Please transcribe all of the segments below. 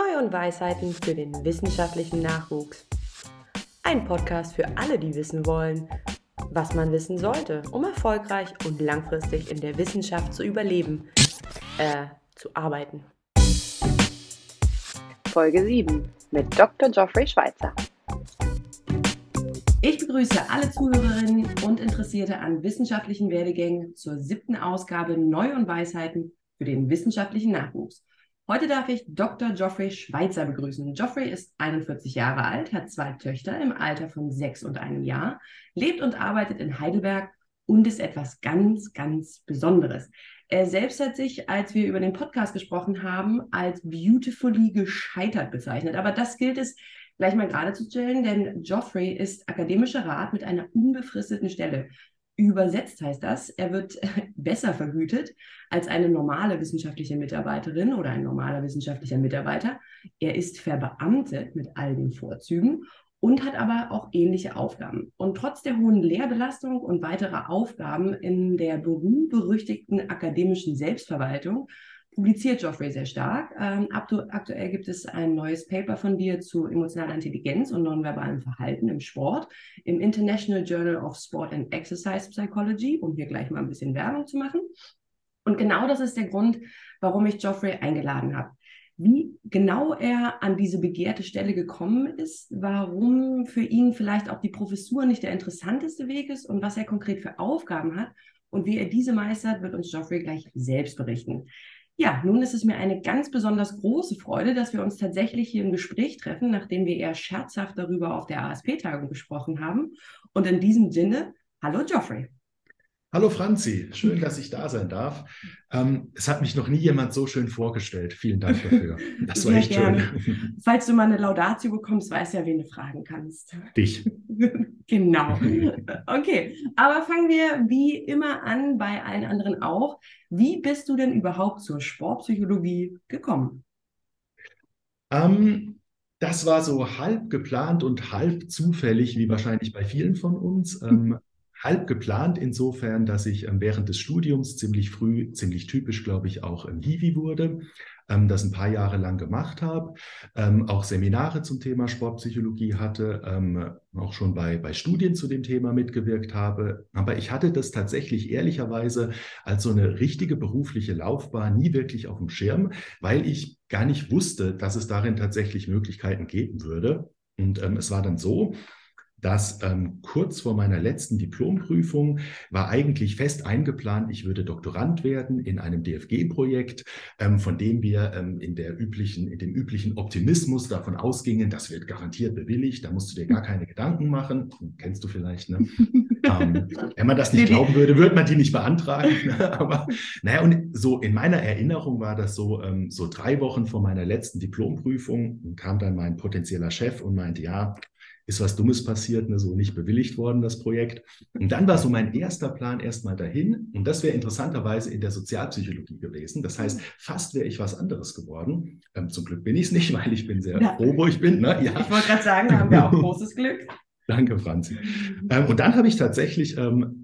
Neu- und Weisheiten für den wissenschaftlichen Nachwuchs. Ein Podcast für alle, die wissen wollen, was man wissen sollte, um erfolgreich und langfristig in der Wissenschaft zu überleben, äh, zu arbeiten. Folge 7 mit Dr. Geoffrey Schweitzer. Ich begrüße alle Zuhörerinnen und Interessierte an wissenschaftlichen Werdegängen zur siebten Ausgabe Neu- und Weisheiten für den wissenschaftlichen Nachwuchs. Heute darf ich Dr. Geoffrey Schweitzer begrüßen. Geoffrey ist 41 Jahre alt, hat zwei Töchter im Alter von sechs und einem Jahr, lebt und arbeitet in Heidelberg und ist etwas ganz, ganz Besonderes. Er selbst hat sich, als wir über den Podcast gesprochen haben, als beautifully gescheitert bezeichnet. Aber das gilt es gleich mal gerade zu stellen, denn Geoffrey ist akademischer Rat mit einer unbefristeten Stelle. Übersetzt heißt das, er wird besser vergütet als eine normale wissenschaftliche Mitarbeiterin oder ein normaler wissenschaftlicher Mitarbeiter. Er ist verbeamtet mit all den Vorzügen und hat aber auch ähnliche Aufgaben. Und trotz der hohen Lehrbelastung und weiterer Aufgaben in der berühmt-berüchtigten akademischen Selbstverwaltung publiziert Geoffrey sehr stark. Ähm, aktuell gibt es ein neues Paper von dir zu emotionaler Intelligenz und nonverbalem Verhalten im Sport im International Journal of Sport and Exercise Psychology, um hier gleich mal ein bisschen Werbung zu machen. Und genau das ist der Grund, warum ich Geoffrey eingeladen habe. Wie genau er an diese begehrte Stelle gekommen ist, warum für ihn vielleicht auch die Professur nicht der interessanteste Weg ist und was er konkret für Aufgaben hat und wie er diese meistert, wird uns Geoffrey gleich selbst berichten. Ja, nun ist es mir eine ganz besonders große Freude, dass wir uns tatsächlich hier im Gespräch treffen, nachdem wir eher scherzhaft darüber auf der ASP-Tagung gesprochen haben. Und in diesem Sinne, hallo Geoffrey. Hallo Franzi, schön, dass ich da sein darf. Ähm, es hat mich noch nie jemand so schön vorgestellt. Vielen Dank dafür. Das war echt gerne. schön. Falls du mal eine Laudatio bekommst, weißt ja, wen du fragen kannst. Dich. genau. Okay, aber fangen wir wie immer an, bei allen anderen auch. Wie bist du denn überhaupt zur Sportpsychologie gekommen? Ähm, das war so halb geplant und halb zufällig, wie wahrscheinlich bei vielen von uns. Ähm, halb geplant insofern, dass ich ähm, während des Studiums ziemlich früh, ziemlich typisch, glaube ich, auch im Hiwi wurde, ähm, das ein paar Jahre lang gemacht habe, ähm, auch Seminare zum Thema Sportpsychologie hatte, ähm, auch schon bei, bei Studien zu dem Thema mitgewirkt habe. Aber ich hatte das tatsächlich ehrlicherweise als so eine richtige berufliche Laufbahn nie wirklich auf dem Schirm, weil ich gar nicht wusste, dass es darin tatsächlich Möglichkeiten geben würde. Und ähm, es war dann so, dass ähm, kurz vor meiner letzten Diplomprüfung war eigentlich fest eingeplant, ich würde Doktorand werden in einem DFG-Projekt, ähm, von dem wir ähm, in, der üblichen, in dem üblichen Optimismus davon ausgingen, das wird garantiert bewilligt, da musst du dir gar keine Gedanken machen. Kennst du vielleicht, ne? ähm, wenn man das nicht glauben würde, würde man die nicht beantragen. Ne? Aber naja, und so in meiner Erinnerung war das so, ähm, so drei Wochen vor meiner letzten Diplomprüfung kam dann mein potenzieller Chef und meinte, ja, ist was Dummes passiert, ne, so nicht bewilligt worden, das Projekt. Und dann war so mein erster Plan erstmal dahin. Und das wäre interessanterweise in der Sozialpsychologie gewesen. Das heißt, fast wäre ich was anderes geworden. Ähm, zum Glück bin ich es nicht, weil ich bin sehr ja. froh, wo ich bin. Ne? Ja. Ich wollte gerade sagen, da haben wir auch großes Glück. Danke, Franzi. Ähm, und dann habe ich tatsächlich ähm,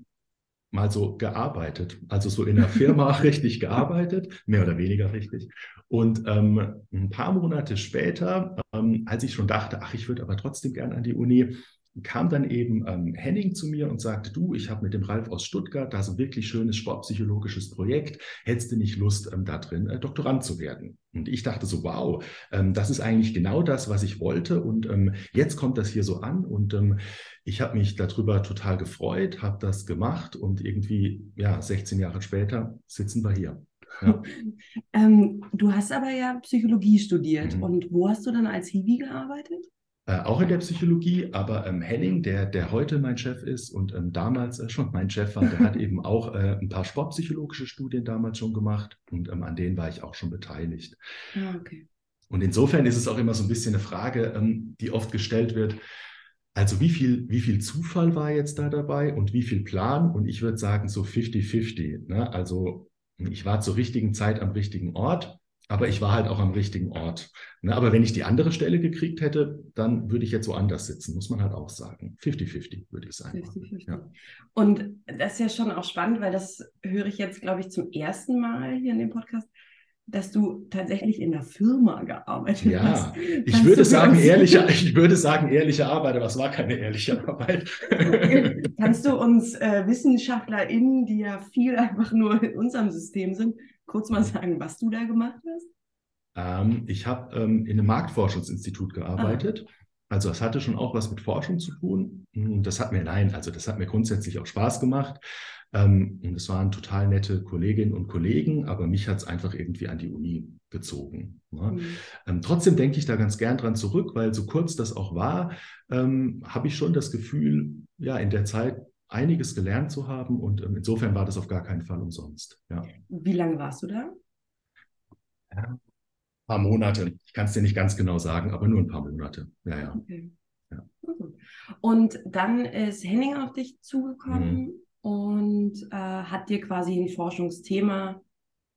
mal so gearbeitet, also so in der Firma richtig gearbeitet, mehr oder weniger richtig. Und ähm, ein paar Monate später, ähm, als ich schon dachte, ach, ich würde aber trotzdem gern an die Uni, kam dann eben ähm, Henning zu mir und sagte, du, ich habe mit dem Ralf aus Stuttgart da so ein wirklich schönes sportpsychologisches Projekt, hättest du nicht Lust, ähm, da drin äh, Doktorand zu werden? Und ich dachte so, wow, ähm, das ist eigentlich genau das, was ich wollte und ähm, jetzt kommt das hier so an und ähm, ich habe mich darüber total gefreut, habe das gemacht und irgendwie, ja, 16 Jahre später sitzen wir hier. Ja. ähm, du hast aber ja Psychologie studiert. Mhm. Und wo hast du dann als Hiwi gearbeitet? Äh, auch in der Psychologie, aber ähm, Henning, der, der heute mein Chef ist und ähm, damals äh, schon mein Chef war, der hat eben auch äh, ein paar sportpsychologische Studien damals schon gemacht und ähm, an denen war ich auch schon beteiligt. Ah, okay. Und insofern ist es auch immer so ein bisschen eine Frage, ähm, die oft gestellt wird. Also wie viel, wie viel Zufall war jetzt da dabei und wie viel Plan? Und ich würde sagen so 50-50. Ne? Also ich war zur richtigen Zeit am richtigen Ort aber ich war halt auch am richtigen Ort. Ne, aber wenn ich die andere Stelle gekriegt hätte, dann würde ich jetzt woanders sitzen, muss man halt auch sagen. 50-50 würde ich sagen. 50 Ja. Und das ist ja schon auch spannend, weil das höre ich jetzt, glaube ich, zum ersten Mal hier in dem Podcast, dass du tatsächlich in der Firma gearbeitet ja, hast. Ja, ich würde sagen ehrliche, ich würde sagen ehrliche Arbeit, aber es war keine ehrliche Arbeit. Kannst du uns äh, WissenschaftlerInnen, die ja viel einfach nur in unserem System sind, kurz mal sagen, was du da gemacht hast? Ähm, ich habe ähm, in einem Marktforschungsinstitut gearbeitet. Ah. Also es hatte schon auch was mit Forschung zu tun. Und das hat mir, nein, also das hat mir grundsätzlich auch Spaß gemacht. Ähm, und es waren total nette Kolleginnen und Kollegen, aber mich hat es einfach irgendwie an die Uni gezogen. Ne? Mhm. Ähm, trotzdem denke ich da ganz gern dran zurück, weil so kurz das auch war, ähm, habe ich schon das Gefühl, ja, in der Zeit einiges gelernt zu haben und ähm, insofern war das auf gar keinen Fall umsonst. Ja. Wie lange warst du da? Ja, ein paar Monate. Ich kann es dir nicht ganz genau sagen, aber nur ein paar Monate. Ja, ja. Okay. ja. Und dann ist Henning auf dich zugekommen. Mhm und äh, hat dir quasi ein Forschungsthema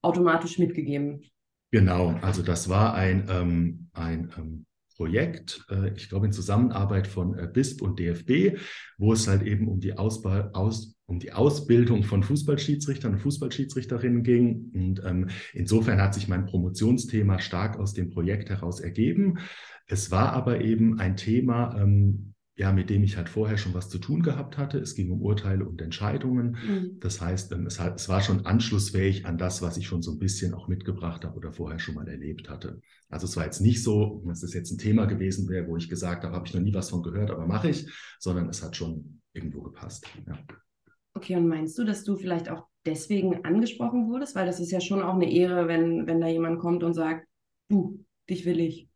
automatisch mitgegeben. Genau, also das war ein, ähm, ein ähm, Projekt, äh, ich glaube in Zusammenarbeit von äh, BISP und DFB, wo es halt eben um die, Ausba aus, um die Ausbildung von Fußballschiedsrichtern und Fußballschiedsrichterinnen ging. Und ähm, insofern hat sich mein Promotionsthema stark aus dem Projekt heraus ergeben. Es war aber eben ein Thema, ähm, ja, mit dem ich halt vorher schon was zu tun gehabt hatte. Es ging um Urteile und Entscheidungen. Mhm. Das heißt, ähm, es, hat, es war schon anschlussfähig an das, was ich schon so ein bisschen auch mitgebracht habe oder vorher schon mal erlebt hatte. Also es war jetzt nicht so, dass es jetzt ein Thema gewesen wäre, wo ich gesagt habe, habe ich noch nie was von gehört, aber mache ich, sondern es hat schon irgendwo gepasst. Ja. Okay, und meinst du, dass du vielleicht auch deswegen angesprochen wurdest? Weil das ist ja schon auch eine Ehre, wenn, wenn da jemand kommt und sagt, du, dich will ich.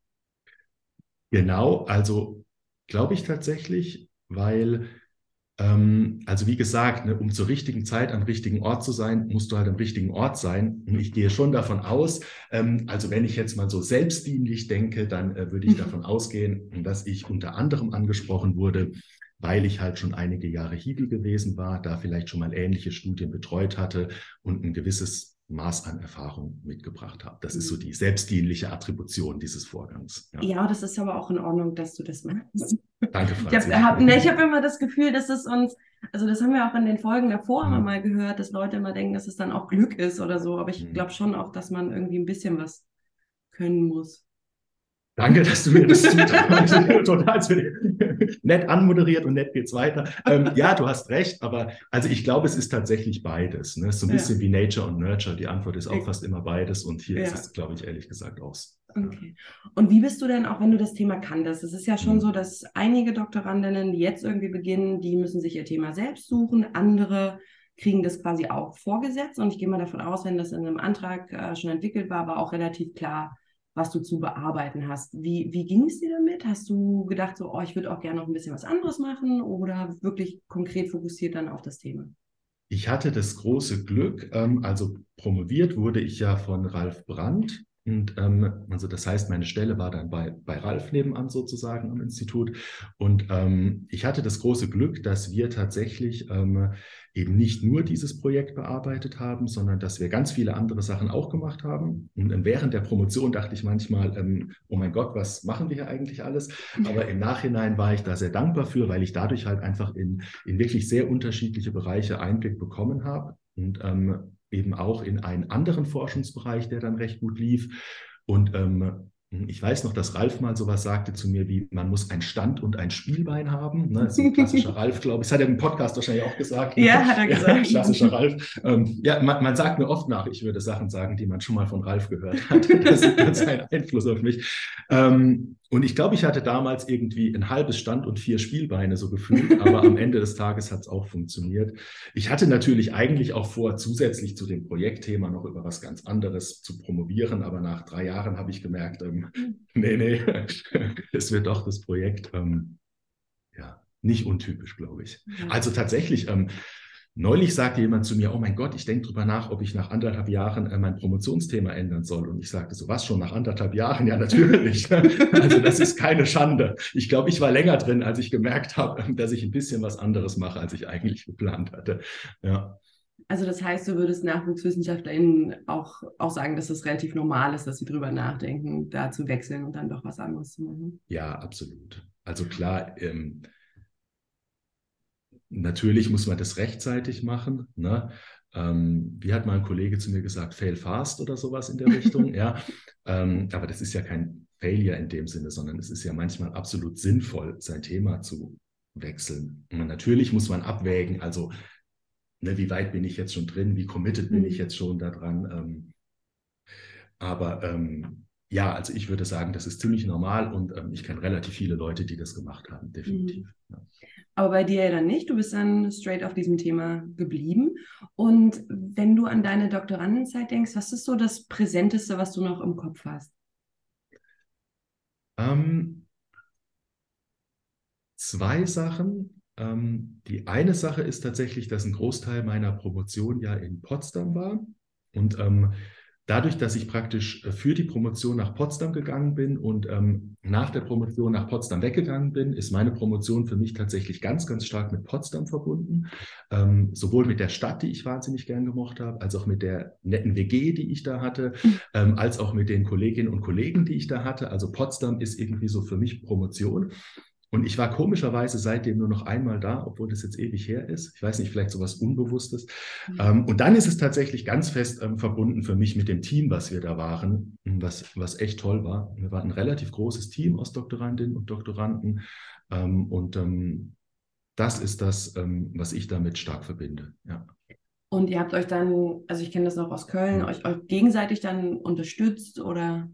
Genau, also Glaube ich tatsächlich, weil, ähm, also wie gesagt, ne, um zur richtigen Zeit am richtigen Ort zu sein, musst du halt am richtigen Ort sein. Und ich gehe schon davon aus, ähm, also wenn ich jetzt mal so selbstdienlich denke, dann äh, würde ich davon ausgehen, dass ich unter anderem angesprochen wurde, weil ich halt schon einige Jahre Hiwi gewesen war, da vielleicht schon mal ähnliche Studien betreut hatte und ein gewisses Maß an Erfahrung mitgebracht habe. Das ist so mhm. die selbstdienliche Attribution dieses Vorgangs. Ja. ja, das ist aber auch in Ordnung, dass du das machst. Danke, Franz. Ich habe hab, ne, hab immer das Gefühl, dass es uns, also das haben wir auch in den Folgen davor mhm. mal gehört, dass Leute immer denken, dass es dann auch Glück ist oder so. Aber ich mhm. glaube schon auch, dass man irgendwie ein bisschen was können muss. Danke, dass du mir das zutraust. Total nett anmoderiert und nett geht's weiter. Ähm, ja, du hast recht, aber also ich glaube, es ist tatsächlich beides. Ne? So ein ja. bisschen wie Nature und Nurture. Die Antwort ist auch ich, fast immer beides und hier ja. ist es, glaube ich, ehrlich gesagt aus. Okay. Und wie bist du denn, auch wenn du das Thema kanntest? Es ist ja schon mhm. so, dass einige Doktorandinnen, die jetzt irgendwie beginnen, die müssen sich ihr Thema selbst suchen. Andere kriegen das quasi auch vorgesetzt. Und ich gehe mal davon aus, wenn das in einem Antrag äh, schon entwickelt war, war auch relativ klar, was du zu bearbeiten hast. Wie, wie ging es dir damit? Hast du gedacht, so, oh, ich würde auch gerne noch ein bisschen was anderes machen oder wirklich konkret fokussiert dann auf das Thema? Ich hatte das große Glück, ähm, also promoviert wurde ich ja von Ralf Brandt. Und ähm, also das heißt, meine Stelle war dann bei, bei Ralf nebenan sozusagen am Institut. Und ähm, ich hatte das große Glück, dass wir tatsächlich ähm, eben nicht nur dieses Projekt bearbeitet haben, sondern dass wir ganz viele andere Sachen auch gemacht haben. Und während der Promotion dachte ich manchmal, ähm, oh mein Gott, was machen wir hier eigentlich alles? Aber im Nachhinein war ich da sehr dankbar für, weil ich dadurch halt einfach in, in wirklich sehr unterschiedliche Bereiche Einblick bekommen habe und ähm, eben auch in einen anderen Forschungsbereich, der dann recht gut lief. Und ähm, ich weiß noch, dass Ralf mal sowas sagte zu mir wie, man muss ein Stand- und ein Spielbein haben. Ne? Das ist ein klassischer Ralf, glaube ich. Das hat er im Podcast wahrscheinlich auch gesagt. Ne? Ja, hat er gesagt. Ja, klassischer Ralf. Ähm, ja, man, man, sagt mir oft nach, ich würde Sachen sagen, die man schon mal von Ralf gehört hat. Das ist ein Einfluss auf mich. Ähm, und ich glaube, ich hatte damals irgendwie ein halbes Stand und vier Spielbeine so gefühlt, aber am Ende des Tages hat es auch funktioniert. Ich hatte natürlich eigentlich auch vor, zusätzlich zu dem Projektthema noch über was ganz anderes zu promovieren, aber nach drei Jahren habe ich gemerkt, ähm, nee, nee, es wird doch das Projekt. Ähm, ja, nicht untypisch, glaube ich. Also tatsächlich, ähm, Neulich sagte jemand zu mir, oh mein Gott, ich denke drüber nach, ob ich nach anderthalb Jahren äh, mein Promotionsthema ändern soll. Und ich sagte so, was schon nach anderthalb Jahren? Ja, natürlich. also das ist keine Schande. Ich glaube, ich war länger drin, als ich gemerkt habe, dass ich ein bisschen was anderes mache, als ich eigentlich geplant hatte. Ja. Also das heißt, du würdest NachwuchswissenschaftlerInnen auch, auch sagen, dass es relativ normal ist, dass sie drüber nachdenken, da zu wechseln und dann doch was anderes zu machen? Ja, absolut. Also klar, ähm, Natürlich muss man das rechtzeitig machen. Ne? Ähm, wie hat mal ein Kollege zu mir gesagt, fail fast oder sowas in der Richtung, ja. Ähm, aber das ist ja kein Failure in dem Sinne, sondern es ist ja manchmal absolut sinnvoll, sein Thema zu wechseln. Und natürlich muss man abwägen, also ne, wie weit bin ich jetzt schon drin, wie committed bin ich mhm. jetzt schon daran. Ähm, aber ähm, ja, also ich würde sagen, das ist ziemlich normal und ähm, ich kenne relativ viele Leute, die das gemacht haben, definitiv. Mhm. Ja. Aber bei dir ja dann nicht. Du bist dann straight auf diesem Thema geblieben. Und wenn du an deine Doktorandenzeit denkst, was ist so das Präsenteste, was du noch im Kopf hast? Ähm, zwei Sachen. Ähm, die eine Sache ist tatsächlich, dass ein Großteil meiner Promotion ja in Potsdam war. Und ähm, dadurch, dass ich praktisch äh, für die Promotion nach Potsdam gegangen bin und ähm, nach der Promotion nach Potsdam weggegangen bin, ist meine Promotion für mich tatsächlich ganz, ganz stark mit Potsdam verbunden. Ähm, sowohl mit der Stadt, die ich wahnsinnig gern gemocht habe, als auch mit der netten WG, die ich da hatte, mhm. ähm, als auch mit den Kolleginnen und Kollegen, die ich da hatte. Also Potsdam ist irgendwie so für mich Promotion. Und ich war komischerweise seitdem nur noch einmal da, obwohl das jetzt ewig her ist. Ich weiß nicht, vielleicht sowas Unbewusstes. Mhm. Ähm, und dann ist es tatsächlich ganz fest ähm, verbunden für mich mit dem Team, was wir da waren, was, was echt toll war. Wir waren ein relativ großes Team aus Doktorandinnen und Doktoranden. Ähm, und das ist das, was ich damit stark verbinde. Ja. Und ihr habt euch dann, also ich kenne das noch aus Köln, mhm. euch, euch gegenseitig dann unterstützt oder?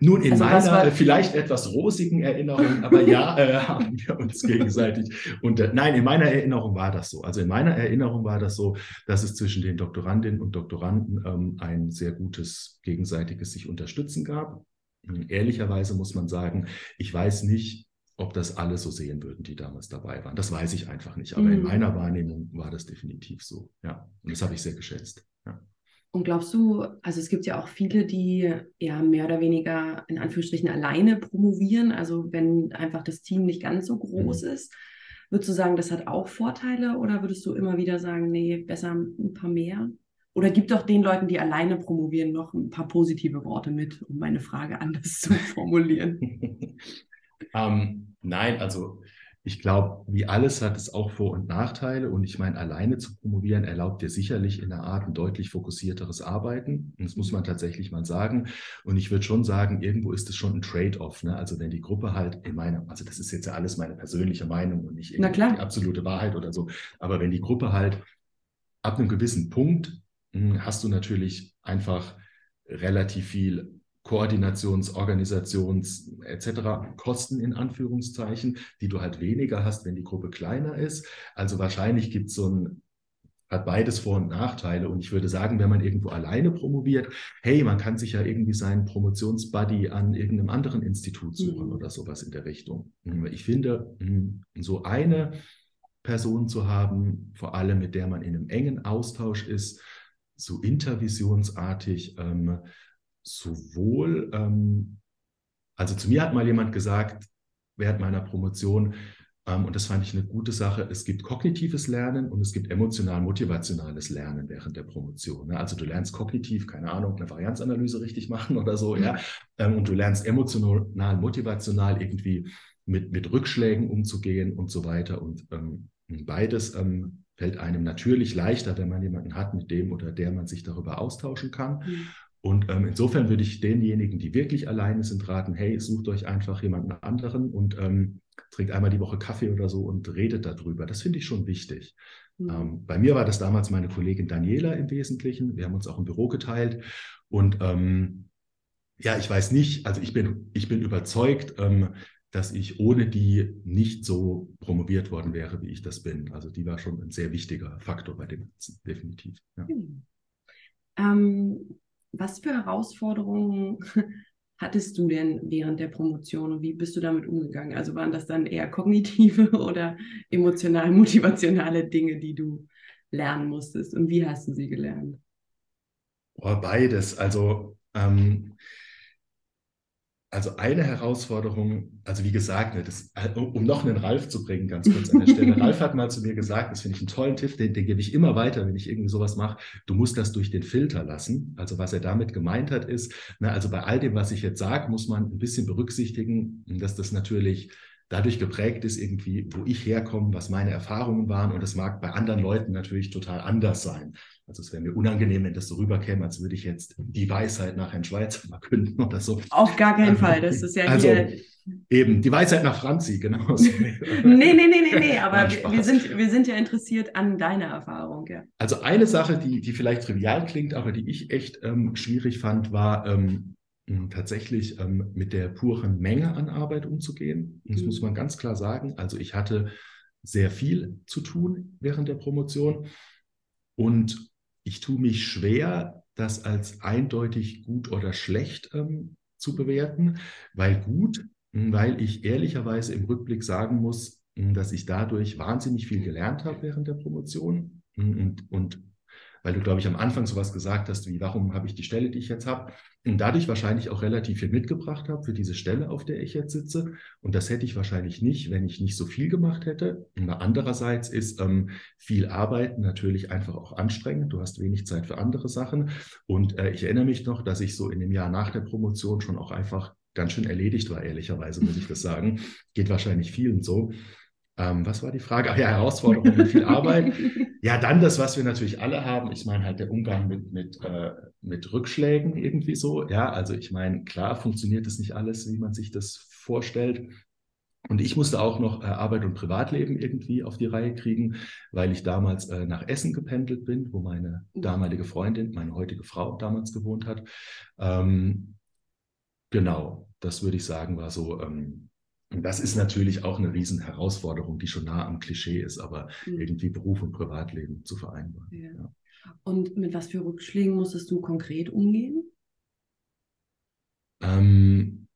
Nun, in also meiner vielleicht etwas rosigen Erinnerung, aber ja, äh, haben wir uns gegenseitig. Und äh, nein, in meiner Erinnerung war das so. Also in meiner Erinnerung war das so, dass es zwischen den Doktorandinnen und Doktoranden ähm, ein sehr gutes gegenseitiges sich unterstützen gab. Und ehrlicherweise muss man sagen, ich weiß nicht, ob das alle so sehen würden, die damals dabei waren. Das weiß ich einfach nicht. Aber mhm. in meiner Wahrnehmung war das definitiv so. Ja, und das habe ich sehr geschätzt. Und glaubst du, also es gibt ja auch viele, die ja mehr oder weniger in Anführungsstrichen alleine promovieren, also wenn einfach das Team nicht ganz so groß mhm. ist, würdest du sagen, das hat auch Vorteile oder würdest du immer wieder sagen, nee, besser ein paar mehr? Oder gibt doch den Leuten, die alleine promovieren, noch ein paar positive Worte mit, um meine Frage anders zu formulieren? ähm, nein, also ich glaube, wie alles hat es auch Vor- und Nachteile. Und ich meine, alleine zu promovieren erlaubt dir sicherlich in der Art ein deutlich fokussierteres Arbeiten. Und das muss man tatsächlich mal sagen. Und ich würde schon sagen, irgendwo ist es schon ein Trade-off. Ne? Also wenn die Gruppe halt in meiner, also das ist jetzt ja alles meine persönliche Meinung und nicht die absolute Wahrheit oder so. Aber wenn die Gruppe halt ab einem gewissen Punkt hm, hast du natürlich einfach relativ viel Koordinations-, Organisations- etc. Kosten in Anführungszeichen, die du halt weniger hast, wenn die Gruppe kleiner ist. Also wahrscheinlich gibt es so ein hat beides Vor- und Nachteile. Und ich würde sagen, wenn man irgendwo alleine promoviert, hey, man kann sich ja irgendwie seinen Promotionsbuddy an irgendeinem anderen Institut suchen mhm. oder sowas in der Richtung. Ich finde, hm, so eine Person zu haben, vor allem mit der man in einem engen Austausch ist, so intervisionsartig, ähm, sowohl, ähm, also zu mir hat mal jemand gesagt, während meiner Promotion, ähm, und das fand ich eine gute Sache, es gibt kognitives Lernen und es gibt emotional-motivationales Lernen während der Promotion. Ne? Also du lernst kognitiv, keine Ahnung, eine Varianzanalyse richtig machen oder so, ja, ähm, und du lernst emotional-motivational irgendwie mit, mit Rückschlägen umzugehen und so weiter. Und ähm, beides ähm, fällt einem natürlich leichter, wenn man jemanden hat, mit dem oder der man sich darüber austauschen kann. Mhm. Und ähm, insofern würde ich denjenigen, die wirklich alleine sind, raten, hey, sucht euch einfach jemanden anderen und ähm, trinkt einmal die Woche Kaffee oder so und redet darüber. Das finde ich schon wichtig. Mhm. Ähm, bei mir war das damals meine Kollegin Daniela im Wesentlichen. Wir haben uns auch im Büro geteilt. Und ähm, ja, ich weiß nicht, also ich bin, ich bin überzeugt, ähm, dass ich ohne die nicht so promoviert worden wäre, wie ich das bin. Also die war schon ein sehr wichtiger Faktor bei dem Ganzen, definitiv. Ja. Mhm. Ähm, was für Herausforderungen hattest du denn während der Promotion und wie bist du damit umgegangen? Also waren das dann eher kognitive oder emotional motivationale Dinge, die du lernen musstest und wie hast du sie gelernt? Boah, beides. Also ähm, also eine Herausforderung, also wie gesagt, ne, das, um noch einen Ralf zu bringen, ganz kurz an der Stelle. Ralf hat mal zu mir gesagt, das finde ich einen tollen Tipp, den, den gebe ich immer weiter, wenn ich irgendwie sowas mache. Du musst das durch den Filter lassen. Also was er damit gemeint hat, ist, na, ne, also bei all dem, was ich jetzt sage, muss man ein bisschen berücksichtigen, dass das natürlich dadurch geprägt ist irgendwie, wo ich herkomme, was meine Erfahrungen waren. Und das mag bei anderen Leuten natürlich total anders sein. Also es wäre mir unangenehm, wenn das so rüberkäme, als würde ich jetzt die Weisheit nach Herrn Schweizer verkünden oder so. Auf gar keinen Fall. Das ist ja also, hier. Eben, die Weisheit nach Franzi, genau. nee, nee, nee, nee, nee, aber wir, wir, sind, wir sind ja interessiert an deiner Erfahrung, ja. Also eine Sache, die, die vielleicht trivial klingt, aber die ich echt ähm, schwierig fand, war ähm, tatsächlich ähm, mit der puren Menge an Arbeit umzugehen. Das mhm. muss man ganz klar sagen. Also ich hatte sehr viel zu tun während der Promotion und ich tue mich schwer, das als eindeutig gut oder schlecht ähm, zu bewerten, weil gut, hm, weil ich ehrlicherweise im Rückblick sagen muss, hm, dass ich dadurch wahnsinnig viel gelernt habe während der Promotion hm, und, und weil du, glaube ich, am Anfang sowas gesagt hast, wie, warum habe ich die Stelle, die ich jetzt habe? Und dadurch wahrscheinlich auch relativ viel mitgebracht habe für diese Stelle, auf der ich jetzt sitze. Und das hätte ich wahrscheinlich nicht, wenn ich nicht so viel gemacht hätte. Und andererseits ist ähm, viel Arbeiten natürlich einfach auch anstrengend. Du hast wenig Zeit für andere Sachen. Und äh, ich erinnere mich noch, dass ich so in dem Jahr nach der Promotion schon auch einfach ganz schön erledigt war, ehrlicherweise, muss ich das sagen. Geht wahrscheinlich vielen so. Ähm, was war die Frage? Ach ja, Herausforderungen und viel Arbeit. Ja, dann das, was wir natürlich alle haben. Ich meine halt der Umgang mit, mit, äh, mit Rückschlägen irgendwie so. Ja, also ich meine, klar funktioniert das nicht alles, wie man sich das vorstellt. Und ich musste auch noch äh, Arbeit und Privatleben irgendwie auf die Reihe kriegen, weil ich damals äh, nach Essen gependelt bin, wo meine damalige Freundin, meine heutige Frau damals gewohnt hat. Ähm, genau, das würde ich sagen, war so ähm, und das ist natürlich auch eine Riesenherausforderung, die schon nah am Klischee ist, aber mhm. irgendwie Beruf und Privatleben zu vereinbaren. Ja. Ja. Und mit was für Rückschlägen musstest du konkret umgehen? Ähm,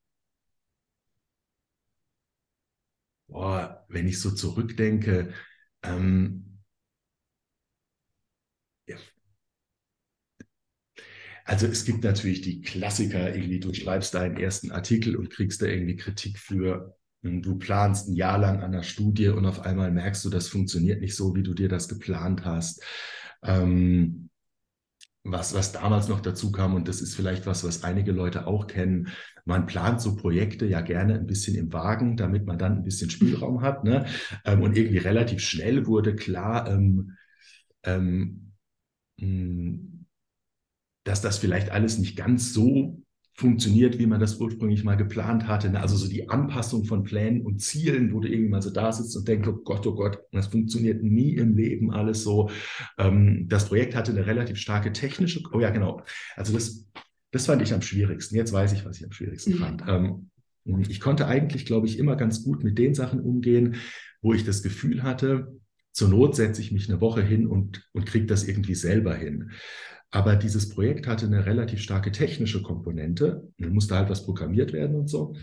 boah, wenn ich so zurückdenke, ähm, ja. Also es gibt natürlich die Klassiker, irgendwie du schreibst deinen ersten Artikel und kriegst da irgendwie Kritik für Du planst ein Jahr lang an der Studie und auf einmal merkst du, das funktioniert nicht so, wie du dir das geplant hast. Ähm, was, was damals noch dazu kam, und das ist vielleicht was, was einige Leute auch kennen, man plant so Projekte ja gerne ein bisschen im Wagen, damit man dann ein bisschen Spielraum hat. Ne? Ähm, und irgendwie relativ schnell wurde klar, ähm, ähm, hm, dass das vielleicht alles nicht ganz so funktioniert, wie man das ursprünglich mal geplant hatte. Ne? Also so die Anpassung von Plänen und Zielen, wo du irgendwie mal so da sitzt und denkst, oh Gott, oh Gott, das funktioniert nie im Leben alles so. Ähm, das Projekt hatte eine relativ starke technische, oh ja, genau. Also das, das fand ich am schwierigsten. Jetzt weiß ich, was ich am schwierigsten mhm. fand. Ähm, ich konnte eigentlich, glaube ich, immer ganz gut mit den Sachen umgehen, wo ich das Gefühl hatte, zur Not setze ich mich eine Woche hin und, und kriege das irgendwie selber hin. Aber dieses Projekt hatte eine relativ starke technische Komponente. Da musste halt was programmiert werden und so.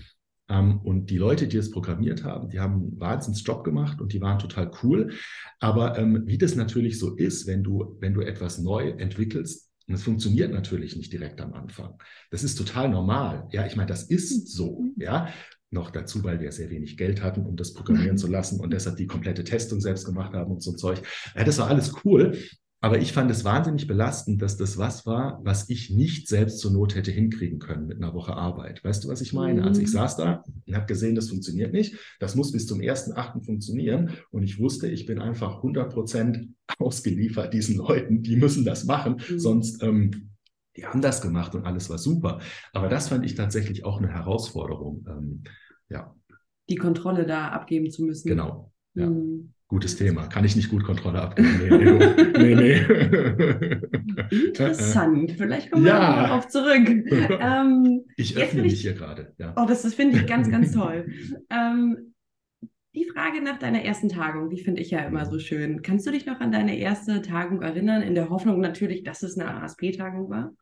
Ähm, und die Leute, die es programmiert haben, die haben einen Wahnsinnsjob gemacht und die waren total cool. Aber ähm, wie das natürlich so ist, wenn du, wenn du etwas neu entwickelst, und es funktioniert natürlich nicht direkt am Anfang. Das ist total normal. Ja, ich meine, das ist so. Ja, noch dazu, weil wir sehr wenig Geld hatten, um das programmieren zu lassen und deshalb die komplette Testung selbst gemacht haben und so ein Zeug. Ja, das war alles cool. Aber ich fand es wahnsinnig belastend, dass das was war, was ich nicht selbst zur Not hätte hinkriegen können mit einer Woche Arbeit. Weißt du, was ich meine? Also ich mhm. saß da und habe gesehen, das funktioniert nicht. Das muss bis zum 1.8. funktionieren. Und ich wusste, ich bin einfach 100 Prozent ausgeliefert diesen Leuten. Die müssen das machen. Mhm. Sonst, ähm, die haben das gemacht und alles war super. Aber das fand ich tatsächlich auch eine Herausforderung. Ähm, ja. Die Kontrolle da abgeben zu müssen. Genau. Ja. Mhm. Gutes Thema. Kann ich nicht gut Kontrolle abgeben. Nee, nee, nee. Interessant. Vielleicht kommen wir ja. darauf zurück. Ähm, ich öffne mich hier gerade. Ja. Oh, das, das finde ich ganz, ganz toll. Ähm, die Frage nach deiner ersten Tagung, die finde ich ja immer so schön. Kannst du dich noch an deine erste Tagung erinnern, in der Hoffnung natürlich, dass es eine ASP-Tagung war?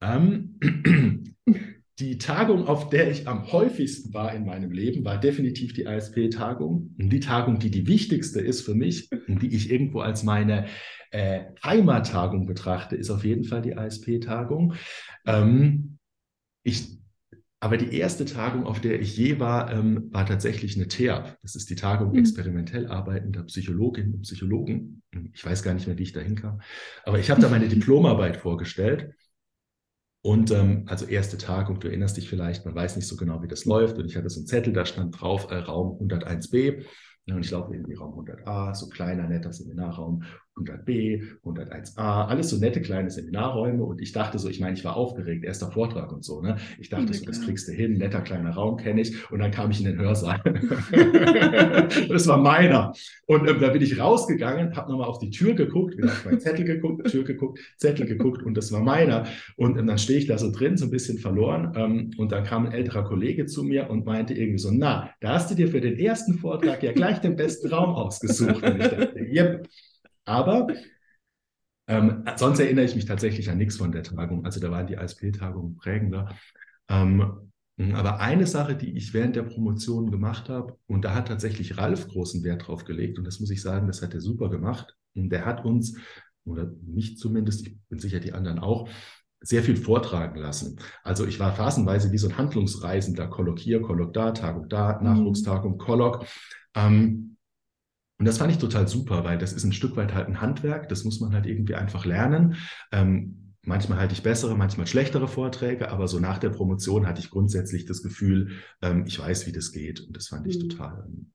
Ähm, Die Tagung, auf der ich am häufigsten war in meinem Leben, war definitiv die ASP-Tagung. Die Tagung, die die wichtigste ist für mich und die ich irgendwo als meine äh, Heimattagung betrachte, ist auf jeden Fall die ASP-Tagung. Ähm, ich aber die erste Tagung, auf der ich je war, ähm, war tatsächlich eine TEAP. Das ist die Tagung mhm. experimentell arbeitender Psychologinnen und Psychologen. Ich weiß gar nicht mehr, wie ich da hinkam. Aber ich habe da meine Diplomarbeit vorgestellt. Und ähm, also erste Tagung, du erinnerst dich vielleicht, man weiß nicht so genau, wie das läuft. Und ich hatte so einen Zettel, da stand drauf äh, Raum 101b. Und ich laufe irgendwie Raum 100a, so kleiner, netter Seminarraum, 100b, 101a, alles so nette kleine Seminarräume. Und ich dachte so, ich meine, ich war aufgeregt, erster Vortrag und so. Ne? Ich dachte ja, so, das kriegst du hin, netter kleiner Raum kenne ich. Und dann kam ich in den Hörsaal. das war meiner. Und ähm, da bin ich rausgegangen, habe nochmal auf die Tür geguckt, wieder auf meinen Zettel geguckt, Tür geguckt, Zettel geguckt und das war meiner. Und ähm, dann stehe ich da so drin, so ein bisschen verloren. Ähm, und dann kam ein älterer Kollege zu mir und meinte irgendwie so, na, da hast du dir für den ersten Vortrag ja gleich den besten Raum ausgesucht. Und ich dachte, yep. Aber ähm, sonst erinnere ich mich tatsächlich an nichts von der Tagung. Also da waren die ASP-Tagungen prägender. Ähm, aber eine Sache, die ich während der Promotion gemacht habe, und da hat tatsächlich Ralf großen Wert drauf gelegt, und das muss ich sagen, das hat er super gemacht. Und der hat uns, oder mich zumindest, ich bin sicher die anderen auch, sehr viel vortragen lassen. Also ich war phasenweise wie so ein Handlungsreisender, Kolloq hier, Kolloq da, Tagung da, mhm. Nachwuchstagung, Kolloq. Ähm, und das fand ich total super, weil das ist ein Stück weit halt ein Handwerk, das muss man halt irgendwie einfach lernen. Ähm, manchmal halte ich bessere, manchmal schlechtere Vorträge, aber so nach der Promotion hatte ich grundsätzlich das Gefühl, ähm, ich weiß, wie das geht. Und das fand ich mhm. total. Ähm,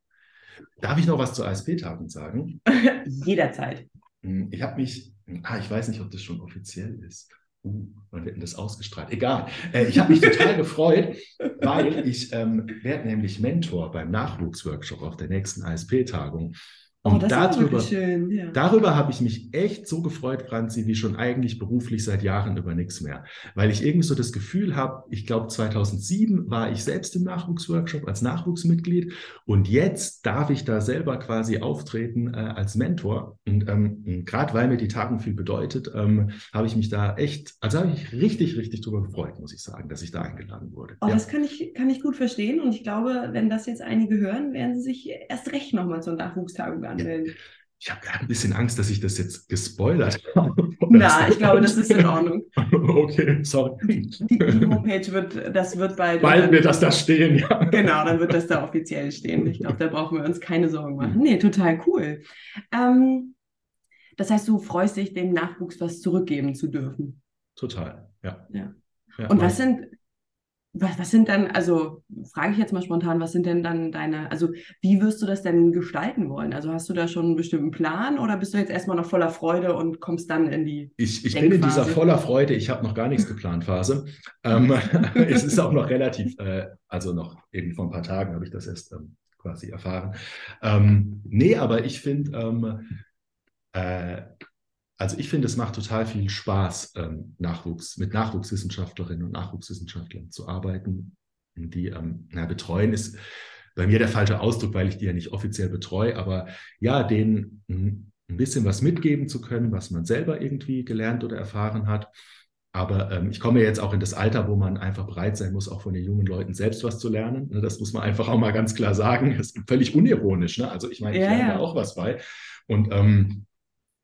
darf ich noch was zur ASP-Tagung sagen? Jederzeit. Hm, ich habe mich, ah, ich weiß nicht, ob das schon offiziell ist. Uh, wann wird denn das ausgestrahlt? Egal. Äh, ich habe mich total gefreut, weil ich ähm, werde nämlich Mentor beim Nachwuchsworkshop auf der nächsten ASP-Tagung. Und oh, darüber, schön, ja. darüber habe ich mich echt so gefreut, Franzi, wie schon eigentlich beruflich seit Jahren über nichts mehr. Weil ich irgendwie so das Gefühl habe, ich glaube 2007 war ich selbst im Nachwuchsworkshop als Nachwuchsmitglied und jetzt darf ich da selber quasi auftreten äh, als Mentor. Und ähm, gerade weil mir die Tagung viel bedeutet, ähm, habe ich mich da echt, also habe ich richtig, richtig drüber gefreut, muss ich sagen, dass ich da eingeladen wurde. Oh, ja. das kann ich, kann ich gut verstehen und ich glaube, wenn das jetzt einige hören, werden sie sich erst recht nochmal zur Nachwuchstagung an anmelden. Ich habe gerade ein bisschen Angst, dass ich das jetzt gespoilert habe. Na, ich glaube, das ist in Ordnung. okay, sorry. Die, die, Homepage wird, das wird bald. Bald wird das da stehen, ja. Genau, dann wird das da offiziell stehen. Ich glaube, da brauchen wir uns keine Sorgen machen. Nee, total cool. Ähm, das heißt, du freust dich, dem Nachwuchs was zurückgeben zu dürfen. Total, ja. ja. ja Und was sind, was, was sind dann, also frage ich jetzt mal spontan, was sind denn dann deine, also wie wirst du das denn gestalten wollen? Also hast du da schon einen bestimmten Plan oder bist du jetzt erstmal noch voller Freude und kommst dann in die. Ich, ich bin in dieser voller Freude, ich habe noch gar nichts geplant Phase. ähm, es ist auch noch relativ, äh, also noch irgendwie vor ein paar Tagen habe ich das erst ähm, quasi erfahren. Ähm, nee, aber ich finde, ähm, äh, also ich finde, es macht total viel Spaß, ähm, Nachwuchs, mit Nachwuchswissenschaftlerinnen und Nachwuchswissenschaftlern zu arbeiten. Die ähm, na, betreuen ist bei mir der falsche Ausdruck, weil ich die ja nicht offiziell betreue, aber ja, denen ein bisschen was mitgeben zu können, was man selber irgendwie gelernt oder erfahren hat. Aber ähm, ich komme jetzt auch in das Alter, wo man einfach bereit sein muss, auch von den jungen Leuten selbst was zu lernen. Ne, das muss man einfach auch mal ganz klar sagen. Das ist völlig unironisch. Ne? Also ich meine, ich ja, lerne ja. auch was bei. Und ähm,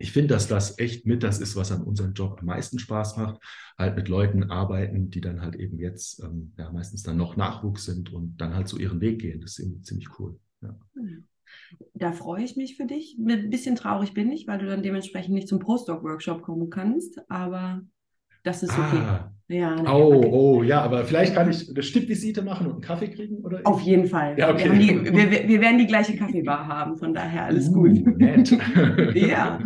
ich finde, dass das echt mit das ist, was an unserem Job am meisten Spaß macht. Halt mit Leuten arbeiten, die dann halt eben jetzt ähm, ja, meistens dann noch Nachwuchs sind und dann halt so ihren Weg gehen. Das ist ziemlich cool. Ja. Da freue ich mich für dich. Ein bisschen traurig bin ich, weil du dann dementsprechend nicht zum Postdoc-Workshop kommen kannst, aber das ist okay. Ah, ja, oh, okay. oh, ja, aber vielleicht kann ich eine Stippvisite machen und einen Kaffee kriegen, oder? Auf jeden Fall. Ja, okay. wir, die, wir, wir, werden die gleiche Kaffeebar haben, von daher alles uh, gut. Nett. ja.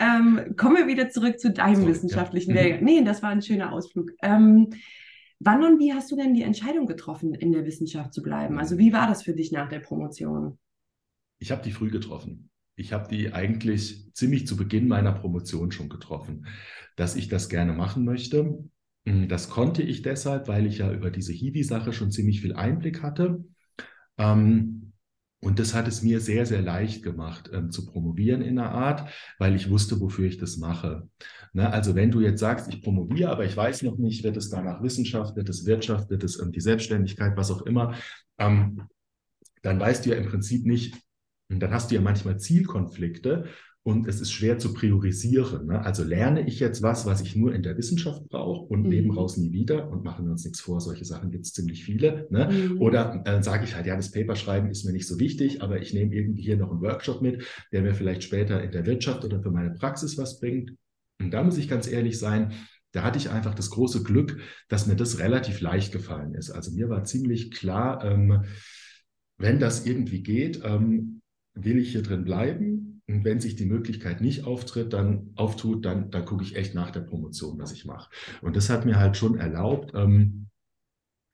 Ähm, kommen wir wieder zurück zu deinem Sorry, wissenschaftlichen ja. Weg. Nee, das war ein schöner Ausflug. Ähm, wann und wie hast du denn die Entscheidung getroffen, in der Wissenschaft zu bleiben? Also wie war das für dich nach der Promotion? Ich habe die früh getroffen. Ich habe die eigentlich ziemlich zu Beginn meiner Promotion schon getroffen, dass ich das gerne machen möchte. Hm, das konnte ich deshalb, weil ich ja über diese Hiwi-Sache schon ziemlich viel Einblick hatte. Ähm, und das hat es mir sehr, sehr leicht gemacht, ähm, zu promovieren in einer Art, weil ich wusste, wofür ich das mache. Ne, also wenn du jetzt sagst, ich promoviere, aber ich weiß noch nicht, wird es danach Wissenschaft, wird es Wirtschaft, wird es ähm, die Selbstständigkeit, was auch immer, dann weißt du ja im Prinzip nicht, und dann hast du ja manchmal Zielkonflikte und es ist schwer zu priorisieren. Ne? Also lerne ich jetzt was, was ich nur in der Wissenschaft brauche und mhm. neben raus nie wieder und machen wir uns nichts vor, solche Sachen gibt es ziemlich viele. Ne? Mhm. Oder äh, sage ich halt, ja, das Paper schreiben ist mir nicht so wichtig, aber ich nehme irgendwie hier noch einen Workshop mit, der mir vielleicht später in der Wirtschaft oder für meine Praxis was bringt. Und da muss ich ganz ehrlich sein, da hatte ich einfach das große Glück, dass mir das relativ leicht gefallen ist. Also mir war ziemlich klar, ähm, wenn das irgendwie geht, ähm, will ich hier drin bleiben. Und wenn sich die Möglichkeit nicht auftritt, dann auftut, dann, dann gucke ich echt nach der Promotion, was ich mache. Und das hat mir halt schon erlaubt, ähm,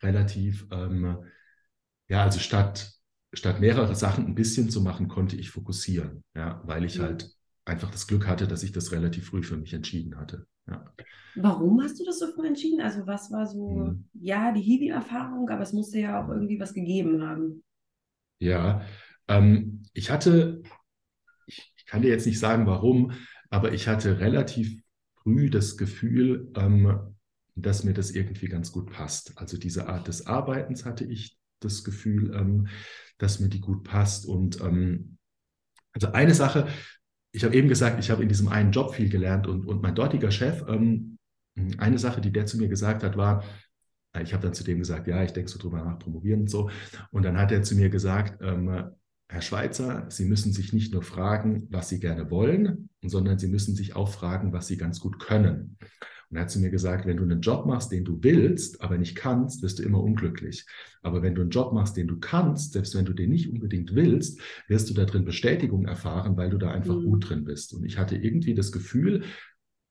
relativ, ähm, ja, also statt, statt mehrere Sachen ein bisschen zu machen, konnte ich fokussieren, ja, weil ich mhm. halt einfach das Glück hatte, dass ich das relativ früh für mich entschieden hatte. Ja. Warum hast du das so früh entschieden? Also was war so, mhm. ja, die Hiwi-Erfahrung, aber es musste ja auch irgendwie was gegeben haben. Ja, ähm, ich hatte, ich, ich, kann dir jetzt nicht sagen, warum, aber ich hatte relativ früh das Gefühl, ähm, dass mir das irgendwie ganz gut passt. Also diese Art des Arbeitens hatte ich das Gefühl, ähm, dass mir die gut passt. Und ähm, also eine Sache, ich habe eben gesagt, ich habe in diesem einen Job viel gelernt und, und mein dortiger Chef, ähm, eine Sache, die der zu mir gesagt hat, war, ich habe dann zu dem gesagt, ja, ich denke so drüber nach, promovieren und so. Und dann hat er zu mir gesagt, ähm, Herr Schweizer, Sie müssen sich nicht nur fragen, was Sie gerne wollen, sondern Sie müssen sich auch fragen, was Sie ganz gut können. Und er hat zu mir gesagt, wenn du einen Job machst, den du willst, aber nicht kannst, wirst du immer unglücklich. Aber wenn du einen Job machst, den du kannst, selbst wenn du den nicht unbedingt willst, wirst du da drin Bestätigung erfahren, weil du da einfach mhm. gut drin bist. Und ich hatte irgendwie das Gefühl,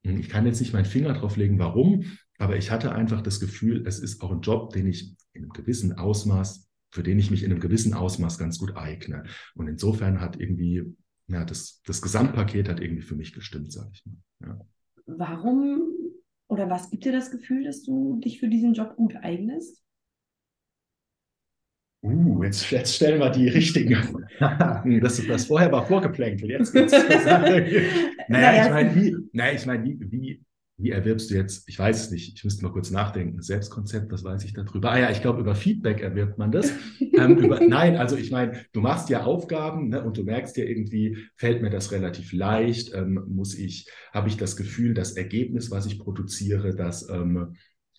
hm, ich kann jetzt nicht meinen Finger drauf legen, warum, aber ich hatte einfach das Gefühl, es ist auch ein Job, den ich in einem gewissen Ausmaß, für den ich mich in einem gewissen Ausmaß ganz gut eigne. Und insofern hat irgendwie, ja, das, das Gesamtpaket hat irgendwie für mich gestimmt, sage ich mal. Ja. Warum oder was gibt dir das Gefühl, dass du dich für diesen Job gut eignest? Uh, jetzt, jetzt stellen wir die richtigen. das, das vorher war vorgeplänkelt. Jetzt geht's. naja, naja, ich meine, wie, naja, ich mein, wie, wie, wie erwirbst du jetzt, ich weiß es nicht, ich müsste mal kurz nachdenken, Selbstkonzept, was weiß ich darüber? Ah ja, ich glaube, über Feedback erwirbt man das. ähm, über, nein, also ich meine, du machst ja Aufgaben ne, und du merkst ja irgendwie, fällt mir das relativ leicht, ähm, muss ich, habe ich das Gefühl, das Ergebnis, was ich produziere, das, ähm,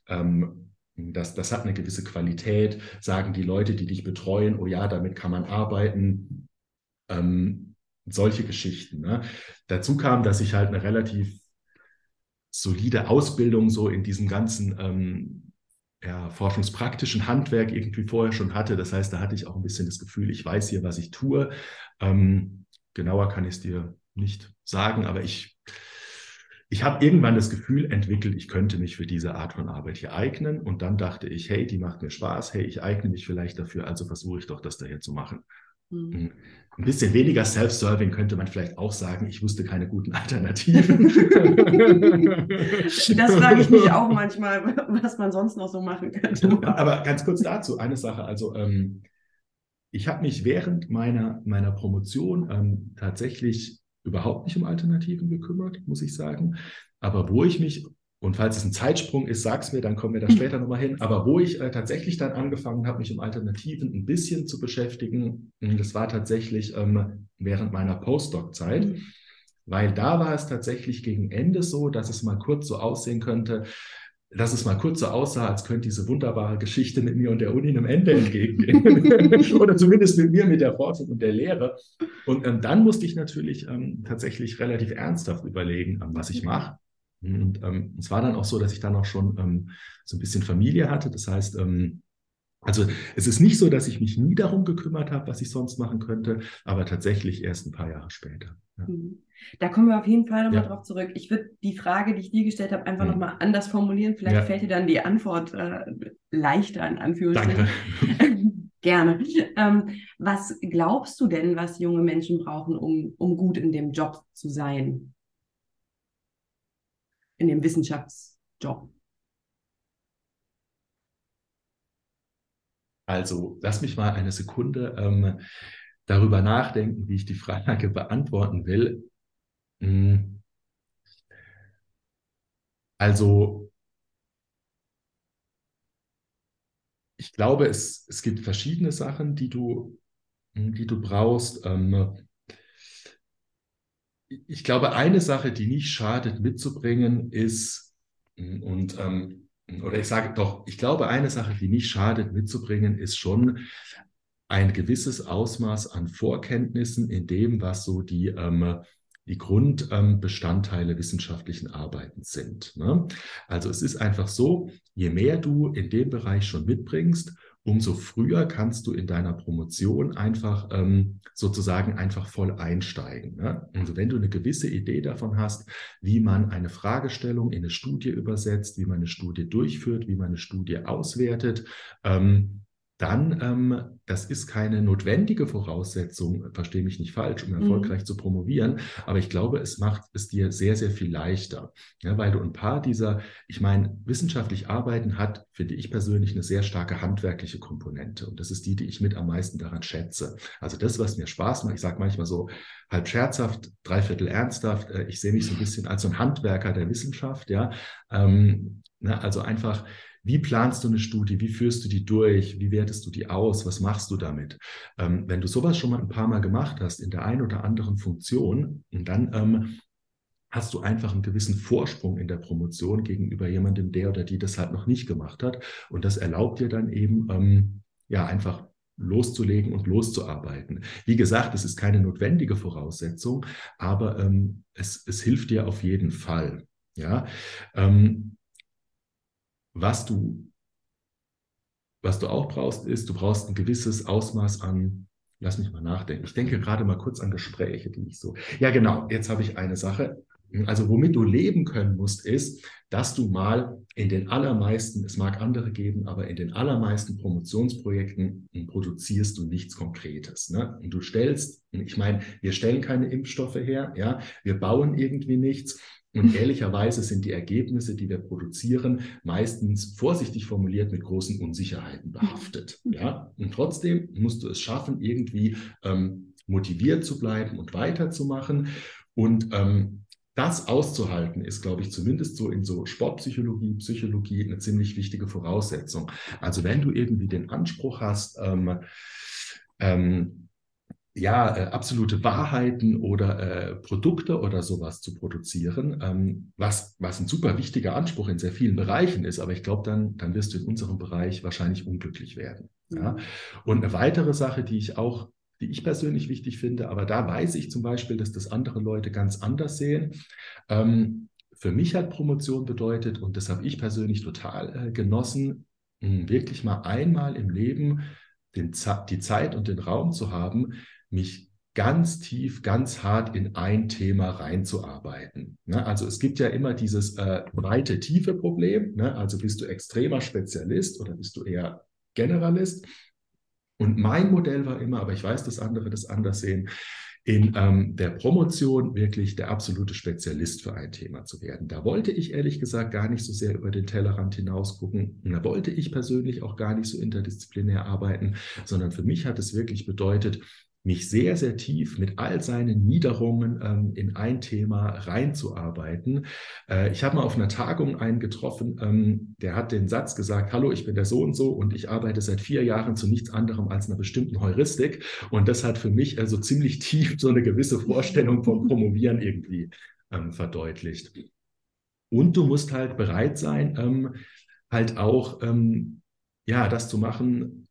ähm, das, das hat eine gewisse Qualität, sagen die Leute, die dich betreuen, oh ja, damit kann man arbeiten. Ähm, solche Geschichten. Ne? Dazu kam, dass ich halt eine relativ solide Ausbildung so in diesem ganzen ähm, ja, forschungspraktischen Handwerk irgendwie vorher schon hatte. Das heißt, da hatte ich auch ein bisschen das Gefühl, ich weiß hier, was ich tue. Ähm, genauer kann ich es dir nicht sagen, aber ich, ich habe irgendwann das Gefühl entwickelt, ich könnte mich für diese Art von Arbeit hier eignen. Und dann dachte ich, hey, die macht mir Spaß, hey, ich eigne mich vielleicht dafür, also versuche ich doch, das da hier zu machen. Mhm. Ein bisschen weniger Self-Serving könnte man vielleicht auch sagen, ich wusste keine guten Alternativen. das frage ich mich auch manchmal, was man sonst noch so machen könnte. Aber ganz kurz dazu, eine Sache. Also ähm, ich habe mich während meiner, meiner Promotion ähm, tatsächlich überhaupt nicht um Alternativen gekümmert, muss ich sagen. Aber wo ich mich und falls es ein Zeitsprung ist, sag's mir, dann kommen wir da später nochmal hin. Aber wo ich äh, tatsächlich dann angefangen habe, mich um Alternativen ein bisschen zu beschäftigen, hm, das war tatsächlich ähm, während meiner Postdoc-Zeit. Weil da war es tatsächlich gegen Ende so, dass es mal kurz so aussehen könnte, dass es mal kurz so aussah, als könnte diese wunderbare Geschichte mit mir und der Uni einem Ende entgegengehen. Oder zumindest mit mir, mit der Forschung und der Lehre. Und ähm, dann musste ich natürlich ähm, tatsächlich relativ ernsthaft überlegen, ähm, was ich mache. Und ähm, es war dann auch so, dass ich dann auch schon ähm, so ein bisschen Familie hatte. Das heißt, ähm, also es ist nicht so, dass ich mich nie darum gekümmert habe, was ich sonst machen könnte, aber tatsächlich erst ein paar Jahre später. Ja. Mhm. Da kommen wir auf jeden Fall nochmal ja. drauf zurück. Ich würde die Frage, die ich dir gestellt habe, einfach mhm. nochmal anders formulieren. Vielleicht ja. fällt dir dann die Antwort äh, leichter in Anführungsstrichen. Danke. Gerne. Ähm, was glaubst du denn, was junge Menschen brauchen, um, um gut in dem Job zu sein? In dem Wissenschaftsjob? Also, lass mich mal eine Sekunde ähm, darüber nachdenken, wie ich die Frage beantworten will. Hm. Also, ich glaube, es, es gibt verschiedene Sachen, die du, die du brauchst. Ähm, ich glaube, eine Sache, die nicht schadet mitzubringen, ist, und ähm, oder ich sage doch, ich glaube, eine Sache, die nicht schadet mitzubringen, ist schon ein gewisses Ausmaß an Vorkenntnissen in dem, was so die, ähm, die Grundbestandteile ähm, wissenschaftlichen Arbeitens sind. Ne? Also es ist einfach so, je mehr du in dem Bereich schon mitbringst, umso früher kannst du in deiner Promotion einfach ähm, sozusagen einfach voll einsteigen. Ne? Also wenn du eine gewisse Idee davon hast, wie man eine Fragestellung in eine Studie übersetzt, wie man eine Studie durchführt, wie man eine Studie auswertet, ähm, dann, ähm, das ist keine notwendige Voraussetzung, verstehe mich nicht falsch, um mhm. erfolgreich mhm. zu promovieren, aber ich glaube, es macht es dir sehr, sehr viel leichter, ja, weil du ein paar dieser, ich meine, wissenschaftlich arbeiten hat, finde ich persönlich, eine sehr starke handwerkliche Komponente und das ist die, die ich mit am meisten daran schätze. Also das, was mir Spaß macht, ich sage manchmal so halb scherzhaft, dreiviertel ernsthaft, äh, ich sehe mich so ein bisschen als so ein Handwerker der Wissenschaft, ja, ähm, na, also einfach wie planst du eine Studie? Wie führst du die durch? Wie wertest du die aus? Was machst du damit? Ähm, wenn du sowas schon mal ein paar Mal gemacht hast in der einen oder anderen Funktion, dann ähm, hast du einfach einen gewissen Vorsprung in der Promotion gegenüber jemandem, der oder die das halt noch nicht gemacht hat. Und das erlaubt dir dann eben, ähm, ja, einfach loszulegen und loszuarbeiten. Wie gesagt, es ist keine notwendige Voraussetzung, aber ähm, es, es hilft dir auf jeden Fall. Ja, ähm, was du, was du auch brauchst, ist, du brauchst ein gewisses Ausmaß an, lass mich mal nachdenken. Ich denke gerade mal kurz an Gespräche, die ich so. Ja, genau, jetzt habe ich eine Sache. Also womit du leben können musst, ist, dass du mal in den allermeisten, es mag andere geben, aber in den allermeisten Promotionsprojekten produzierst du nichts Konkretes. Ne? Und du stellst, ich meine, wir stellen keine Impfstoffe her, ja, wir bauen irgendwie nichts. Und ehrlicherweise sind die Ergebnisse, die wir produzieren, meistens vorsichtig formuliert mit großen Unsicherheiten behaftet. Ja? Und trotzdem musst du es schaffen, irgendwie ähm, motiviert zu bleiben und weiterzumachen. Und ähm, das auszuhalten, ist, glaube ich, zumindest so in so Sportpsychologie, Psychologie eine ziemlich wichtige Voraussetzung. Also wenn du irgendwie den Anspruch hast, ähm, ähm, ja, äh, absolute Wahrheiten oder äh, Produkte oder sowas zu produzieren, ähm, was, was ein super wichtiger Anspruch in sehr vielen Bereichen ist. Aber ich glaube, dann, dann wirst du in unserem Bereich wahrscheinlich unglücklich werden. Ja? Mhm. Und eine weitere Sache, die ich auch, die ich persönlich wichtig finde, aber da weiß ich zum Beispiel, dass das andere Leute ganz anders sehen. Ähm, für mich hat Promotion bedeutet, und das habe ich persönlich total äh, genossen, wirklich mal einmal im Leben den, die Zeit und den Raum zu haben, mich ganz tief, ganz hart in ein Thema reinzuarbeiten. Ne? Also es gibt ja immer dieses äh, breite, tiefe Problem. Ne? Also bist du extremer Spezialist oder bist du eher Generalist? Und mein Modell war immer, aber ich weiß, dass andere das anders sehen, in ähm, der Promotion wirklich der absolute Spezialist für ein Thema zu werden. Da wollte ich ehrlich gesagt gar nicht so sehr über den Tellerrand hinaus gucken. Da wollte ich persönlich auch gar nicht so interdisziplinär arbeiten, sondern für mich hat es wirklich bedeutet, mich sehr, sehr tief mit all seinen Niederungen ähm, in ein Thema reinzuarbeiten. Äh, ich habe mal auf einer Tagung einen getroffen, ähm, der hat den Satz gesagt, hallo, ich bin der so und so und ich arbeite seit vier Jahren zu nichts anderem als einer bestimmten Heuristik. Und das hat für mich also ziemlich tief so eine gewisse Vorstellung vom Promovieren irgendwie ähm, verdeutlicht. Und du musst halt bereit sein, ähm, halt auch ähm, ja, das zu machen,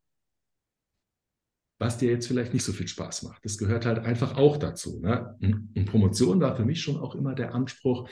was dir jetzt vielleicht nicht so viel Spaß macht. Das gehört halt einfach auch dazu. Ne? Und Promotion war für mich schon auch immer der Anspruch,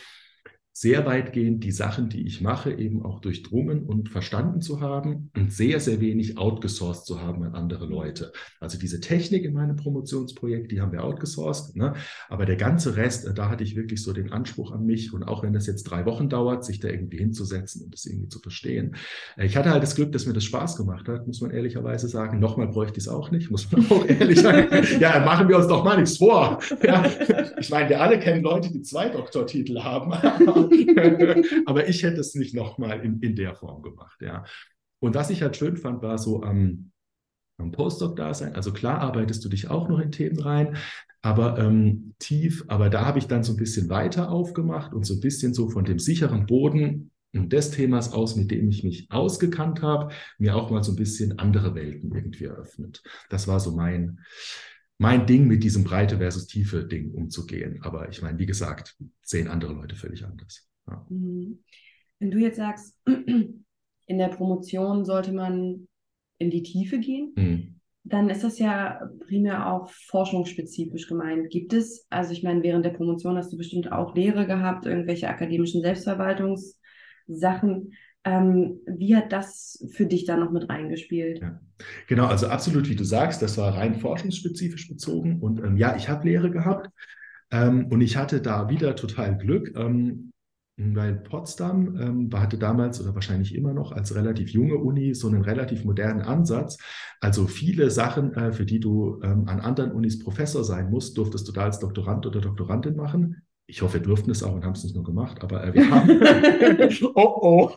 sehr weitgehend die Sachen, die ich mache, eben auch durchdrungen und verstanden zu haben und sehr, sehr wenig outgesourced zu haben an andere Leute. Also diese Technik in meinem Promotionsprojekt, die haben wir outgesourced, ne? aber der ganze Rest, äh, da hatte ich wirklich so den Anspruch an mich und auch wenn das jetzt drei Wochen dauert, sich da irgendwie hinzusetzen und das irgendwie zu verstehen. Äh, ich hatte halt das Glück, dass mir das Spaß gemacht hat, muss man ehrlicherweise sagen. Nochmal bräuchte ich es auch nicht, muss man auch ehrlich sagen. ja, machen wir uns doch mal nichts vor. Ja? Ich meine, wir alle kennen Leute, die zwei Doktortitel haben. Aber ich hätte es nicht nochmal in, in der Form gemacht, ja. Und was ich halt schön fand, war so am, am Postdoc-Dasein. Also klar arbeitest du dich auch noch in Themen rein, aber ähm, tief. Aber da habe ich dann so ein bisschen weiter aufgemacht und so ein bisschen so von dem sicheren Boden des Themas aus, mit dem ich mich ausgekannt habe, mir auch mal so ein bisschen andere Welten irgendwie eröffnet. Das war so mein, mein Ding, mit diesem Breite versus Tiefe Ding umzugehen. Aber ich meine, wie gesagt, sehen andere Leute völlig anders. Ja. Mhm. Wenn du jetzt sagst, in der Promotion sollte man in die Tiefe gehen, mhm. dann ist das ja primär auch forschungsspezifisch gemeint. Gibt es, also ich meine, während der Promotion hast du bestimmt auch Lehre gehabt, irgendwelche akademischen Selbstverwaltungssachen. Ähm, wie hat das für dich da noch mit reingespielt? Ja. Genau, also absolut, wie du sagst, das war rein forschungsspezifisch bezogen. Und ähm, ja, ich habe Lehre gehabt ähm, und ich hatte da wieder total Glück. Ähm, weil Potsdam ähm, hatte damals oder wahrscheinlich immer noch als relativ junge Uni so einen relativ modernen Ansatz. Also viele Sachen, äh, für die du ähm, an anderen Unis Professor sein musst, durftest du da als Doktorand oder Doktorandin machen. Ich hoffe, wir durften es auch und haben es nicht nur gemacht, aber äh, wir haben. oh, oh.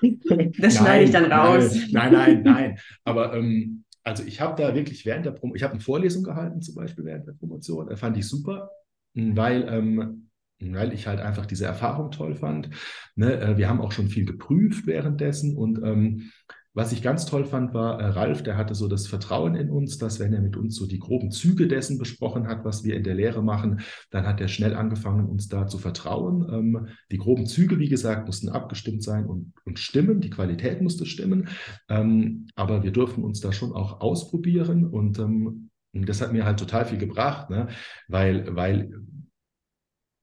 Das schneide ich dann raus. Nein, nein, nein. nein. Aber ähm, also ich habe da wirklich während der Promotion, ich habe eine Vorlesung gehalten, zum Beispiel während der Promotion, äh, fand ich super, weil ähm, weil ich halt einfach diese Erfahrung toll fand. Ne, äh, wir haben auch schon viel geprüft währenddessen und ähm, was ich ganz toll fand, war äh, Ralf, der hatte so das Vertrauen in uns, dass wenn er mit uns so die groben Züge dessen besprochen hat, was wir in der Lehre machen, dann hat er schnell angefangen, uns da zu vertrauen. Ähm, die groben Züge, wie gesagt, mussten abgestimmt sein und, und stimmen. Die Qualität musste stimmen. Ähm, aber wir durften uns da schon auch ausprobieren und ähm, das hat mir halt total viel gebracht, ne? weil, weil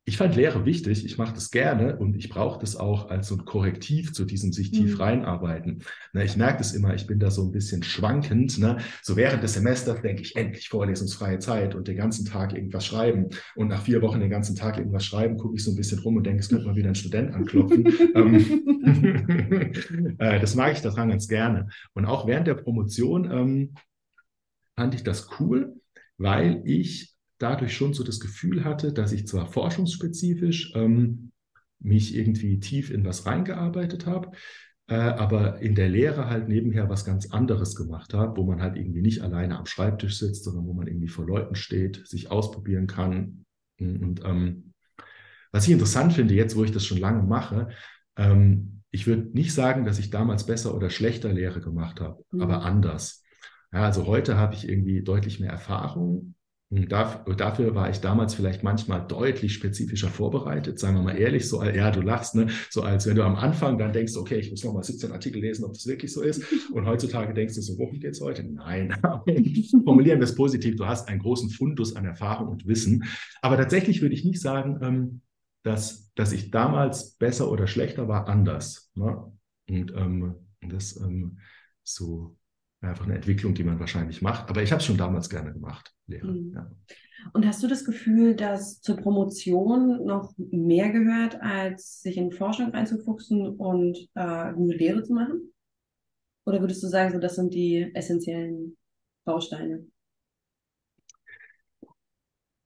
ich fand Lehre wichtig, ich mache das gerne und ich brauche das auch als so ein Korrektiv zu diesem sich tief mhm. reinarbeiten. Ne, ich merke das immer, ich bin da so ein bisschen schwankend. Ne? So während des Semesters denke ich endlich vorlesungsfreie Zeit und den ganzen Tag irgendwas schreiben. Und nach vier Wochen den ganzen Tag irgendwas schreiben, gucke ich so ein bisschen rum und denke, es könnte mal wieder ein Student anklopfen. Ähm, äh, das mag ich daran ganz gerne. Und auch während der Promotion ähm, fand ich das cool, weil ich dadurch schon so das Gefühl hatte, dass ich zwar forschungsspezifisch ähm, mich irgendwie tief in was reingearbeitet habe, äh, aber in der Lehre halt nebenher was ganz anderes gemacht habe, wo man halt irgendwie nicht alleine am Schreibtisch sitzt, sondern wo man irgendwie vor Leuten steht, sich ausprobieren kann. Und ähm, was ich interessant finde, jetzt wo ich das schon lange mache, ähm, ich würde nicht sagen, dass ich damals besser oder schlechter Lehre gemacht habe, mhm. aber anders. Ja, also heute habe ich irgendwie deutlich mehr Erfahrung Dafür war ich damals vielleicht manchmal deutlich spezifischer vorbereitet, sagen wir mal ehrlich, so, ja, du lachst, ne? so als wenn du am Anfang dann denkst, okay, ich muss noch mal 17 Artikel lesen, ob das wirklich so ist. Und heutzutage denkst du so, worum geht's heute? Nein, formulieren wir es positiv, du hast einen großen Fundus an Erfahrung und Wissen. Aber tatsächlich würde ich nicht sagen, ähm, dass, dass ich damals besser oder schlechter war, anders. Ne? Und ähm, das ähm, so einfach eine Entwicklung, die man wahrscheinlich macht. Aber ich habe es schon damals gerne gemacht, Lehre. Mhm. Ja. Und hast du das Gefühl, dass zur Promotion noch mehr gehört, als sich in Forschung reinzufuchsen und äh, eine Lehre zu machen? Oder würdest du sagen, so das sind die essentiellen Bausteine?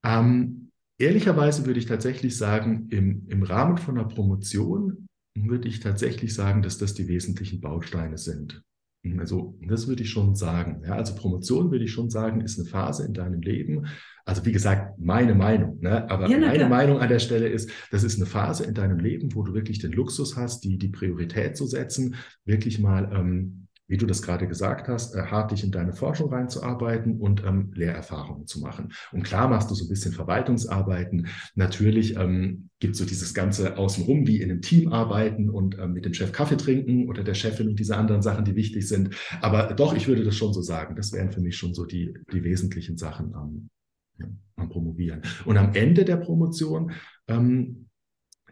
Ähm, ehrlicherweise würde ich tatsächlich sagen, im, im Rahmen von einer Promotion würde ich tatsächlich sagen, dass das die wesentlichen Bausteine sind. Also, das würde ich schon sagen. Ja, also Promotion würde ich schon sagen, ist eine Phase in deinem Leben. Also, wie gesagt, meine Meinung. Ne? Aber ja, meine Meinung an der Stelle ist, das ist eine Phase in deinem Leben, wo du wirklich den Luxus hast, die, die Priorität zu setzen, wirklich mal ähm, wie du das gerade gesagt hast, äh, hart dich in deine Forschung reinzuarbeiten und ähm, Lehrerfahrungen zu machen. Und klar machst du so ein bisschen Verwaltungsarbeiten. Natürlich ähm, gibt so dieses ganze Außenrum, wie in einem Team arbeiten und ähm, mit dem Chef Kaffee trinken oder der Chefin und diese anderen Sachen, die wichtig sind. Aber doch, ich würde das schon so sagen. Das wären für mich schon so die, die wesentlichen Sachen am, am Promovieren. Und am Ende der Promotion ähm,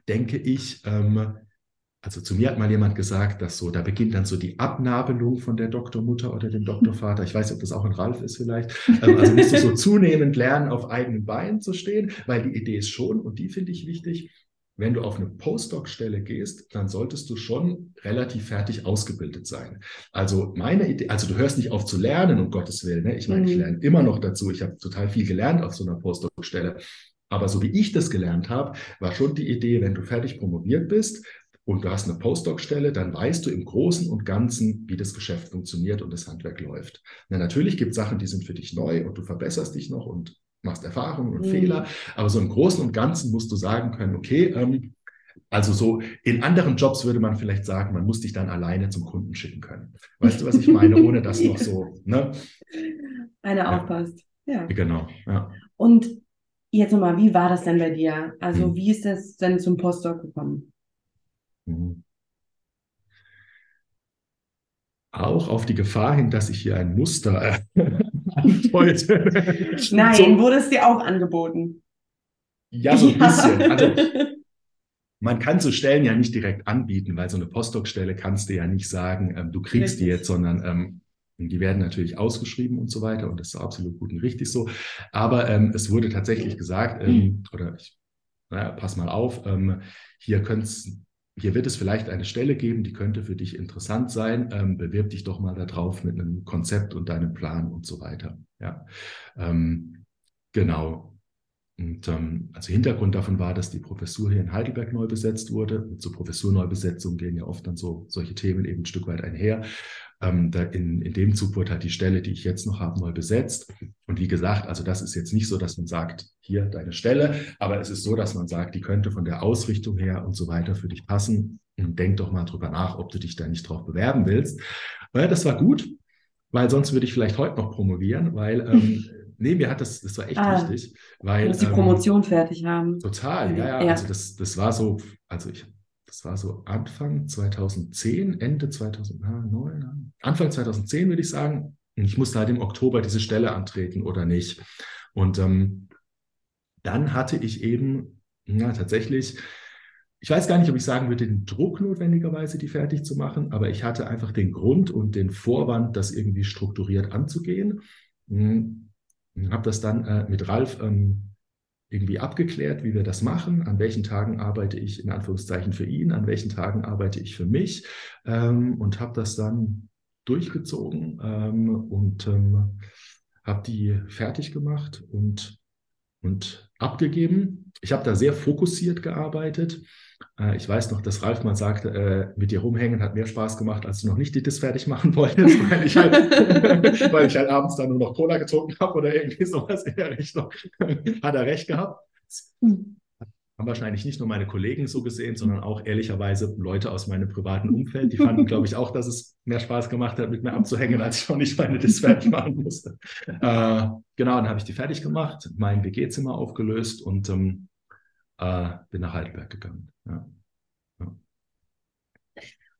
denke ich, ähm, also zu mir hat mal jemand gesagt, dass so, da beginnt dann so die Abnabelung von der Doktormutter oder dem Doktorvater. Ich weiß nicht, ob das auch ein Ralf ist vielleicht. Ähm, also musst du so zunehmend lernen, auf eigenen Beinen zu stehen, weil die Idee ist schon, und die finde ich wichtig, wenn du auf eine Postdoc-Stelle gehst, dann solltest du schon relativ fertig ausgebildet sein. Also meine Idee, also du hörst nicht auf zu lernen, um Gottes Willen. Ne? Ich meine, mhm. ich lerne immer noch dazu. Ich habe total viel gelernt auf so einer Postdoc-Stelle. Aber so wie ich das gelernt habe, war schon die Idee, wenn du fertig promoviert bist, und du hast eine Postdoc-Stelle, dann weißt du im Großen und Ganzen, wie das Geschäft funktioniert und das Handwerk läuft. Na, natürlich gibt es Sachen, die sind für dich neu und du verbesserst dich noch und machst Erfahrungen und mhm. Fehler, aber so im Großen und Ganzen musst du sagen können, okay, ähm, also so in anderen Jobs würde man vielleicht sagen, man muss dich dann alleine zum Kunden schicken können. Weißt du, was ich meine, ohne dass noch so, ne? Einer ja. aufpasst. Ja. Genau, ja. Und jetzt nochmal, wie war das denn bei dir? Also, hm. wie ist das denn zum Postdoc gekommen? Mhm. Auch auf die Gefahr hin, dass ich hier ein Muster äh, heute. Nein, So. wurde es dir auch angeboten? Ja, so ein Ja. bisschen. Also man kann so Stellen ja nicht direkt anbieten, weil so eine Postdoc-Stelle kannst du ja nicht sagen, ähm, du kriegst die Richtig. jetzt, sondern ähm, die werden natürlich ausgeschrieben und so weiter und das ist absolut gut und richtig so. Aber ähm, es wurde tatsächlich gesagt, ähm, oder ich, naja, pass mal auf, ähm, hier könnt's, hier wird es vielleicht eine Stelle geben, die könnte für dich interessant sein. Ähm, bewirb dich doch mal da drauf mit einem Konzept und deinem Plan und so weiter. Ja, ähm, genau. Und ähm, also Hintergrund davon war, dass die Professur hier in Heidelberg neu besetzt wurde. Mit so Professurneubesetzungen gehen ja oft dann so solche Themen eben ein Stück weit einher. Ähm, in, in dem Zug wurde halt die Stelle, die ich jetzt noch habe, neu besetzt. Und wie gesagt, also das ist jetzt nicht so, dass man sagt, hier deine Stelle, aber es ist so, dass man sagt, die könnte von der Ausrichtung her und so weiter für dich passen. Und denk doch mal drüber nach, ob du dich da nicht drauf bewerben willst. Weil das war gut, weil sonst würde ich vielleicht heute noch promovieren, weil ähm, nee, mir hat das, das war echt Ah, wichtig, Du weil musst die ähm, Promotion fertig haben. Total, ja, ja. Ja. Also das, das war so, also ich, das war so Anfang 2010, Ende 2009, Anfang 2010 würde ich sagen. Ich musste halt im Oktober diese Stelle antreten oder nicht. Und ähm, dann hatte ich eben, ja, tatsächlich, ich weiß gar nicht, ob ich sagen würde, den Druck notwendigerweise, die fertig zu machen, aber ich hatte einfach den Grund und den Vorwand, das irgendwie strukturiert anzugehen. Hm, Habe das dann äh, mit Ralf ähm, irgendwie abgeklärt, wie wir das machen, an welchen Tagen arbeite ich in Anführungszeichen für ihn, an welchen Tagen arbeite ich für mich ähm, und habe das dann durchgezogen ähm, und ähm, habe die fertig gemacht und, und abgegeben. Ich habe da sehr fokussiert gearbeitet. Äh, ich weiß noch, dass Ralf mal sagte, äh, mit dir rumhängen hat mehr Spaß gemacht, als du noch nicht die Diss fertig machen wolltest, weil ich halt, weil ich halt abends dann nur noch Cola getrunken habe oder irgendwie sowas in der Richtung. hat er recht gehabt. Haben wahrscheinlich nicht nur meine Kollegen so gesehen, sondern auch ehrlicherweise Leute aus meinem privaten Umfeld. Die fanden, glaube ich, auch, dass es mehr Spaß gemacht hat, mit mir abzuhängen, als ich schon nicht meine Diss fertig machen musste. Äh, genau, dann habe ich die fertig gemacht, mein WG-Zimmer aufgelöst und ähm, äh, bin nach Heidelberg gegangen. Ja.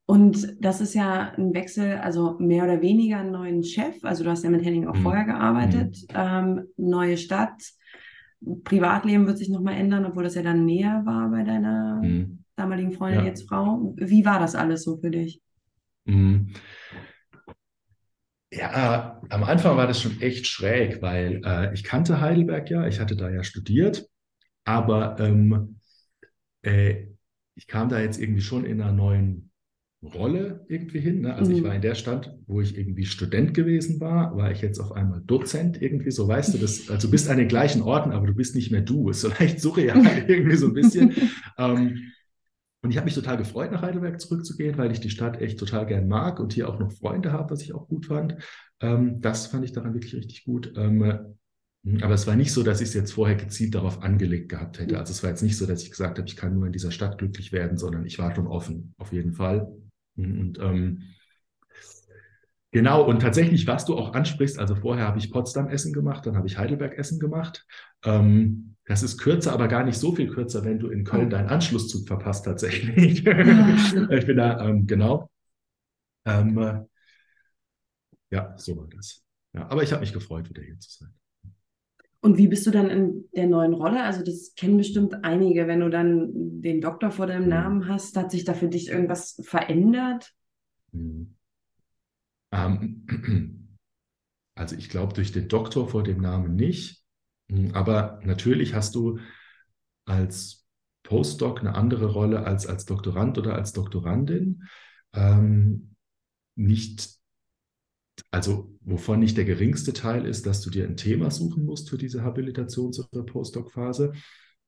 Und das ist ja ein Wechsel, also mehr oder weniger einen neuen Chef. Also du hast ja mit Henning auch Mhm. vorher gearbeitet. Ähm, neue Stadt. Privatleben wird sich nochmal ändern, obwohl das ja dann näher war bei deiner Mhm. damaligen Freundin, Ja. jetzt Frau. Wie war das alles so für dich? Mhm. Ja, am Anfang war das schon echt schräg, weil äh, ich kannte Heidelberg ja, ich hatte da ja studiert, aber ähm, äh, ich kam da jetzt irgendwie schon in einer neuen Rolle irgendwie hin. Ne? Also ich Mhm. war in der Stadt, wo ich irgendwie Student gewesen war, war ich jetzt auf einmal Dozent irgendwie, so weißt du das, also du bist an den gleichen Orten, aber du bist nicht mehr du. Ist so leicht surreal irgendwie so ein bisschen. Ähm, und ich habe mich total gefreut, nach Heidelberg zurückzugehen, weil ich die Stadt echt total gern mag und hier auch noch Freunde habe, was ich auch gut fand. Ähm, das fand ich daran wirklich richtig gut. Ähm, aber es war nicht so, dass ich es jetzt vorher gezielt darauf angelegt gehabt hätte. Also es war jetzt nicht so, dass ich gesagt habe, ich kann nur in dieser Stadt glücklich werden, sondern ich war schon offen, auf jeden Fall. Und ähm, genau, und tatsächlich, was du auch ansprichst, also vorher habe ich Potsdam Essen gemacht, dann habe ich Heidelberg Essen gemacht. Ähm, das ist kürzer, aber gar nicht so viel kürzer, wenn du in Köln Oh. deinen Anschlusszug verpasst tatsächlich. Ah. ich bin da, ähm, genau. Ähm, äh, ja, so war das. Ja, aber ich habe mich gefreut, wieder hier zu sein. Und wie bist du dann in der neuen Rolle? Also das kennen bestimmt einige, wenn du dann den Doktor vor deinem Mhm. Namen hast, hat sich da für dich irgendwas verändert? Mhm. Ähm, also ich glaube, durch den Doktor vor dem Namen nicht. Mhm, Aber natürlich hast du als Postdoc eine andere Rolle als als Doktorand oder als Doktorandin. Ähm, nicht, also wovon nicht der geringste Teil ist, dass du dir ein Thema suchen musst für diese Habilitations- oder Postdoc-Phase.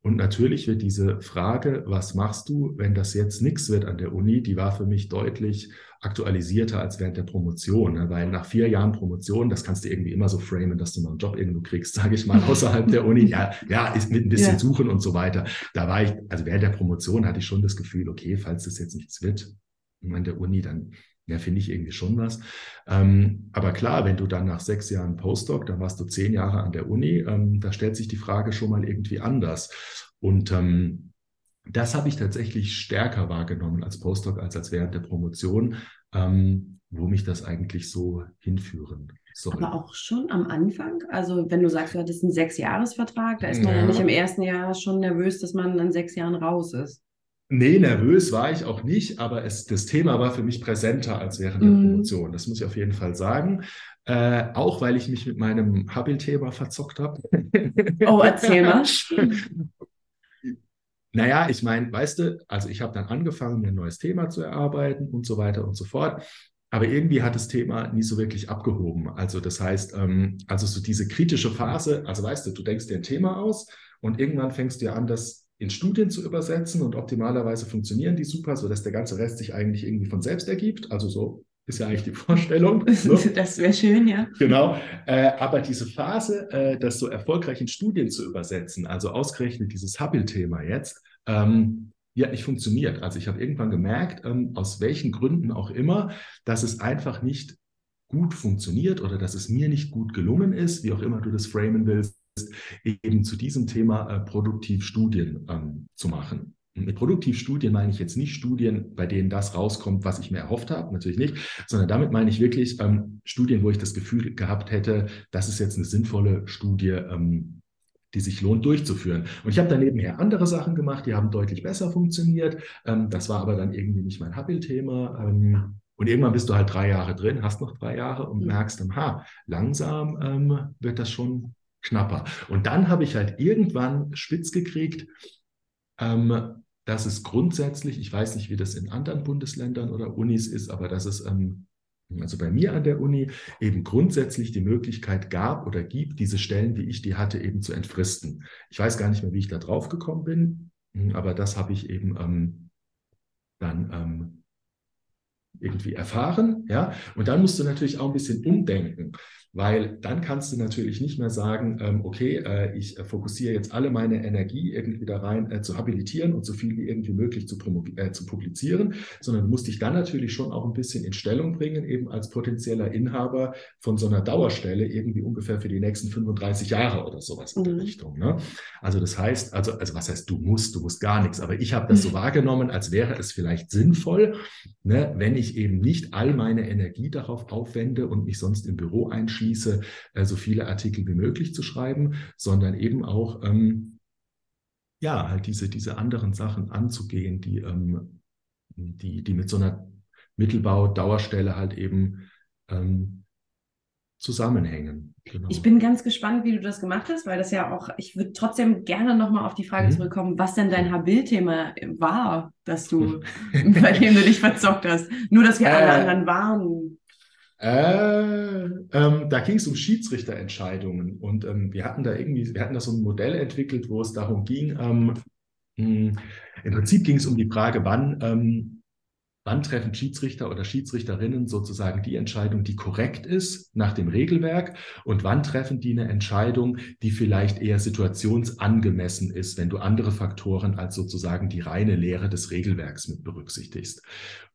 Und natürlich wird diese Frage, was machst du, wenn das jetzt nichts wird an der Uni, die war für mich deutlich aktualisierter als während der Promotion, ne? weil nach vier Jahren Promotion, das kannst du irgendwie immer so framen, dass du mal einen Job irgendwo kriegst, sage ich mal, außerhalb der Uni. Ja, ja, ist mit ein bisschen Ja. Suchen und so weiter. Da war ich, also während der Promotion hatte ich schon das Gefühl, okay, falls das jetzt nichts wird an der Uni, dann ja, finde ich irgendwie schon was. Ähm, aber klar, wenn du dann nach sechs Jahren Postdoc, dann warst du zehn Jahre an der Uni, ähm, da stellt sich die Frage schon mal irgendwie anders. Und ähm, das habe ich tatsächlich stärker wahrgenommen als Postdoc als als während der Promotion. Ähm, wo mich das eigentlich so hinführen soll. Aber auch schon am Anfang? Also wenn du sagst, du hattest einen Sechsjahresvertrag, da ist man ja. ja nicht im ersten Jahr schon nervös, dass man in sechs Jahren raus ist. Nee, nervös war ich auch nicht, aber es, das Thema war für mich präsenter als während der mhm. Promotion. Das muss ich auf jeden Fall sagen. Äh, auch weil ich mich mit meinem Hubble-Thema verzockt habe. Oh, erzähl mal. naja, ich meine, weißt du, also ich habe dann angefangen, mir ein neues Thema zu erarbeiten und so weiter und so fort. Aber irgendwie hat das Thema nie so wirklich abgehoben. Also das heißt, ähm, also so diese kritische Phase, also weißt du, du denkst dir ein Thema aus und irgendwann fängst du an, das in Studien zu übersetzen und optimalerweise funktionieren die super, sodass der ganze Rest sich eigentlich irgendwie von selbst ergibt. Also so ist ja eigentlich die Vorstellung. So. Das wäre schön, ja. Genau. Äh, aber diese Phase, äh, das so erfolgreich in Studien zu übersetzen, also ausgerechnet dieses Hubble-Thema jetzt, ähm, die hat nicht funktioniert. Also ich habe irgendwann gemerkt, ähm, aus welchen Gründen auch immer, dass es einfach nicht gut funktioniert oder dass es mir nicht gut gelungen ist, wie auch immer du das framen willst, eben zu diesem Thema äh, Produktivstudien ähm, zu machen. Mit Produktivstudien meine ich jetzt nicht Studien, bei denen das rauskommt, was ich mir erhofft habe, natürlich nicht, sondern damit meine ich wirklich ähm, Studien, wo ich das Gefühl gehabt hätte, das ist jetzt eine sinnvolle Studie, ähm, die sich lohnt durchzuführen. Und ich habe dann nebenher andere Sachen gemacht, die haben deutlich besser funktioniert. Ähm, das war aber dann irgendwie nicht mein Hubble-Thema. Ähm, und irgendwann bist du halt drei Jahre drin, hast noch drei Jahre und mhm. merkst, ha, langsam ähm, wird das schon knapper. Und dann habe ich halt irgendwann spitz gekriegt, ähm, dass es grundsätzlich, ich weiß nicht, wie das in anderen Bundesländern oder Unis ist, aber dass es ähm, also bei mir an der Uni eben grundsätzlich die Möglichkeit gab oder gibt, diese Stellen, die ich die hatte, eben zu entfristen. Ich weiß gar nicht mehr, wie ich da drauf gekommen bin, hm, aber das habe ich eben ähm, dann ähm, irgendwie erfahren, ja. Und dann musst du natürlich auch ein bisschen umdenken. Weil dann kannst du natürlich nicht mehr sagen, ähm, okay, äh, ich äh, fokussiere jetzt alle meine Energie irgendwie da rein äh, zu habilitieren und so viel wie irgendwie möglich zu, äh, zu publizieren, sondern du musst dich dann natürlich schon auch ein bisschen in Stellung bringen, eben als potenzieller Inhaber von so einer Dauerstelle irgendwie ungefähr für die nächsten 35 Jahre oder sowas in der mhm. Richtung. Ne? Also das heißt, also, also was heißt, du musst, du musst gar nichts, aber ich habe das so wahrgenommen, als wäre es vielleicht sinnvoll, ne, wenn ich eben nicht all meine Energie darauf aufwende und mich sonst im Büro einschließe, schließe, äh, so viele Artikel wie möglich zu schreiben, sondern eben auch ähm, ja, halt diese, diese anderen Sachen anzugehen, die, ähm, die, die mit so einer Mittelbau-Dauerstelle halt eben ähm, zusammenhängen. Genau. Ich bin ganz gespannt, wie du das gemacht hast, weil das ja auch, ich würde trotzdem gerne nochmal auf die Frage mhm. zurückkommen, was denn dein Habil-Thema war, dass du, bei dem du dich verzockt hast. Nur, dass wir alle äh, anderen waren. Äh, ähm, da ging es um Schiedsrichterentscheidungen und ähm, wir hatten da irgendwie, wir hatten da so ein Modell entwickelt, wo es darum ging, ähm, mh, im Prinzip ging es um die Frage, wann ähm, wann treffen Schiedsrichter oder Schiedsrichterinnen sozusagen die Entscheidung, die korrekt ist nach dem Regelwerk und wann treffen die eine Entscheidung, die vielleicht eher situationsangemessen ist, wenn du andere Faktoren als sozusagen die reine Lehre des Regelwerks mit berücksichtigst.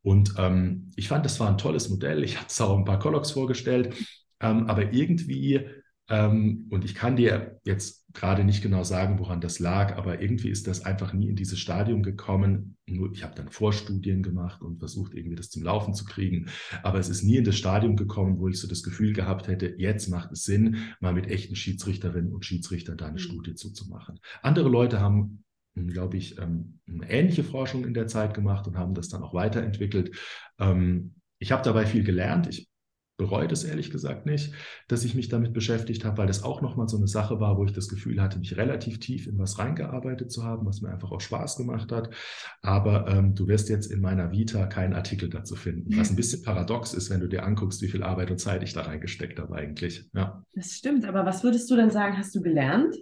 Und ähm, ich fand, das war ein tolles Modell. Ich hatte es auch ein paar Kollox vorgestellt, ähm, aber irgendwie ähm, und ich kann dir jetzt gerade nicht genau sagen, woran das lag, aber irgendwie ist das einfach nie in dieses Stadium gekommen. Nur ich habe dann Vorstudien gemacht und versucht, irgendwie das zum Laufen zu kriegen. Aber es ist nie in das Stadium gekommen, wo ich so das Gefühl gehabt hätte, jetzt macht es Sinn, mal mit echten Schiedsrichterinnen und Schiedsrichtern da eine mhm. Studie zuzumachen. Andere Leute haben hm, glaube ich, ähm, eine ähnliche Forschung in der Zeit gemacht und haben das dann auch weiterentwickelt. Ähm, ich habe dabei viel gelernt. Ich bereue es ehrlich gesagt nicht, dass ich mich damit beschäftigt habe, weil das auch nochmal so eine Sache war, wo ich das Gefühl hatte, mich relativ tief in was reingearbeitet zu haben, was mir einfach auch Spaß gemacht hat. Aber ähm, du wirst jetzt in meiner Vita keinen Artikel dazu finden, was ein bisschen paradox ist, wenn du dir anguckst, wie viel Arbeit und Zeit ich da reingesteckt habe eigentlich. Ja. Das stimmt, aber was würdest du denn sagen, hast du gelernt?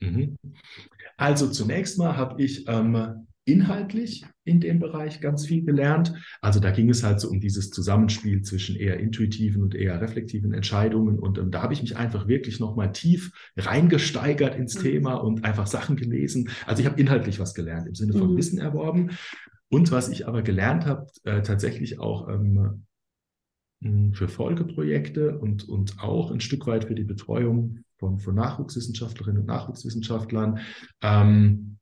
Mhm. Also zunächst mal habe ich ähm, inhaltlich in dem Bereich ganz viel gelernt. Also da ging es halt so um dieses Zusammenspiel zwischen eher intuitiven und eher reflektiven Entscheidungen. Und ähm, da habe ich mich einfach wirklich nochmal tief reingesteigert ins mhm. Thema und einfach Sachen gelesen. Also ich habe inhaltlich was gelernt im Sinne von mhm. Wissen erworben. Und was ich aber gelernt habe, äh, tatsächlich auch ähm, für Folgeprojekte und, und auch ein Stück weit für die Betreuung von, von Nachwuchswissenschaftlerinnen und Nachwuchswissenschaftlern, ähm,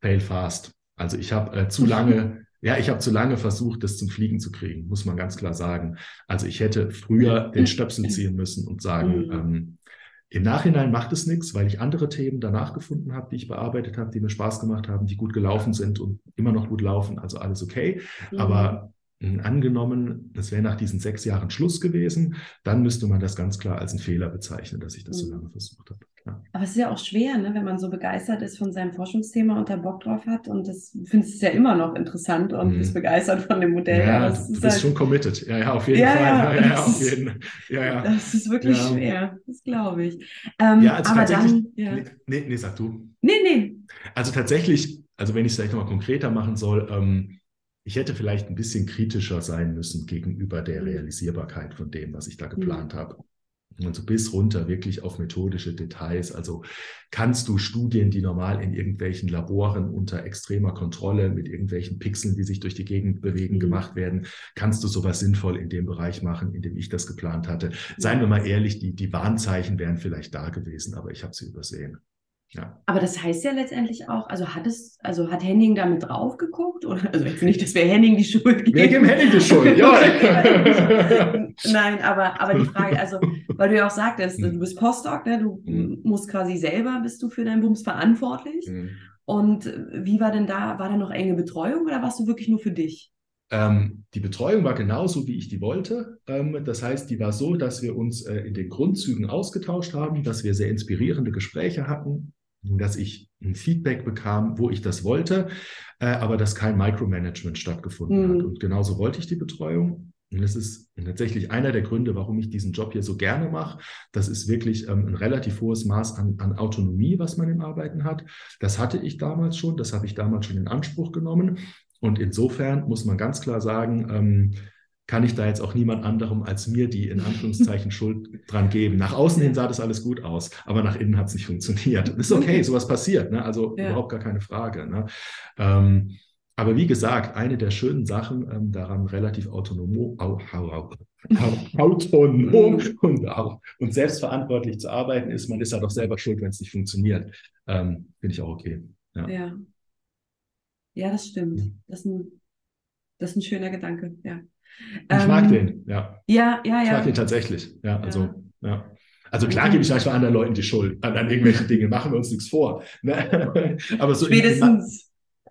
fail fast. Also ich habe äh, zu lange Ja, ich habe zu lange versucht, das zum Fliegen zu kriegen, muss man ganz klar sagen. Also ich hätte früher den Stöpsel ziehen müssen und sagen, Mhm. ähm, im Nachhinein macht es nichts, weil ich andere Themen danach gefunden habe, die ich bearbeitet habe, die mir Spaß gemacht haben, die gut gelaufen sind und immer noch gut laufen. Also alles okay. Mhm. Aber mh, angenommen, es wäre nach diesen sechs Jahren Schluss gewesen, dann müsste man das ganz klar als einen Fehler bezeichnen, dass ich das so Mhm. lange versucht habe. Aber es ist ja auch schwer, ne, wenn man so begeistert ist von seinem Forschungsthema und da Bock drauf hat. Und das findest es ja immer noch interessant und Mhm. bist begeistert von dem Modell. Ja, aber du, bist halt- schon committed. Ja, ja, auf jeden Ja, Fall. ja, Ja, ja, das auf ist- jeden Ja, ja. Das ist wirklich Ja. schwer, das glaube ich. Ähm, Ja, also aber tatsächlich. dann. Nee, nee, nee, sag du. Nee, nee. Also tatsächlich, also wenn ich es vielleicht nochmal konkreter machen soll, ähm, ich hätte vielleicht ein bisschen kritischer sein müssen gegenüber der Mhm. Realisierbarkeit von dem, was ich da geplant habe. Und so bis runter wirklich auf methodische Details. Also kannst du Studien, die normal in irgendwelchen Laboren unter extremer Kontrolle mit irgendwelchen Pixeln, die sich durch die Gegend bewegen, Mhm. gemacht werden, kannst du sowas sinnvoll in dem Bereich machen, in dem ich das geplant hatte. Seien wir mal ehrlich, die, die Warnzeichen wären vielleicht da gewesen, aber ich habe sie übersehen. Ja. Aber das heißt ja letztendlich auch, also hat es, also hat Henning damit drauf geguckt? Oder, also jetzt nicht, dass wir Henning die Schuld geben. Wir geben Henning die Schuld, ja. Nein, aber, aber die Frage, also, weil du ja auch sagtest, Mhm. du bist Postdoc, ne? du Mhm. musst quasi selber, bist du für deinen Bums verantwortlich. Und äh, wie war denn da, war da noch enge Betreuung oder warst du wirklich nur für dich? Ähm, die Betreuung war genauso, wie ich die wollte. Ähm, das heißt, die war so, dass wir uns äh, in den Grundzügen ausgetauscht haben, dass wir sehr inspirierende Gespräche hatten, dass ich ein Feedback bekam, wo ich das wollte, äh, aber dass kein Micromanagement stattgefunden Mhm. hat. Und genauso wollte ich die Betreuung. Und das ist tatsächlich einer der Gründe, warum ich diesen Job hier so gerne mache. Das ist wirklich ähm, ein relativ hohes Maß an, an Autonomie, was man im Arbeiten hat. Das hatte ich damals schon, das habe ich damals schon in Anspruch genommen. Und insofern muss man ganz klar sagen, ähm, kann ich da jetzt auch niemand anderem als mir die in Anführungszeichen Schuld dran geben. Nach außen hin sah das alles gut aus, aber nach innen hat es nicht funktioniert. Das ist okay, sowas passiert, ne? also Ja. überhaupt gar keine Frage. Ne? Ähm, aber wie gesagt, eine der schönen Sachen ähm, daran, relativ autonom, au, au, au, au, autonom und, und selbstverantwortlich zu arbeiten, ist, man ist halt auch selber schuld, wenn es nicht funktioniert. Ähm, Finde ich auch okay. Ja. Ja. Ja, das stimmt. Das ist ein, das ist ein schöner Gedanke, ja. Ich mag Ähm, den, ja. Ja, ja, Ich ja. mag den tatsächlich. Ja, also, Ja. ja. Also klar gebe ich manchmal anderen Leuten die Schuld an, an irgendwelchen Dingen, machen wir uns nichts vor. Ne? Aber so Spätestens,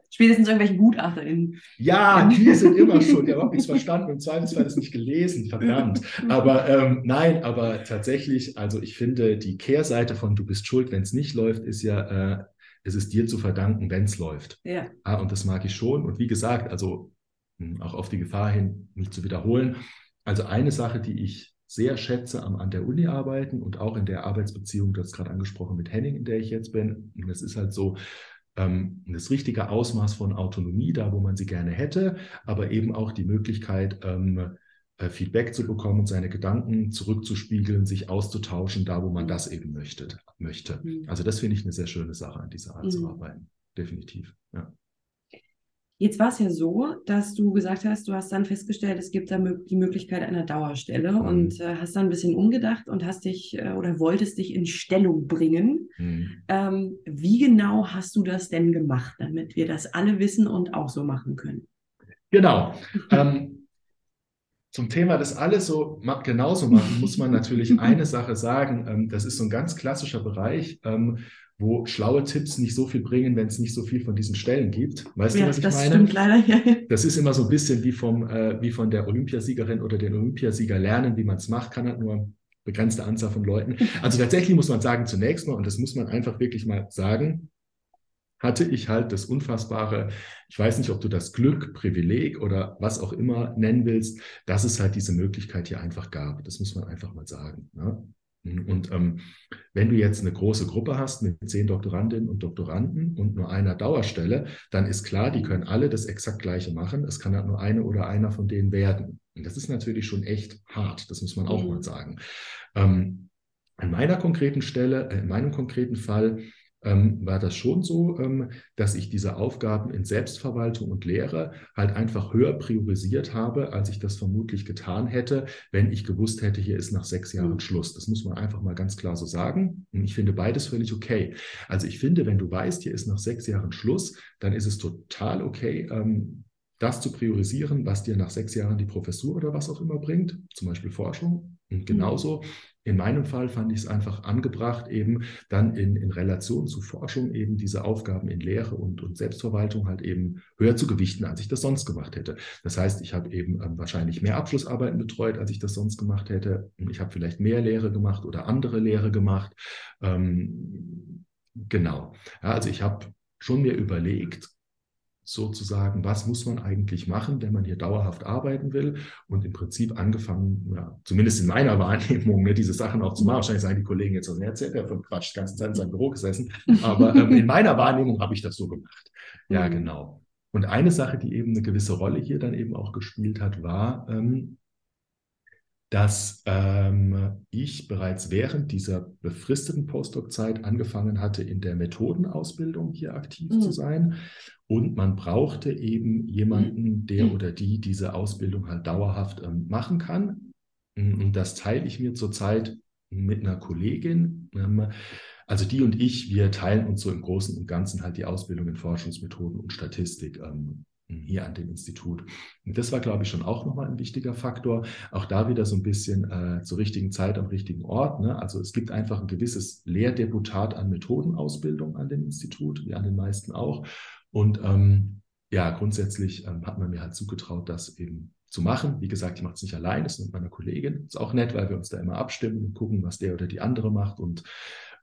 spätestens irgendwelchen GutachterInnen. ja, die sind immer schuld. Die haben überhaupt nichts verstanden. Im Zweifelsfall das nicht gelesen, verdammt. Aber ähm, nein, aber tatsächlich, also ich finde, die Kehrseite von du bist schuld, wenn es nicht läuft, ist ja, äh, es ist dir zu verdanken, wenn es läuft. Ja. Ah, und das mag ich schon. Und wie gesagt, also auch auf die Gefahr hin, nicht zu wiederholen. Also eine Sache, die ich sehr schätze am, an der Uni arbeiten und auch in der Arbeitsbeziehung, du hast gerade angesprochen mit Henning, in der ich jetzt bin. Und das ist halt so ähm, das richtige Ausmaß von Autonomie, da wo man sie gerne hätte, aber eben auch die Möglichkeit, ähm, äh, Feedback zu bekommen, seine Gedanken zurückzuspiegeln, sich auszutauschen, da wo man das eben möchte. möchte. Also das finde ich eine sehr schöne Sache an dieser Art zu Mhm. arbeiten. Definitiv. Ja. Jetzt war es ja so, dass du gesagt hast, du hast dann festgestellt, es gibt da die Möglichkeit einer Dauerstelle Mhm. und äh, hast dann ein bisschen umgedacht und hast dich äh, oder wolltest dich in Stellung bringen. Mhm. Ähm, wie genau hast du das denn gemacht, damit wir das alle wissen und auch so machen können? Genau. ähm, zum Thema, das alles so genauso machen, muss man natürlich eine Sache sagen. Ähm, das ist so ein ganz klassischer Bereich, ähm, wo schlaue Tipps nicht so viel bringen, wenn es nicht so viel von diesen Stellen gibt. Weißt du, ja, was ich das meine? stimmt leider. Ja. Das ist immer so ein bisschen wie, vom, äh, wie von der Olympiasiegerin oder den Olympiasieger lernen, wie man es macht, kann halt nur begrenzte Anzahl von Leuten. Also tatsächlich muss man sagen, zunächst mal, und das muss man einfach wirklich mal sagen, hatte ich halt das unfassbare, ich weiß nicht, ob du das Glück, Privileg oder was auch immer nennen willst, dass es halt diese Möglichkeit hier einfach gab. Das muss man einfach mal sagen. Ne? Und ähm, wenn du jetzt eine große Gruppe hast mit zehn Doktorandinnen und Doktoranden und nur einer Dauerstelle, dann ist klar, die können alle das exakt gleiche machen. Es kann halt nur eine oder einer von denen werden. Und das ist natürlich schon echt hart, das muss man auch Mhm. mal sagen. Ähm, an meiner konkreten Stelle, äh, in meinem konkreten Fall, ähm, war das schon so, ähm, dass ich diese Aufgaben in Selbstverwaltung und Lehre halt einfach höher priorisiert habe, als ich das vermutlich getan hätte, wenn ich gewusst hätte, hier ist nach sechs Jahren Mhm. Schluss. Das muss man einfach mal ganz klar so sagen. Und ich finde beides völlig okay. Also ich finde, wenn du weißt, hier ist nach sechs Jahren Schluss, dann ist es total okay, ähm, das zu priorisieren, was dir nach sechs Jahren die Professur oder was auch immer bringt, zum Beispiel Forschung. Und genauso in meinem Fall fand ich es einfach angebracht, eben dann in, in Relation zu Forschung eben diese Aufgaben in Lehre und, und Selbstverwaltung halt eben höher zu gewichten, als ich das sonst gemacht hätte. Das heißt, ich habe eben ähm, wahrscheinlich mehr Abschlussarbeiten betreut, als ich das sonst gemacht hätte. Ich habe vielleicht mehr Lehre gemacht oder andere Lehre gemacht. Ähm, genau. Ja, also ich habe schon mir überlegt, sozusagen, was muss man eigentlich machen, wenn man hier dauerhaft arbeiten will und im Prinzip angefangen, ja, zumindest in meiner Wahrnehmung, ne, diese Sachen auch zu machen. Wahrscheinlich sagen die Kollegen jetzt, was erzählt der von Quatsch, die ganze Zeit in seinem Büro gesessen. Aber ähm, in meiner Wahrnehmung habe ich das so gemacht. Ja, mhm. genau. Und eine Sache, die eben eine gewisse Rolle hier dann eben auch gespielt hat, war, ähm, dass ähm, ich bereits während dieser befristeten Postdoc-Zeit angefangen hatte, in der Methodenausbildung hier aktiv mhm. zu sein. Und man brauchte eben jemanden, der mhm. oder die diese Ausbildung halt dauerhaft ähm, machen kann. Und das teile ich mir zurzeit mit einer Kollegin. Ähm, also die und ich, wir teilen uns so im Großen und Ganzen halt die Ausbildung in Forschungsmethoden und Statistik ähm, hier an dem Institut. Und das war, glaube ich, schon auch nochmal ein wichtiger Faktor. Auch da wieder so ein bisschen äh, zur richtigen Zeit am richtigen Ort. Ne? Also es gibt einfach ein gewisses Lehrdeputat an Methodenausbildung an dem Institut, wie an den meisten auch. Und ähm, ja, grundsätzlich ähm, hat man mir halt zugetraut, das eben zu machen. Wie gesagt, ich mache es nicht allein, das ist mit meiner Kollegin. Ist auch nett, weil wir uns da immer abstimmen und gucken, was der oder die andere macht und,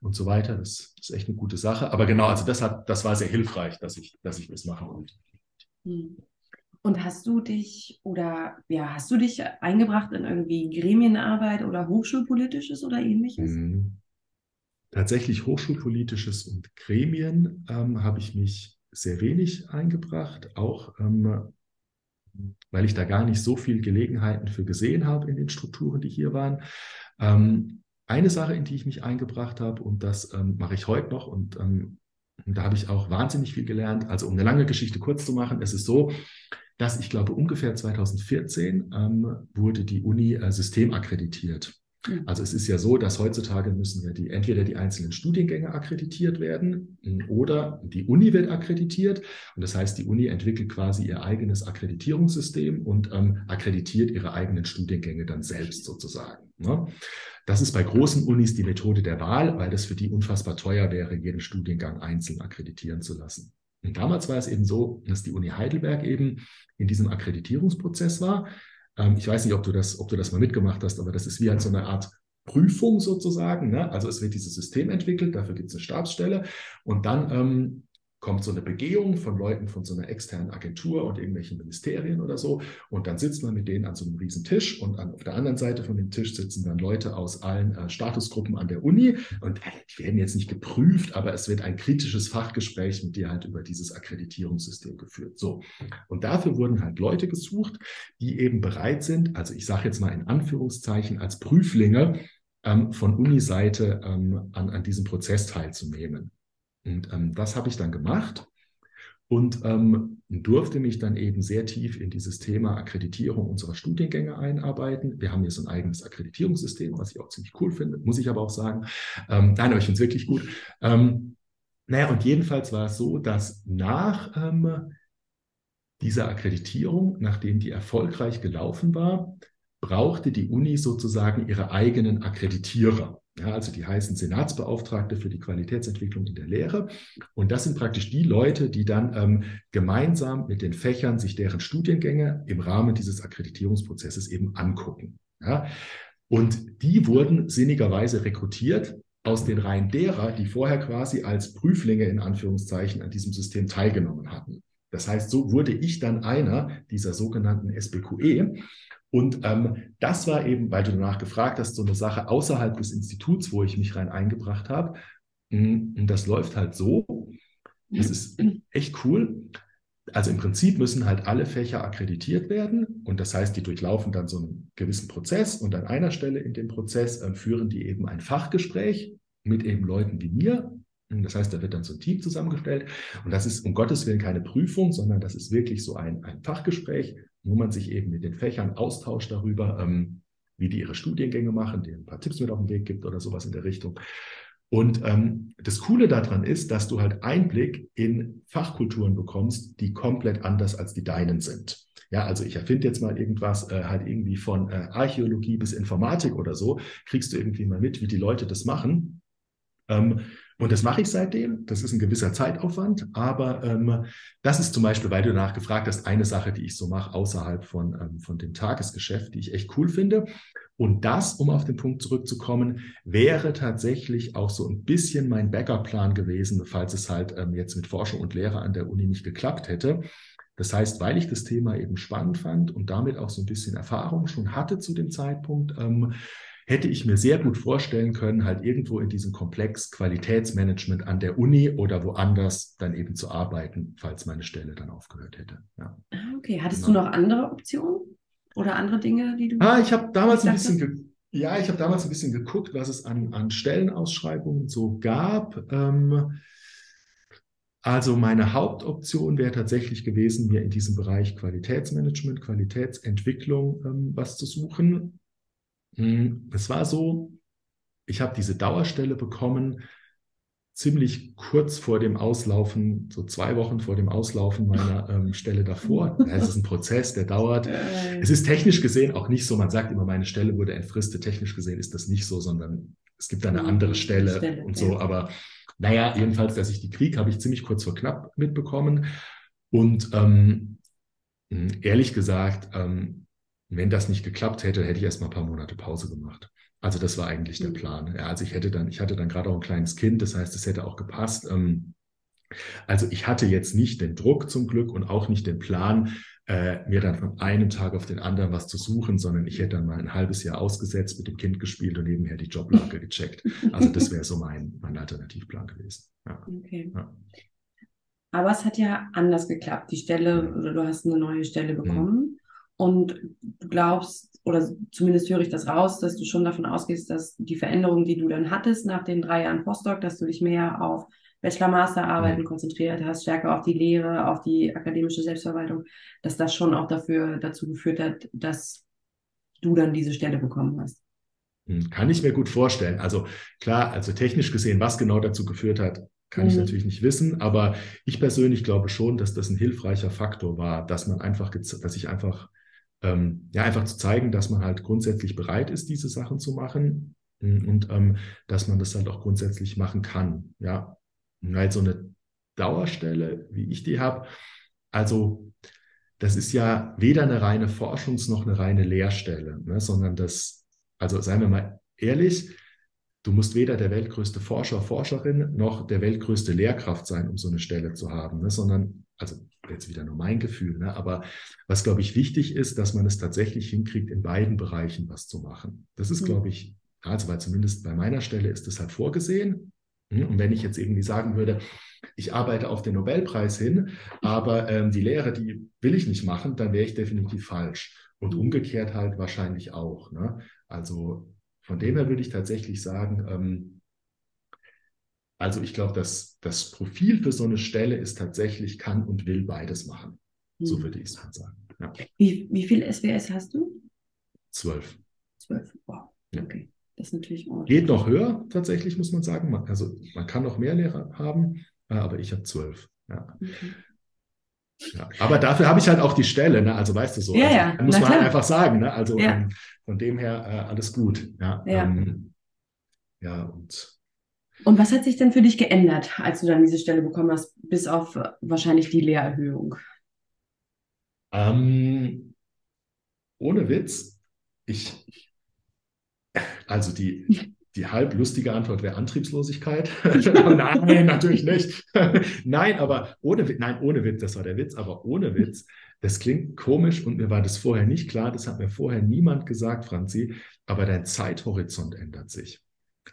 und so weiter. Das ist echt eine gute Sache. Aber genau, also das hat, das war sehr hilfreich, dass ich, dass ich das mache. Und hm. Und hast du dich oder ja, hast du dich eingebracht in irgendwie Gremienarbeit oder Hochschulpolitisches oder ähnliches? Mhm. Tatsächlich Hochschulpolitisches und Gremien ähm, habe ich mich sehr wenig eingebracht, auch ähm, weil ich da gar nicht so viele Gelegenheiten für gesehen habe in den Strukturen, die hier waren. Ähm, eine Sache, in die ich mich eingebracht habe, und das ähm, mache ich heute noch und ähm, und da habe ich auch wahnsinnig viel gelernt. Also um eine lange Geschichte kurz zu machen, es ist so, dass ich glaube, ungefähr 2014 ähm, wurde die Uni äh, systemakkreditiert. Mhm. Also es ist ja so, dass heutzutage müssen ja die entweder die einzelnen Studiengänge akkreditiert werden oder die Uni wird akkreditiert. Und das heißt, die Uni entwickelt quasi ihr eigenes Akkreditierungssystem und ähm, akkreditiert ihre eigenen Studiengänge dann selbst sozusagen. Ne? Das ist bei großen Unis die Methode der Wahl, weil das für die unfassbar teuer wäre, jeden Studiengang einzeln akkreditieren zu lassen. Und damals war es eben so, dass die Uni Heidelberg eben in diesem Akkreditierungsprozess war. Ähm, ich weiß nicht, ob du das, ob du das mal mitgemacht hast, aber das ist wie halt so eine Art Prüfung sozusagen. Ne? Also es wird dieses System entwickelt, dafür gibt es eine Stabsstelle und dann ähm, kommt so eine Begehung von Leuten von so einer externen Agentur und irgendwelchen Ministerien oder so. Und dann sitzt man mit denen an so einem riesen Tisch und an, auf der anderen Seite von dem Tisch sitzen dann Leute aus allen äh, Statusgruppen an der Uni. Und äh, die werden jetzt nicht geprüft, aber es wird ein kritisches Fachgespräch mit dir halt über dieses Akkreditierungssystem geführt. So. Und dafür wurden halt Leute gesucht, die eben bereit sind, also ich sage jetzt mal in Anführungszeichen als Prüflinge, ähm, von Uniseite ähm, an, an diesem Prozess teilzunehmen. Und ähm, das habe ich dann gemacht und ähm, durfte mich dann eben sehr tief in dieses Thema Akkreditierung unserer Studiengänge einarbeiten. Wir haben hier so ein eigenes Akkreditierungssystem, was ich auch ziemlich cool finde, muss ich aber auch sagen. Ähm, nein, aber ich finde es wirklich gut. Ähm, naja, und jedenfalls war es so, dass nach ähm, dieser Akkreditierung, nachdem die erfolgreich gelaufen war, brauchte die Uni sozusagen ihre eigenen Akkreditierer. Ja, also die heißen Senatsbeauftragte für die Qualitätsentwicklung in der Lehre. Und das sind praktisch die Leute, die dann ähm, gemeinsam mit den Fächern sich deren Studiengänge im Rahmen dieses Akkreditierungsprozesses eben angucken. Ja. Und die wurden sinnigerweise rekrutiert aus den Reihen derer, die vorher quasi als Prüflinge in Anführungszeichen an diesem System teilgenommen hatten. Das heißt, so wurde ich dann einer dieser sogenannten SBQE. Und ähm, das war eben, weil du danach gefragt hast, so eine Sache außerhalb des Instituts, wo ich mich rein eingebracht habe. Mm, und das läuft halt so. Das ist echt cool. Also im Prinzip müssen halt alle Fächer akkreditiert werden. Und das heißt, die durchlaufen dann so einen gewissen Prozess. Und an einer Stelle in dem Prozess äh, führen die eben ein Fachgespräch mit eben Leuten wie mir. Das heißt, da wird dann so ein Team zusammengestellt. Und das ist um Gottes Willen keine Prüfung, sondern das ist wirklich so ein, ein Fachgespräch wo man sich eben mit den Fächern austauscht darüber, ähm, wie die ihre Studiengänge machen, denen ein paar Tipps mit auf den Weg gibt oder sowas in der Richtung. Und ähm, das Coole daran ist, dass du halt Einblick in Fachkulturen bekommst, die komplett anders als die deinen sind. Ja, also ich erfinde jetzt mal irgendwas, äh, halt irgendwie von äh, Archäologie bis Informatik oder so, kriegst du irgendwie mal mit, wie die Leute das machen. Ähm, und das mache ich seitdem. Das ist ein gewisser Zeitaufwand, aber ähm, das ist zum Beispiel, weil du danach gefragt hast, eine Sache, die ich so mache außerhalb von, ähm, von dem Tagesgeschäft, die ich echt cool finde. Und das, um auf den Punkt zurückzukommen, wäre tatsächlich auch so ein bisschen mein Backup-Plan gewesen, falls es halt ähm, jetzt mit Forschung und Lehre an der Uni nicht geklappt hätte. Das heißt, weil ich das Thema eben spannend fand und damit auch so ein bisschen Erfahrung schon hatte zu dem Zeitpunkt, ähm, hätte ich mir sehr gut vorstellen können, halt irgendwo in diesem Komplex Qualitätsmanagement an der Uni oder woanders dann eben zu arbeiten, falls meine Stelle dann aufgehört hätte. Ja. Ah, okay, hattest genau. du noch andere Optionen? Oder andere Dinge, die du. Ah, ich habe damals ein bisschen, ja, ich habe damals ein bisschen geguckt, was es an, an Stellenausschreibungen so gab. Ähm, also meine Hauptoption wäre tatsächlich gewesen, mir in diesem Bereich Qualitätsmanagement, Qualitätsentwicklung ähm, was zu suchen. Hm, es war so, ich habe diese Dauerstelle bekommen, ziemlich kurz vor dem Auslaufen, so zwei Wochen vor dem Auslaufen meiner ähm, Stelle davor. Es ist ein Prozess, der dauert. Äh. Es ist technisch gesehen auch nicht so, man sagt immer, meine Stelle wurde entfristet. Technisch gesehen ist das nicht so, sondern es gibt da eine andere Stelle, Stelle und so. Ja. Aber naja, jedenfalls, dass ich die Krieg habe ich ziemlich kurz vor knapp mitbekommen. Und ähm, ehrlich gesagt, ähm, wenn das nicht geklappt hätte, hätte ich erst mal ein paar Monate Pause gemacht. Also das war eigentlich der mhm. Plan. Ja, also ich hätte dann, ich hatte dann gerade auch ein kleines Kind, das heißt, es hätte auch gepasst. Ähm, also ich hatte jetzt nicht den Druck zum Glück und auch nicht den Plan, äh, mir dann von einem Tag auf den anderen was zu suchen, sondern ich hätte dann mal ein halbes Jahr ausgesetzt, mit dem Kind gespielt und nebenher die Joblage gecheckt. Also das wäre so mein, mein Alternativplan gewesen. Ja. Okay. Ja. Aber es hat ja anders geklappt. Die Stelle, oder du hast eine neue Stelle mhm. bekommen. Und du glaubst, oder zumindest höre ich das raus, dass du schon davon ausgehst, dass die Veränderung, die du dann hattest nach den drei Jahren Postdoc, dass du dich mehr auf Bachelor-Master-Arbeiten mhm. konzentriert hast, stärker auf die Lehre, auf die akademische Selbstverwaltung, dass das schon auch dafür dazu geführt hat, dass du dann diese Stelle bekommen hast. Hm, kann ich mir gut vorstellen. Also klar, also technisch gesehen, was genau dazu geführt hat, kann mhm. ich natürlich nicht wissen, aber ich persönlich glaube schon, dass das ein hilfreicher Faktor war, dass man einfach, dass ich einfach ähm, ja, einfach zu zeigen, dass man halt grundsätzlich bereit ist, diese Sachen zu machen hm, und ähm, dass man das halt auch grundsätzlich machen kann. Ja, halt so eine Dauerstelle, wie ich die habe, also das ist ja weder eine reine Forschungs- noch eine reine Lehrstelle, ne, sondern das, also seien wir mal ehrlich, du musst weder der weltgrößte Forscher, Forscherin noch der weltgrößte Lehrkraft sein, um so eine Stelle zu haben, ne, sondern also jetzt wieder nur mein Gefühl, ne? aber was, glaube ich, wichtig ist, dass man es tatsächlich hinkriegt, in beiden Bereichen was zu machen. Das ist, mhm. glaube ich, also weil zumindest bei meiner Stelle ist das halt vorgesehen. Hm? Und wenn ich jetzt irgendwie sagen würde, ich arbeite auf den Nobelpreis hin, aber ähm, die Lehre, die will ich nicht machen, dann wäre ich definitiv falsch. Und mhm. umgekehrt halt wahrscheinlich auch. Ne? Also von dem her würde ich tatsächlich sagen, ähm, also ich glaube, dass das Profil für so eine Stelle ist tatsächlich kann und will beides machen. Mhm. So hm. würde ich es mal sagen. Ja. Wie, wie viel SWS hast du? Zwölf. Zwölf, wow. Ja. Okay. Das ist natürlich ordentlich. Geht noch höher, tatsächlich, muss man sagen. Man, also man kann noch mehr Lehrer haben, äh, aber ich habe zwölf. Ja. Okay. Ja, aber dafür habe ich halt auch die Stelle, ne? also weißt du so. Ja, also, ja. Muss man halt einfach sagen. Ne? Also ja. ähm, von dem her äh, alles gut. Ja, ja. Ähm, ja und und was hat sich denn für dich geändert, als du dann diese Stelle bekommen hast, bis auf wahrscheinlich die Lehrerhöhung? Ähm, ohne Witz, ich, also die, die halb lustige Antwort wäre Antriebslosigkeit. nein, natürlich nicht. nein, aber ohne, nein, ohne Witz, das war der Witz, aber ohne Witz, das klingt komisch und mir war das vorher nicht klar, das hat mir vorher niemand gesagt, Franzi, aber dein Zeithorizont ändert sich.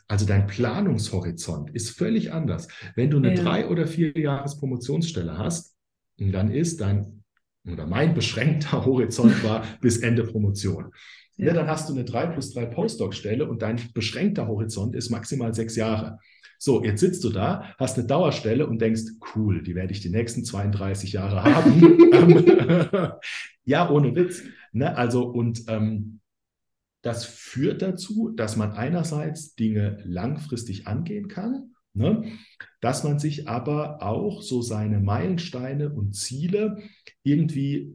Also dein Planungshorizont ist völlig anders. Wenn du eine ja. drei oder vier Jahres Promotionsstelle hast, dann ist dein oder mein beschränkter Horizont war bis Ende Promotion. Ja. ja dann hast du eine 3 plus 3 Postdoc-Stelle und dein beschränkter Horizont ist maximal sechs Jahre. So, jetzt sitzt du da, hast eine Dauerstelle und denkst, cool, die werde ich die nächsten 32 Jahre haben. ja, ohne Witz. Ne? Also, und ähm, das führt dazu, dass man einerseits Dinge langfristig angehen kann, ne? dass man sich aber auch so seine Meilensteine und Ziele irgendwie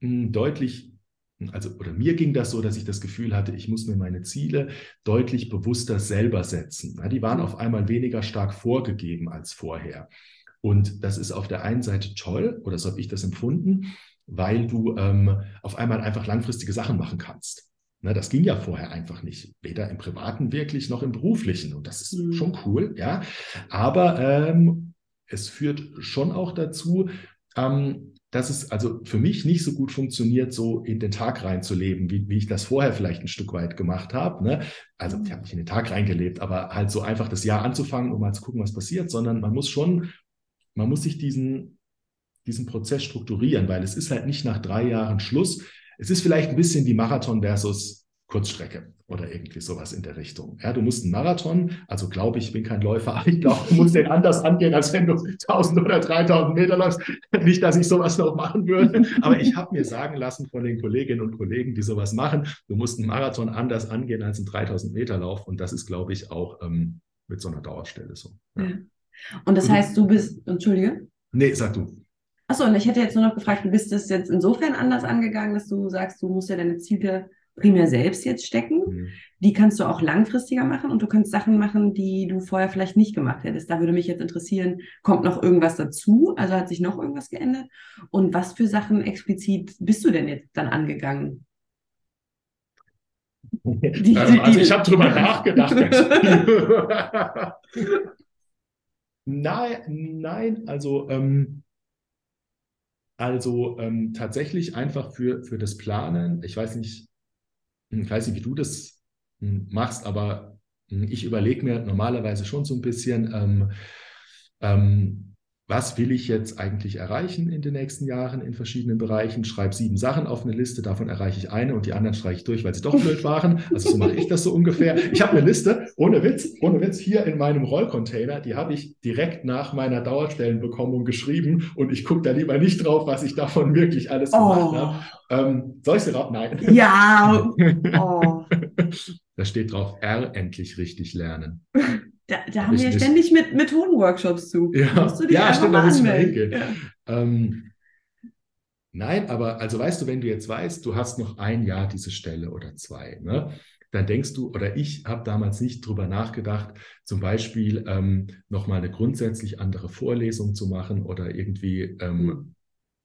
mh, hm, deutlich, also oder mir ging das so, dass ich das Gefühl hatte, ich muss mir meine Ziele deutlich bewusster selber setzen. Ja, die waren mhm. auf einmal weniger stark vorgegeben als vorher. Und das ist auf der einen Seite toll, oder so habe ich das empfunden, weil du ähm, auf einmal einfach langfristige Sachen machen kannst. Ne, das ging ja vorher einfach nicht, weder im Privaten wirklich noch im Beruflichen. Und das ist mhm. schon cool, ja. Aber ähm, es führt schon auch dazu, ähm, dass es also für mich nicht so gut funktioniert, so in den Tag reinzuleben, wie, wie ich das vorher vielleicht ein Stück weit gemacht habe. Ne? Also ich habe nicht in den Tag reingelebt, aber halt so einfach das Jahr anzufangen, um mal zu gucken, was passiert, sondern man muss schon, man muss sich diesen, diesen Prozess strukturieren, weil es ist halt nicht nach drei Jahren Schluss, es ist vielleicht ein bisschen wie Marathon versus Kurzstrecke oder irgendwie sowas in der Richtung. Ja, du musst einen Marathon, also glaube ich, bin kein Läufer, aber ich glaube, du musst den anders angehen, als wenn du 1000 oder 3000 Meter läufst. Nicht, dass ich sowas noch machen würde, aber ich habe mir sagen lassen von den Kolleginnen und Kollegen, die sowas machen, du musst einen Marathon anders angehen als einen 3000 Meter Lauf und das ist, glaube ich, auch ähm, mit so einer Dauerstelle so. Ja. Und das heißt, du bist, entschuldige? Nee, sag du. Achso, und ich hätte jetzt nur noch gefragt, du bist das jetzt insofern anders angegangen, dass du sagst, du musst ja deine Ziele primär selbst jetzt stecken. Mhm. Die kannst du auch langfristiger machen und du kannst Sachen machen, die du vorher vielleicht nicht gemacht hättest. Da würde mich jetzt interessieren, kommt noch irgendwas dazu? Also hat sich noch irgendwas geändert? Und was für Sachen explizit bist du denn jetzt dann angegangen? Die, also, also ich habe drüber nachgedacht. nein, nein, also ähm, also ähm, tatsächlich einfach für, für das Planen, ich weiß nicht, ich weiß nicht, wie du das hm, machst, aber hm, ich überlege mir normalerweise schon so ein bisschen, ähm, ähm, was will ich jetzt eigentlich erreichen in den nächsten Jahren in verschiedenen Bereichen, schreibe sieben Sachen auf eine Liste, davon erreiche ich eine und die anderen streiche ich durch, weil sie doch blöd waren. Also so mache ich das so ungefähr. Ich habe eine Liste, ohne Witz, ohne Witz, hier in meinem Rollcontainer, die habe ich direkt nach meiner Dauerstellenbekommung geschrieben und ich gucke da lieber nicht drauf, was ich davon wirklich alles gemacht oh. habe. Ähm, soll ich sie raus? Nein. Ja. Oh. Da steht drauf, R endlich richtig lernen. Da, da haben wir ja ständig mit Methodenworkshops zu. Ja, ja stimmt, da muss man hingehen. Ja. Ähm, nein, aber also weißt du, wenn du jetzt weißt, du hast noch ein Jahr diese Stelle oder zwei, ne? dann denkst du, oder ich habe damals nicht drüber nachgedacht, zum Beispiel ähm, nochmal eine grundsätzlich andere Vorlesung zu machen oder irgendwie ähm,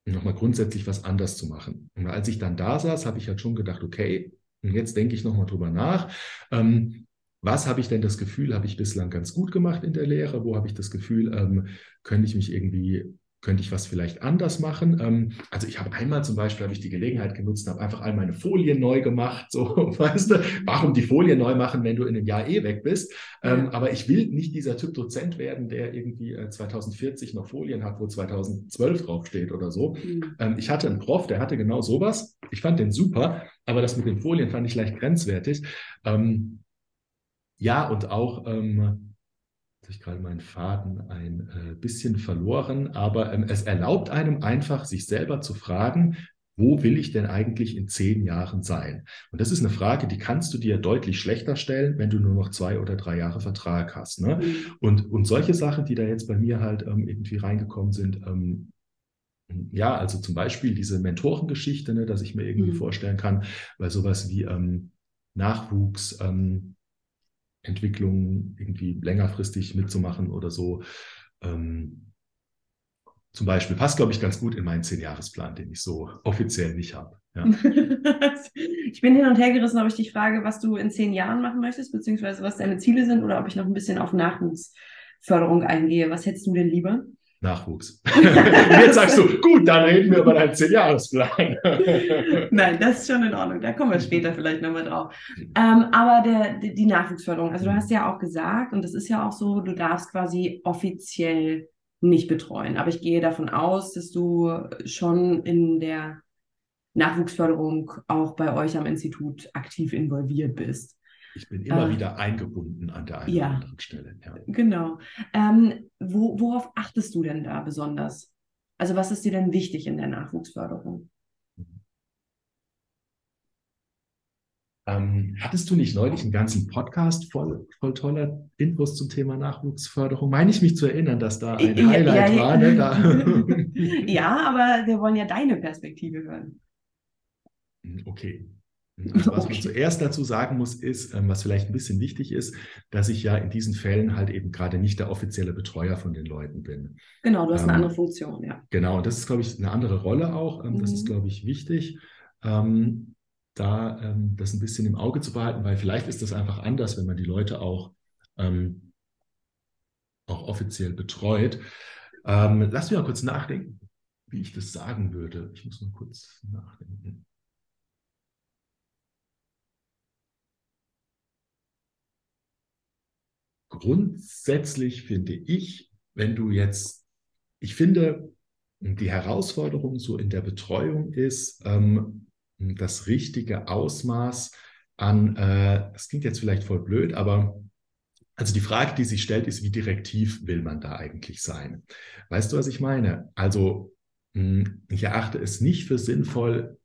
mhm. nochmal grundsätzlich was anders zu machen. Und als ich dann da saß, habe ich halt schon gedacht, okay, jetzt denke ich nochmal drüber nach. Ähm, was habe ich denn das Gefühl, habe ich bislang ganz gut gemacht in der Lehre? Wo habe ich das Gefühl, ähm, könnte ich mich irgendwie, könnte ich was vielleicht anders machen? Ähm, also ich habe einmal zum Beispiel, habe ich die Gelegenheit genutzt, habe einfach all meine Folien neu gemacht. So, weißt du, warum die Folien neu machen, wenn du in einem Jahr eh weg bist? Ähm, aber ich will nicht dieser Typ Dozent werden, der irgendwie äh, 2040 noch Folien hat, wo 2012 draufsteht oder so. Mhm. Ähm, ich hatte einen Prof, der hatte genau sowas. Ich fand den super, aber das mit den Folien fand ich leicht grenzwertig. Ja, und auch, ähm, habe ich gerade meinen Faden ein äh, bisschen verloren, aber ähm, es erlaubt einem einfach, sich selber zu fragen, wo will ich denn eigentlich in zehn Jahren sein? Und das ist eine Frage, die kannst du dir deutlich schlechter stellen, wenn du nur noch zwei oder drei Jahre Vertrag hast. Ne? Mhm. Und, und solche Sachen, die da jetzt bei mir halt ähm, irgendwie reingekommen sind, ähm, ja, also zum Beispiel diese Mentorengeschichte, ne, dass ich mir irgendwie mhm. vorstellen kann, weil sowas wie ähm, Nachwuchs, ähm, Entwicklung irgendwie längerfristig mitzumachen oder so. Ähm, zum Beispiel passt, glaube ich, ganz gut in meinen Zehn-Jahres-Plan, den ich so offiziell nicht habe. Ja. ich bin hin und her gerissen, ob ich dich frage, was du in zehn Jahren machen möchtest, beziehungsweise was deine Ziele sind, oder ob ich noch ein bisschen auf Nachwuchsförderung eingehe. Was hättest du denn lieber? Nachwuchs. Und jetzt sagst du, gut, dann reden wir über deinen Zehn-Jahres-Plan. Nein, das ist schon in Ordnung. Da kommen wir später vielleicht nochmal drauf. Ähm, aber der, die Nachwuchsförderung, also du hast ja auch gesagt, und das ist ja auch so, du darfst quasi offiziell nicht betreuen. Aber ich gehe davon aus, dass du schon in der Nachwuchsförderung auch bei euch am Institut aktiv involviert bist. Ich bin immer äh, wieder eingebunden an der einen ja, oder anderen Stelle. Ja. Genau. Ähm, wo, worauf achtest du denn da besonders? Also was ist dir denn wichtig in der Nachwuchsförderung? Ähm, hattest du nicht neulich einen ganzen Podcast voll, voll toller Infos zum Thema Nachwuchsförderung? Meine ich mich zu erinnern, dass da ein Ja, Highlight ja, war. Ne? Da. ja, aber wir wollen ja deine Perspektive hören. Okay. Also was man Okay. zuerst dazu sagen muss, ist, ähm, was vielleicht ein bisschen wichtig ist, dass ich ja in diesen Fällen halt eben gerade nicht der offizielle Betreuer von den Leuten bin. Genau, du hast eine Ähm, andere Funktion, ja. Genau, und das ist, glaube ich, eine andere Rolle auch. Ähm, Das ist, Mhm. glaube ich, wichtig, ähm, da ähm, das ein bisschen im Auge zu behalten, weil vielleicht ist das einfach anders, wenn man die Leute auch, ähm, auch offiziell betreut. Ähm, lass mich mal kurz nachdenken, wie ich das sagen würde. Ich muss mal kurz nachdenken. Grundsätzlich finde ich, wenn du jetzt, ich finde, die Herausforderung so in der Betreuung ist, ähm, das richtige Ausmaß an, äh, das klingt jetzt vielleicht voll blöd, aber also die Frage, die sich stellt, ist, wie direktiv will man da eigentlich sein? Weißt du, was ich meine? Also mh, ich erachte es nicht für sinnvoll,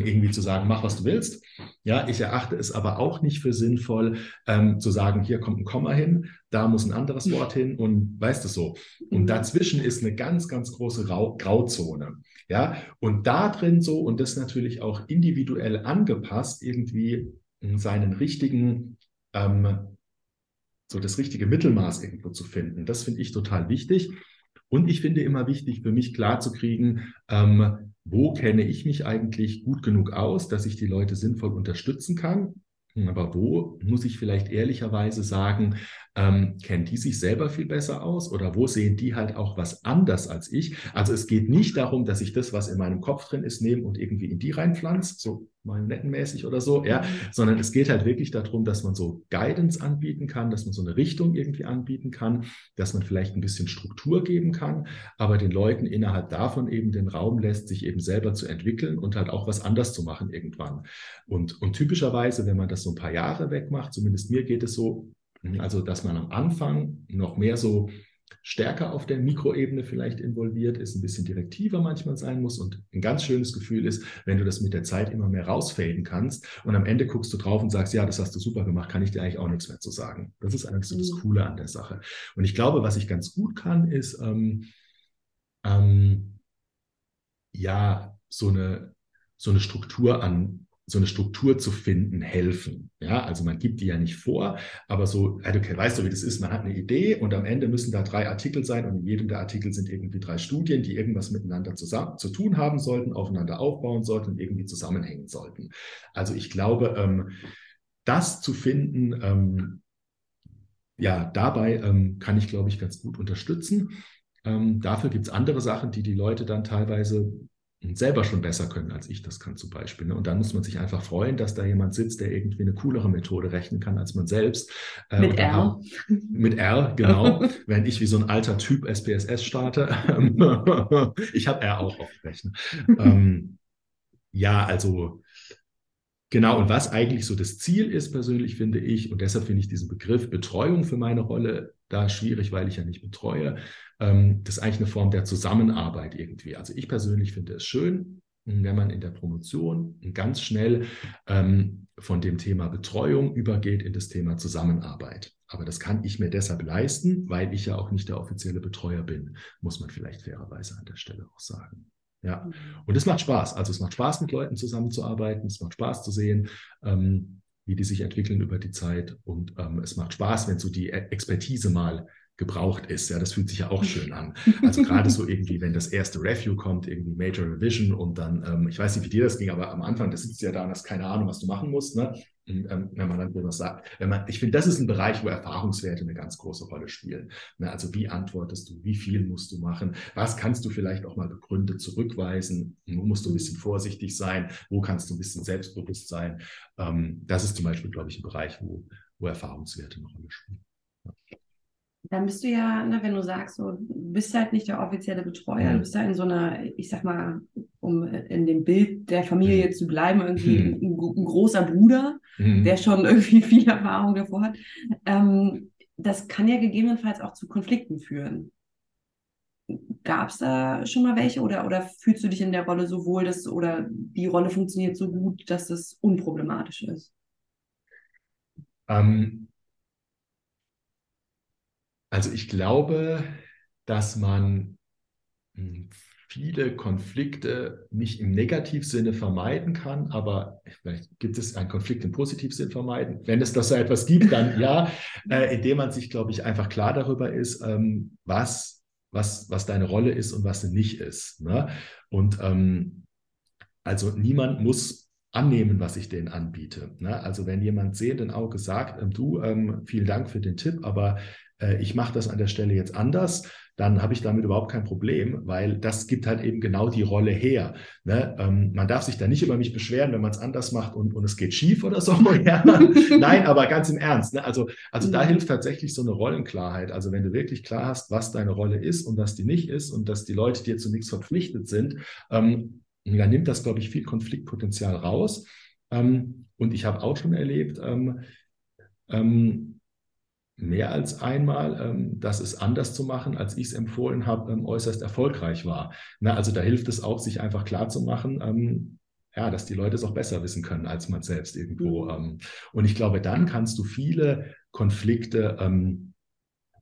irgendwie zu sagen, mach, was du willst. Ja, ich erachte es aber auch nicht für sinnvoll, ähm, zu sagen, hier kommt ein Komma hin, da muss ein anderes Wort hin und weißt du so. Und Mhm. dazwischen ist eine ganz, ganz große Rau Grauzone. Ja, und da drin so, und das natürlich auch individuell angepasst, irgendwie seinen richtigen, ähm, so das richtige Mittelmaß irgendwo zu finden. Das finde ich total wichtig. Und ich finde immer wichtig, für mich klarzukriegen, ähm, wo kenne ich mich eigentlich gut genug aus, dass ich die Leute sinnvoll unterstützen kann. Aber wo muss ich vielleicht ehrlicherweise sagen, ähm, kennen die sich selber viel besser aus oder wo sehen die halt auch was anders als ich? Also es geht nicht darum, dass ich das, was in meinem Kopf drin ist, nehme und irgendwie in die reinpflanze, so marionettenmäßig oder so, ja, sondern es geht halt wirklich darum, dass man so Guidance anbieten kann, dass man so eine Richtung irgendwie anbieten kann, dass man vielleicht ein bisschen Struktur geben kann, aber den Leuten innerhalb davon eben den Raum lässt, sich eben selber zu entwickeln und halt auch was anders zu machen irgendwann. Und, und typischerweise, wenn man das so ein paar Jahre wegmacht, zumindest mir geht es so, also dass man am Anfang noch mehr so stärker auf der Mikroebene vielleicht involviert ist, ein bisschen direktiver manchmal sein muss und ein ganz schönes Gefühl ist, wenn du das mit der Zeit immer mehr rausfaden kannst und am Ende guckst du drauf und sagst, ja, das hast du super gemacht, kann ich dir eigentlich auch nichts mehr zu sagen. Das ist eigentlich so das Mhm. Coole an der Sache. Und ich glaube, was ich ganz gut kann, ist ähm, ähm, ja so eine so eine Struktur an so eine Struktur zu finden, helfen. Ja, also man gibt die ja nicht vor, aber so, also, okay, weißt du, wie das ist? Man hat eine Idee und am Ende müssen da drei Artikel sein und in jedem der Artikel sind irgendwie drei Studien, die irgendwas miteinander zusammen zu tun haben sollten, aufeinander aufbauen sollten und irgendwie zusammenhängen sollten. Also ich glaube, ähm, das zu finden, ähm, ja, dabei ähm, kann ich, glaube ich, ganz gut unterstützen. Ähm, dafür gibt es andere Sachen, die die Leute dann teilweise selber schon besser können, als ich das kann zum Beispiel. Ne? Und dann muss man sich einfach freuen, dass da jemand sitzt, der irgendwie eine coolere Methode rechnen kann als man selbst. Äh, Mit R. hab- Mit R, genau. Während ich wie so ein alter Typ SPSS starte. ich habe R auch auf dem Rechner. ähm, ja, also Genau, und was eigentlich so das Ziel ist, persönlich finde ich, und deshalb finde ich diesen Begriff Betreuung für meine Rolle da schwierig, weil ich ja nicht betreue, ähm, das ist eigentlich eine Form der Zusammenarbeit irgendwie. Also ich persönlich finde es schön, wenn man in der Promotion ganz schnell ähm, von dem Thema Betreuung übergeht in das Thema Zusammenarbeit. Aber das kann ich mir deshalb leisten, weil ich ja auch nicht der offizielle Betreuer bin, muss man vielleicht fairerweise an der Stelle auch sagen. Ja. Und es macht Spaß. Also es macht Spaß, mit Leuten zusammenzuarbeiten. Es macht Spaß zu sehen, ähm, wie die sich entwickeln über die Zeit. Und ähm, es macht Spaß, wenn so die E- Expertise mal gebraucht ist. Ja, das fühlt sich ja auch schön an. Also gerade so irgendwie, wenn das erste Review kommt, irgendwie Major Revision und dann, ähm, ich weiß nicht, wie dir das ging, aber am Anfang, das sitzt ja da und hast keine Ahnung, was du machen musst. Ne? Ähm, wenn man dann so was sagt. Wenn man, ich finde, das ist ein Bereich, wo Erfahrungswerte eine ganz große Rolle spielen. Ne? Also wie antwortest du, wie viel musst du machen, was kannst du vielleicht auch mal begründet zurückweisen, wo musst du ein bisschen vorsichtig sein, wo kannst du ein bisschen selbstbewusst sein. Ähm, das ist zum Beispiel, glaube ich, ein Bereich, wo, wo Erfahrungswerte eine Rolle spielen. Dann bist du ja, ne, wenn du sagst, so, du bist halt nicht der offizielle Betreuer, Mhm. du bist da in so einer, ich sag mal, um in dem Bild der Familie zu bleiben, irgendwie Mhm. ein, ein großer Bruder, Mhm. der schon irgendwie viel Erfahrung davor hat. Ähm, das kann ja gegebenenfalls auch zu Konflikten führen. Gab es da schon mal welche oder, oder fühlst du dich in der Rolle so wohl, dass oder die Rolle funktioniert so gut, dass das unproblematisch ist? Ähm, also ich glaube, dass man hm, viele Konflikte nicht im Negativsinne vermeiden kann, aber vielleicht gibt es einen Konflikt im Positivsinn vermeiden. Wenn es das so etwas gibt, dann ja, äh, indem man sich, glaube ich, einfach klar darüber ist, ähm, was, was, was deine Rolle ist und was sie nicht ist. Ne? Und ähm, also niemand muss annehmen, was ich denen anbiete. Ne? Also wenn jemand sehenden Auge sagt, ähm, du, ähm, vielen Dank für den Tipp, aber äh, ich mache das an der Stelle jetzt anders, dann habe ich damit überhaupt kein Problem, weil das gibt halt eben genau die Rolle her. Ne? Ähm, man darf sich da nicht über mich beschweren, wenn man es anders macht und, und es geht schief oder so. Ja. Nein, aber ganz im Ernst. Ne? Also, also da mhm. hilft tatsächlich so eine Rollenklarheit. Also wenn du wirklich klar hast, was deine Rolle ist und was die nicht ist und dass die Leute dir zu nichts verpflichtet sind, ähm, dann nimmt das, glaube ich, viel Konfliktpotenzial raus. Ähm, und ich habe auch schon erlebt, ähm, ähm, mehr als einmal, ähm, dass es anders zu machen, als ich es empfohlen habe, ähm, äußerst erfolgreich war. Na, also da hilft es auch, sich einfach klar zu machen, ähm, ja, dass die Leute es auch besser wissen können als man selbst irgendwo. Mhm. Ähm. und ich glaube, dann kannst du viele Konflikte ähm,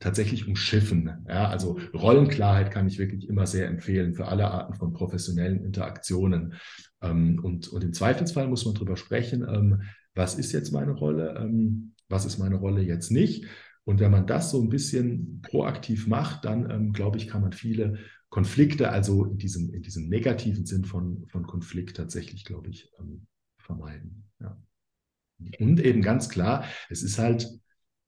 tatsächlich umschiffen. Ja, also Rollenklarheit kann ich wirklich immer sehr empfehlen für alle Arten von professionellen Interaktionen. Ähm, und, und im Zweifelsfall muss man darüber sprechen, was ist jetzt meine Rolle? Was ist meine Rolle jetzt nicht. Und wenn man das so ein bisschen proaktiv macht, dann ähm, glaube ich, kann man viele Konflikte, also in diesem, in diesem negativen Sinn von, von Konflikt tatsächlich, glaube ich, ähm, vermeiden. Ja. Und eben ganz klar, es ist halt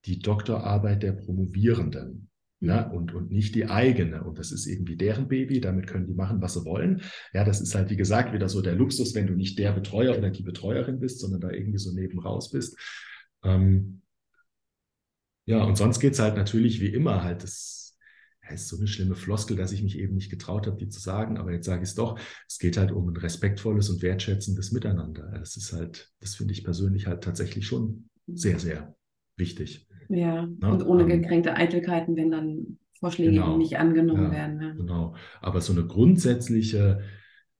die Doktorarbeit der Promovierenden. Ne? Und, und nicht die eigene. Und das ist irgendwie deren Baby, damit können die machen, was sie wollen. Ja, das ist halt, wie gesagt, wieder so der Luxus, wenn du nicht der Betreuer oder die Betreuerin bist, sondern da irgendwie so neben raus bist. Ähm, ja, und sonst geht es halt natürlich wie immer halt. Das ist so eine schlimme Floskel, dass ich mich eben nicht getraut habe, die zu sagen, aber jetzt sage ich es doch. Es geht halt um ein respektvolles und wertschätzendes Miteinander. Das ist halt, das finde ich persönlich halt tatsächlich schon sehr, sehr wichtig. Ja, ja? und ohne ähm, gekränkte Eitelkeiten, wenn dann Vorschläge genau, nicht angenommen ja, werden. Ja. Genau. Aber so eine grundsätzliche,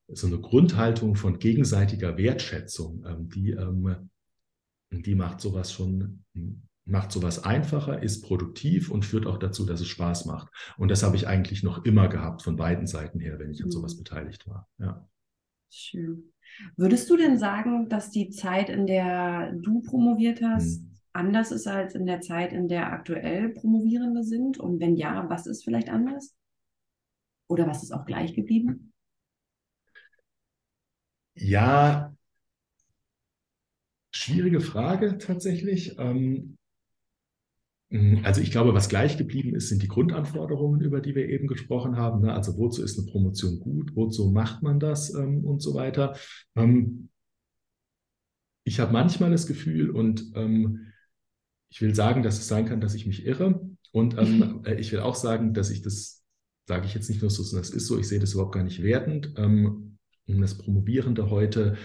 so eine Grundhaltung von gegenseitiger Wertschätzung, ähm, die ähm, die macht sowas schon, macht sowas einfacher, ist produktiv und führt auch dazu, dass es Spaß macht. Und das habe ich eigentlich noch immer gehabt von beiden Seiten her, wenn ich an sowas mhm. beteiligt war. Ja. Schön. Würdest du denn sagen, dass die Zeit, in der du promoviert hast, hm. anders ist als in der Zeit, in der aktuell Promovierende sind? Und wenn ja, was ist vielleicht anders? Oder was ist auch gleich geblieben? Ja, Schwierige Frage tatsächlich. Ähm, also ich glaube, was gleich geblieben ist, sind die Grundanforderungen, über die wir eben gesprochen haben. Ne? Also wozu ist eine Promotion gut, wozu macht man das ähm, und so weiter. Ähm, ich habe manchmal das Gefühl und ich will sagen, dass es sein kann, dass ich mich irre. Und äh, ich will auch sagen, dass ich das, sage ich jetzt nicht nur so, sondern es ist so, ich sehe das überhaupt gar nicht wertend. das Promovierende heute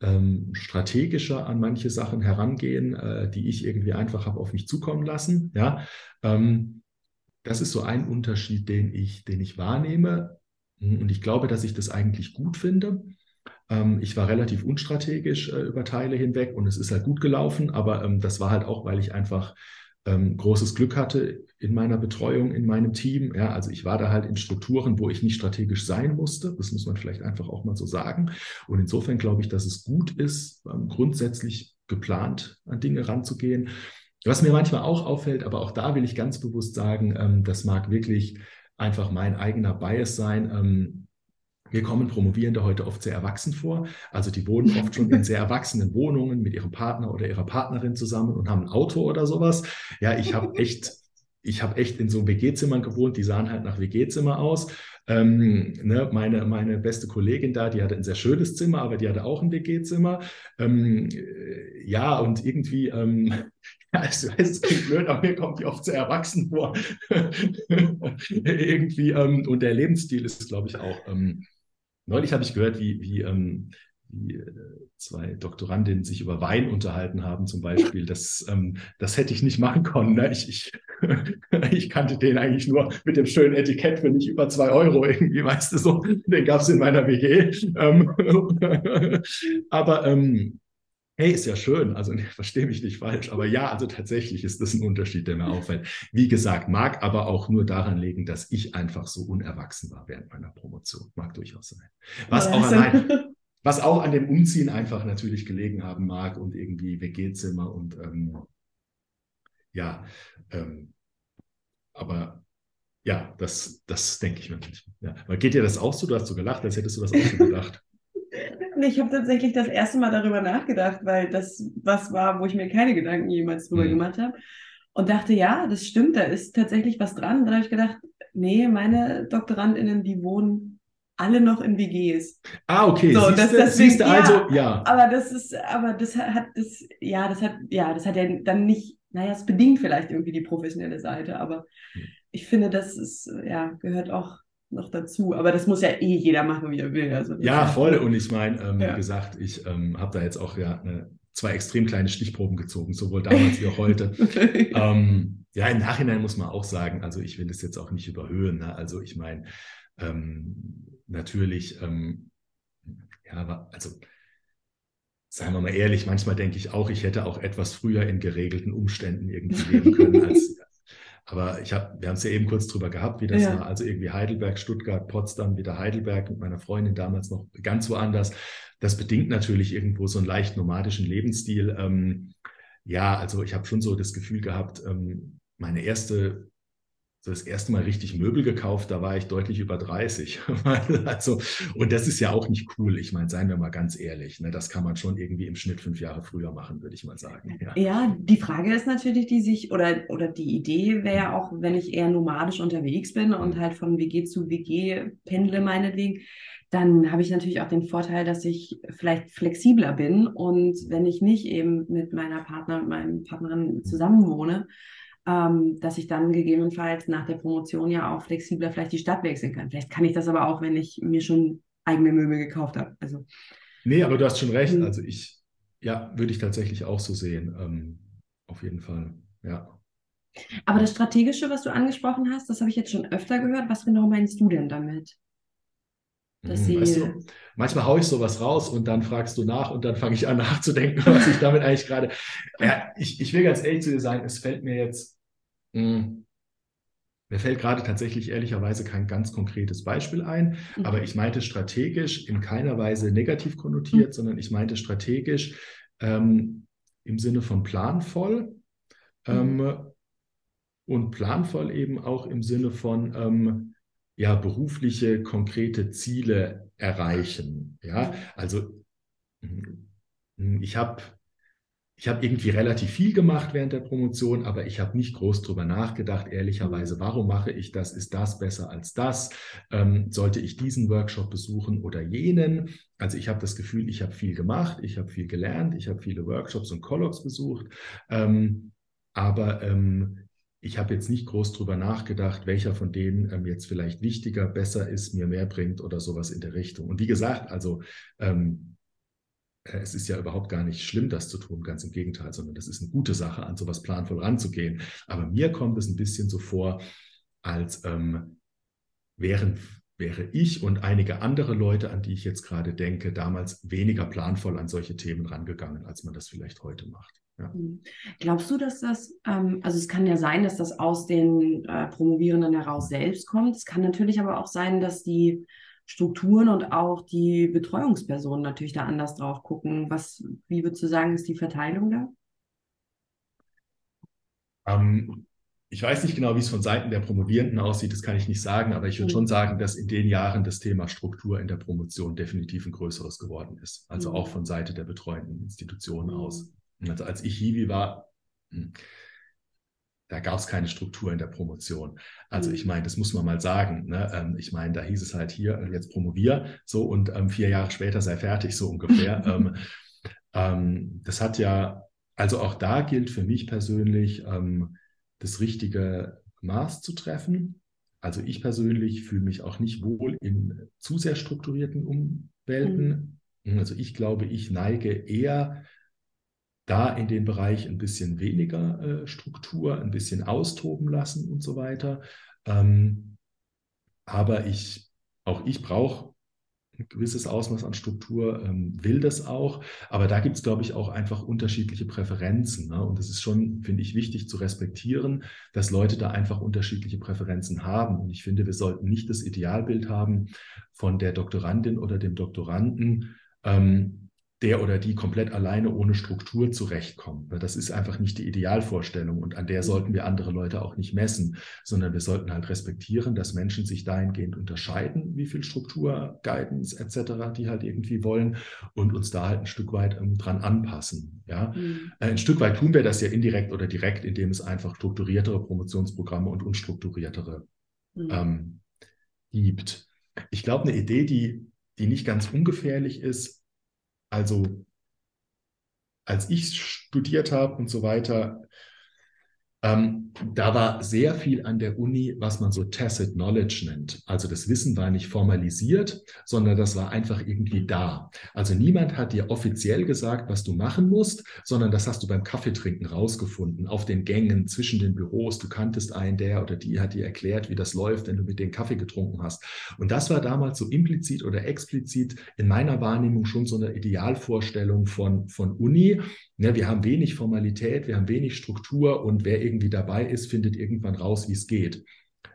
ähm, strategischer an manche Sachen herangehen, äh, die ich irgendwie einfach habe auf mich zukommen lassen. Ja, ähm, das ist so ein Unterschied, den ich, den ich wahrnehme. Und ich glaube, dass ich das eigentlich gut finde. Ähm, ich war relativ unstrategisch äh, über Teile hinweg und es ist halt gut gelaufen, aber ähm, das war halt auch, weil ich einfach ähm, großes Glück hatte in meiner Betreuung, in meinem Team. Ja, also ich war da halt in Strukturen, wo ich nicht strategisch sein musste. Das muss man vielleicht einfach auch mal so sagen. Und insofern glaube ich, dass es gut ist, ähm, grundsätzlich geplant an Dinge ranzugehen. Was mir manchmal auch auffällt, aber auch da will ich ganz bewusst sagen, ähm, das mag wirklich einfach mein eigener Bias sein. Mir kommen Promovierende heute oft sehr erwachsen vor. Also die wohnen oft schon in sehr erwachsenen Wohnungen mit ihrem Partner oder ihrer Partnerin zusammen und haben ein Auto oder sowas. Ja, ich habe echt, ich habe echt in so WG-Zimmern gewohnt, die sahen halt nach WG-Zimmer aus. Ähm, ne, meine, meine beste Kollegin da, die hatte ein sehr schönes Zimmer, aber die hatte auch ein WG-Zimmer. Ähm, ja, und irgendwie, ähm, ja, es, es klingt blöd, aber mir kommt die oft sehr erwachsen vor. irgendwie, ähm, und der Lebensstil ist, glaube ich, auch ähm, Neulich habe ich gehört, wie, wie, ähm, wie äh, zwei Doktorandinnen sich über Wein unterhalten haben, zum Beispiel. Das, ähm, das hätte ich nicht machen können. Ne? Ich, ich, ich kannte den eigentlich nur mit dem schönen Etikett für nicht über zwei Euro irgendwie, weißt du so. Den gab es in meiner WG. Ähm, aber ähm, Hey, ist ja schön, also nee, verstehe mich nicht falsch, aber ja, also tatsächlich ist das ein Unterschied, der mir auffällt. Wie gesagt, mag aber auch nur daran liegen, dass ich einfach so unerwachsen war während meiner Promotion. Mag durchaus sein. Was ja, auch allein, was auch an dem Umziehen einfach natürlich gelegen haben mag und irgendwie WG-Zimmer und ähm, ja, ähm, aber ja, das, das denke ich mir nicht. Ja. Geht dir das auch so? Du hast so gelacht, als hättest du das auch so gedacht. Ich habe tatsächlich das erste Mal darüber nachgedacht, weil das was war, wo ich mir keine Gedanken jemals drüber mhm. gemacht habe. Und dachte, ja, das stimmt, da ist tatsächlich was dran. Dann habe ich gedacht, nee, meine DoktorandInnen, die wohnen alle noch in WGs. Ah, okay. So, siehst, das, siehst du also, ja. Aber das ist, aber das hat, das, ja, das hat, ja, das hat ja dann nicht, naja, es bedingt vielleicht irgendwie die professionelle Seite, aber hm. ich finde, das ist, ja, gehört auch noch dazu. Aber das muss ja eh jeder machen, wie er will. Also ja, voll. Und ich meine, ähm, ja. wie gesagt, ich ähm, habe da jetzt auch ja eine, zwei extrem kleine Stichproben gezogen, sowohl damals wie auch heute. ähm, ja, im Nachhinein muss man auch sagen, also ich will das jetzt auch nicht überhöhen. Ne? Also ich meine, ähm, natürlich, ähm, ja, also seien wir mal ehrlich, manchmal denke ich auch, ich hätte auch etwas früher in geregelten Umständen irgendwie leben können, als, aber ich habe, wir haben es ja eben kurz drüber gehabt, wie das ja. war. Also irgendwie Heidelberg, Stuttgart, Potsdam, wieder Heidelberg mit meiner Freundin damals noch ganz woanders. Das bedingt natürlich irgendwo so einen leicht nomadischen Lebensstil. Ähm, ja, also ich habe schon so das Gefühl gehabt, ähm, meine erste so das erste Mal richtig Möbel gekauft, da war ich deutlich über 30. also, und das ist ja auch nicht cool. Ich meine, seien wir mal ganz ehrlich, ne, das kann man schon irgendwie im Schnitt fünf Jahre früher machen, würde ich mal sagen. Ja. ja, die Frage ist natürlich, die sich, oder, oder die Idee wäre ja auch, wenn ich eher nomadisch unterwegs bin und mhm. halt von WG zu WG pendle, meinetwegen, dann habe ich natürlich auch den Vorteil, dass ich vielleicht flexibler bin und wenn ich nicht eben mit meiner Partner, mit meinem Partnerin mhm. zusammenwohne, ähm, dass ich dann gegebenenfalls nach der Promotion ja auch flexibler vielleicht die Stadt wechseln kann. Vielleicht kann ich das aber auch, wenn ich mir schon eigene Möbel gekauft habe. Also, nee, aber du hast schon recht. Mhm. Also ich, ja, würde ich tatsächlich auch so sehen. Ähm, auf jeden Fall, ja. Aber das Strategische, was du angesprochen hast, das habe ich jetzt schon öfter gehört. Was genau meinst du denn damit? Hm, weißt du, manchmal haue ich sowas raus und dann fragst du nach und dann fange ich an nachzudenken, was ich damit eigentlich gerade. Ja, ich, ich will ganz ehrlich zu dir sagen, es fällt mir jetzt hm. Mir fällt gerade tatsächlich ehrlicherweise kein ganz konkretes Beispiel ein, mhm. aber ich meinte strategisch in keiner Weise negativ konnotiert, mhm. sondern ich meinte strategisch ähm, im Sinne von planvoll ähm, mhm. und planvoll eben auch im Sinne von ähm, ja, berufliche, konkrete Ziele erreichen. Ja, mhm. also hm, ich habe ich habe irgendwie relativ viel gemacht während der Promotion, aber ich habe nicht groß drüber nachgedacht, ehrlicherweise, mhm. warum mache ich das? Ist das besser als das? Ähm, sollte ich diesen Workshop besuchen oder jenen? Also ich habe das Gefühl, ich habe viel gemacht, ich habe viel gelernt, ich habe viele Workshops und Colloques besucht, ähm, aber ähm, ich habe jetzt nicht groß drüber nachgedacht, welcher von denen ähm, jetzt vielleicht wichtiger, besser ist, mir mehr bringt oder sowas in der Richtung. Und wie gesagt, also ähm, äh, es ist ja überhaupt gar nicht schlimm, das zu tun, ganz im Gegenteil, sondern das ist eine gute Sache, an sowas planvoll ranzugehen. Aber mir kommt es ein bisschen so vor, als ähm, wären, wäre ich und einige andere Leute, an die ich jetzt gerade denke, damals weniger planvoll an solche Themen rangegangen, als man das vielleicht heute macht. Ja. Hm. Glaubst du, dass das, ähm, also es kann ja sein, dass das aus den äh, Promovierenden heraus selbst kommt. Es kann natürlich aber auch sein, dass die Strukturen und auch die Betreuungspersonen natürlich da anders drauf gucken. Was, wie würdest du sagen, ist die Verteilung da? Ähm, ich weiß nicht genau, wie es von Seiten der Promovierenden aussieht, das kann ich nicht sagen, aber ich würde mhm. schon sagen, dass in den Jahren das Thema Struktur in der Promotion definitiv ein größeres geworden ist. Also mhm. auch von Seite der betreuenden Institutionen mhm. aus. Also als ich Hiwi war, hm, da gab es keine Struktur in der Promotion. Also ich mhm. meine, das muss man mal sagen. Ne? Ähm, ich meine, da hieß es halt hier, äh, jetzt promovier so und ähm, vier Jahre später sei fertig, so ungefähr. ähm, ähm, das hat ja, also auch da gilt für mich persönlich, ähm, das richtige Maß zu treffen. Also ich persönlich fühle mich auch nicht wohl in zu sehr strukturierten Umwelten. Mhm. Also ich glaube, ich neige eher da in den Bereich ein bisschen weniger äh, Struktur, ein bisschen austoben lassen und so weiter. Ähm, aber ich, auch ich brauche ein gewisses Ausmaß an Struktur ähm, will das auch, aber da gibt es, glaube ich, auch einfach unterschiedliche Präferenzen. Ne? Und es ist schon, finde ich, wichtig zu respektieren, dass Leute da einfach unterschiedliche Präferenzen haben. Und ich finde, wir sollten nicht das Idealbild haben von der Doktorandin oder dem Doktoranden, ähm, der oder die komplett alleine ohne Struktur zurechtkommt. Das ist einfach nicht die Idealvorstellung und an der sollten wir andere Leute auch nicht messen, sondern wir sollten halt respektieren, dass Menschen sich dahingehend unterscheiden, wie viel Struktur, Guidance etc. die halt irgendwie wollen und uns da halt ein Stück weit ähm, dran anpassen. Ja, mhm. Äh, ein Stück weit tun wir das ja indirekt oder direkt, indem es einfach strukturiertere Promotionsprogramme und unstrukturiertere mhm. ähm, gibt. Ich glaube, eine Idee, die, die nicht ganz ungefährlich ist, also als ich studiert habe und so weiter, ähm, da war sehr viel an der Uni, was man so tacit knowledge nennt. Also das Wissen war nicht formalisiert, sondern das war einfach irgendwie da. Also niemand hat dir offiziell gesagt, was du machen musst, sondern das hast du beim Kaffeetrinken rausgefunden, auf den Gängen zwischen den Büros. Du kanntest einen, der oder die hat dir erklärt, wie das läuft, wenn du mit dem Kaffee getrunken hast. Und das war damals so implizit oder explizit in meiner Wahrnehmung schon so eine Idealvorstellung von, von Uni. Ja, wir haben wenig Formalität, wir haben wenig Struktur und wer irgendwie dabei ist, findet irgendwann raus, wie es geht.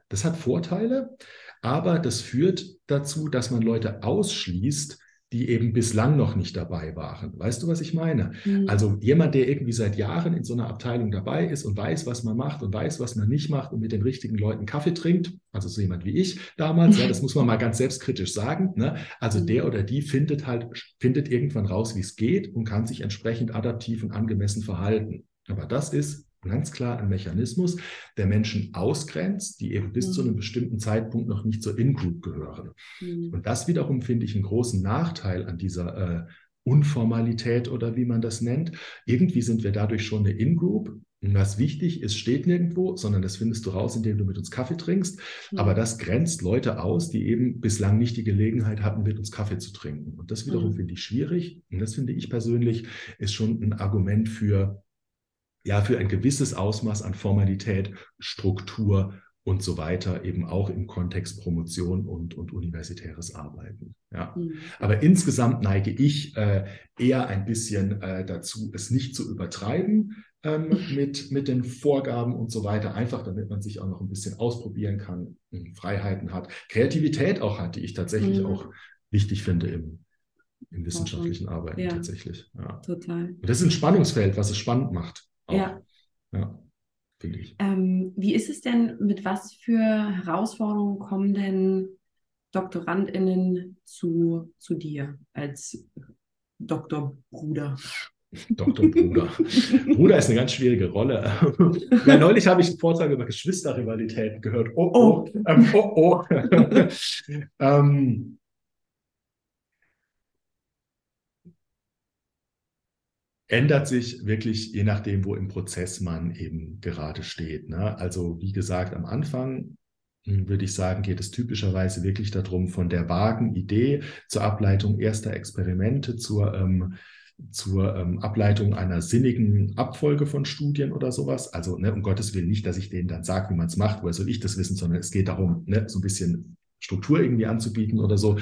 Das hat Vorteile, aber das führt dazu, dass man Leute ausschließt, die eben bislang noch nicht dabei waren. Weißt du, was ich meine? Mhm. Also jemand, der irgendwie seit Jahren in so einer Abteilung dabei ist und weiß, was man macht und weiß, was man nicht macht und mit den richtigen Leuten Kaffee trinkt, also so jemand wie ich damals, ja, das muss man mal ganz selbstkritisch sagen. Ne? Also mhm. der oder die findet halt, findet irgendwann raus, wie es geht und kann sich entsprechend adaptiv und angemessen verhalten. Aber das ist ganz klar ein Mechanismus, der Menschen ausgrenzt, die eben bis mhm. zu einem bestimmten Zeitpunkt noch nicht zur In-Group gehören. Mhm. Und das wiederum finde ich einen großen Nachteil an dieser äh, Unformalität oder wie man das nennt. Irgendwie sind wir dadurch schon eine In-Group. Was wichtig ist, steht nirgendwo, sondern das findest du raus, indem du mit uns Kaffee trinkst. Mhm. Aber das grenzt Leute aus, die eben bislang nicht die Gelegenheit hatten, mit uns Kaffee zu trinken. Und das wiederum mhm. finde ich schwierig. Und das finde ich persönlich ist schon ein Argument für ja für ein gewisses Ausmaß an Formalität, Struktur und so weiter, eben auch im Kontext Promotion und, und universitäres Arbeiten. Ja. Mhm. Aber insgesamt neige ich äh, eher ein bisschen äh, dazu, es nicht zu übertreiben ähm, mit, mit den Vorgaben und so weiter, einfach damit man sich auch noch ein bisschen ausprobieren kann, Freiheiten hat, Kreativität auch hat, die ich tatsächlich mhm. auch wichtig finde im, im wissenschaftlichen Arbeiten ja, tatsächlich. Ja. Total. Und das ist ein Spannungsfeld, was es spannend macht. Auch. Ja. Ja, finde ich. Ähm, wie ist es denn, mit was für Herausforderungen kommen denn DoktorandInnen zu, zu dir als Doktorbruder? Doktorbruder. Bruder ist eine ganz schwierige Rolle. ja, neulich habe ich einen Vortrag über Geschwisterrivalitäten gehört. Oh, oh, oh, ähm, oh, oh. ähm, ändert sich wirklich je nachdem, wo im Prozess man eben gerade steht. Ne? Also wie gesagt, am Anfang hm, würde ich sagen, geht es typischerweise wirklich darum, von der vagen Idee zur Ableitung erster Experimente, zur, ähm, zur ähm, Ableitung einer sinnigen Abfolge von Studien oder sowas. Also ne, um Gottes Willen nicht, dass ich denen dann sage, wie man es macht, woher soll ich das wissen, sondern es geht darum, ne, so ein bisschen Struktur irgendwie anzubieten oder so.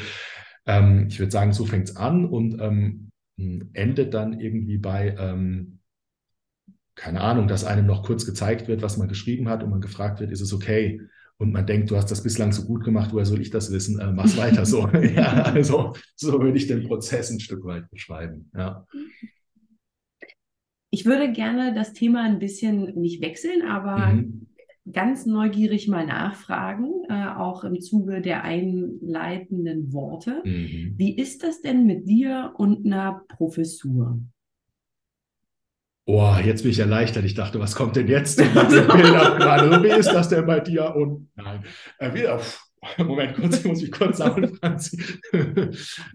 Ähm, ich würde sagen, so fängt es an und ähm, endet dann irgendwie bei, ähm, keine Ahnung, dass einem noch kurz gezeigt wird, was man geschrieben hat und man gefragt wird, ist es okay? Und man denkt, du hast das bislang so gut gemacht, woher soll ich das wissen? Äh, mach's weiter so. ja, also so würde ich den Prozess ein Stück weit beschreiben. Ja. Ich würde gerne das Thema ein bisschen nicht wechseln, aber mhm ganz neugierig mal nachfragen, äh, auch im Zuge der einleitenden Worte. Mhm. Wie ist das denn mit dir und einer Professur? Oh, jetzt bin ich erleichtert. Ich dachte, was kommt denn jetzt gerade? Wie ist das denn bei dir? Und nein, äh, wieder. Moment, kurz, ich muss mich kurz sammeln, Franzi.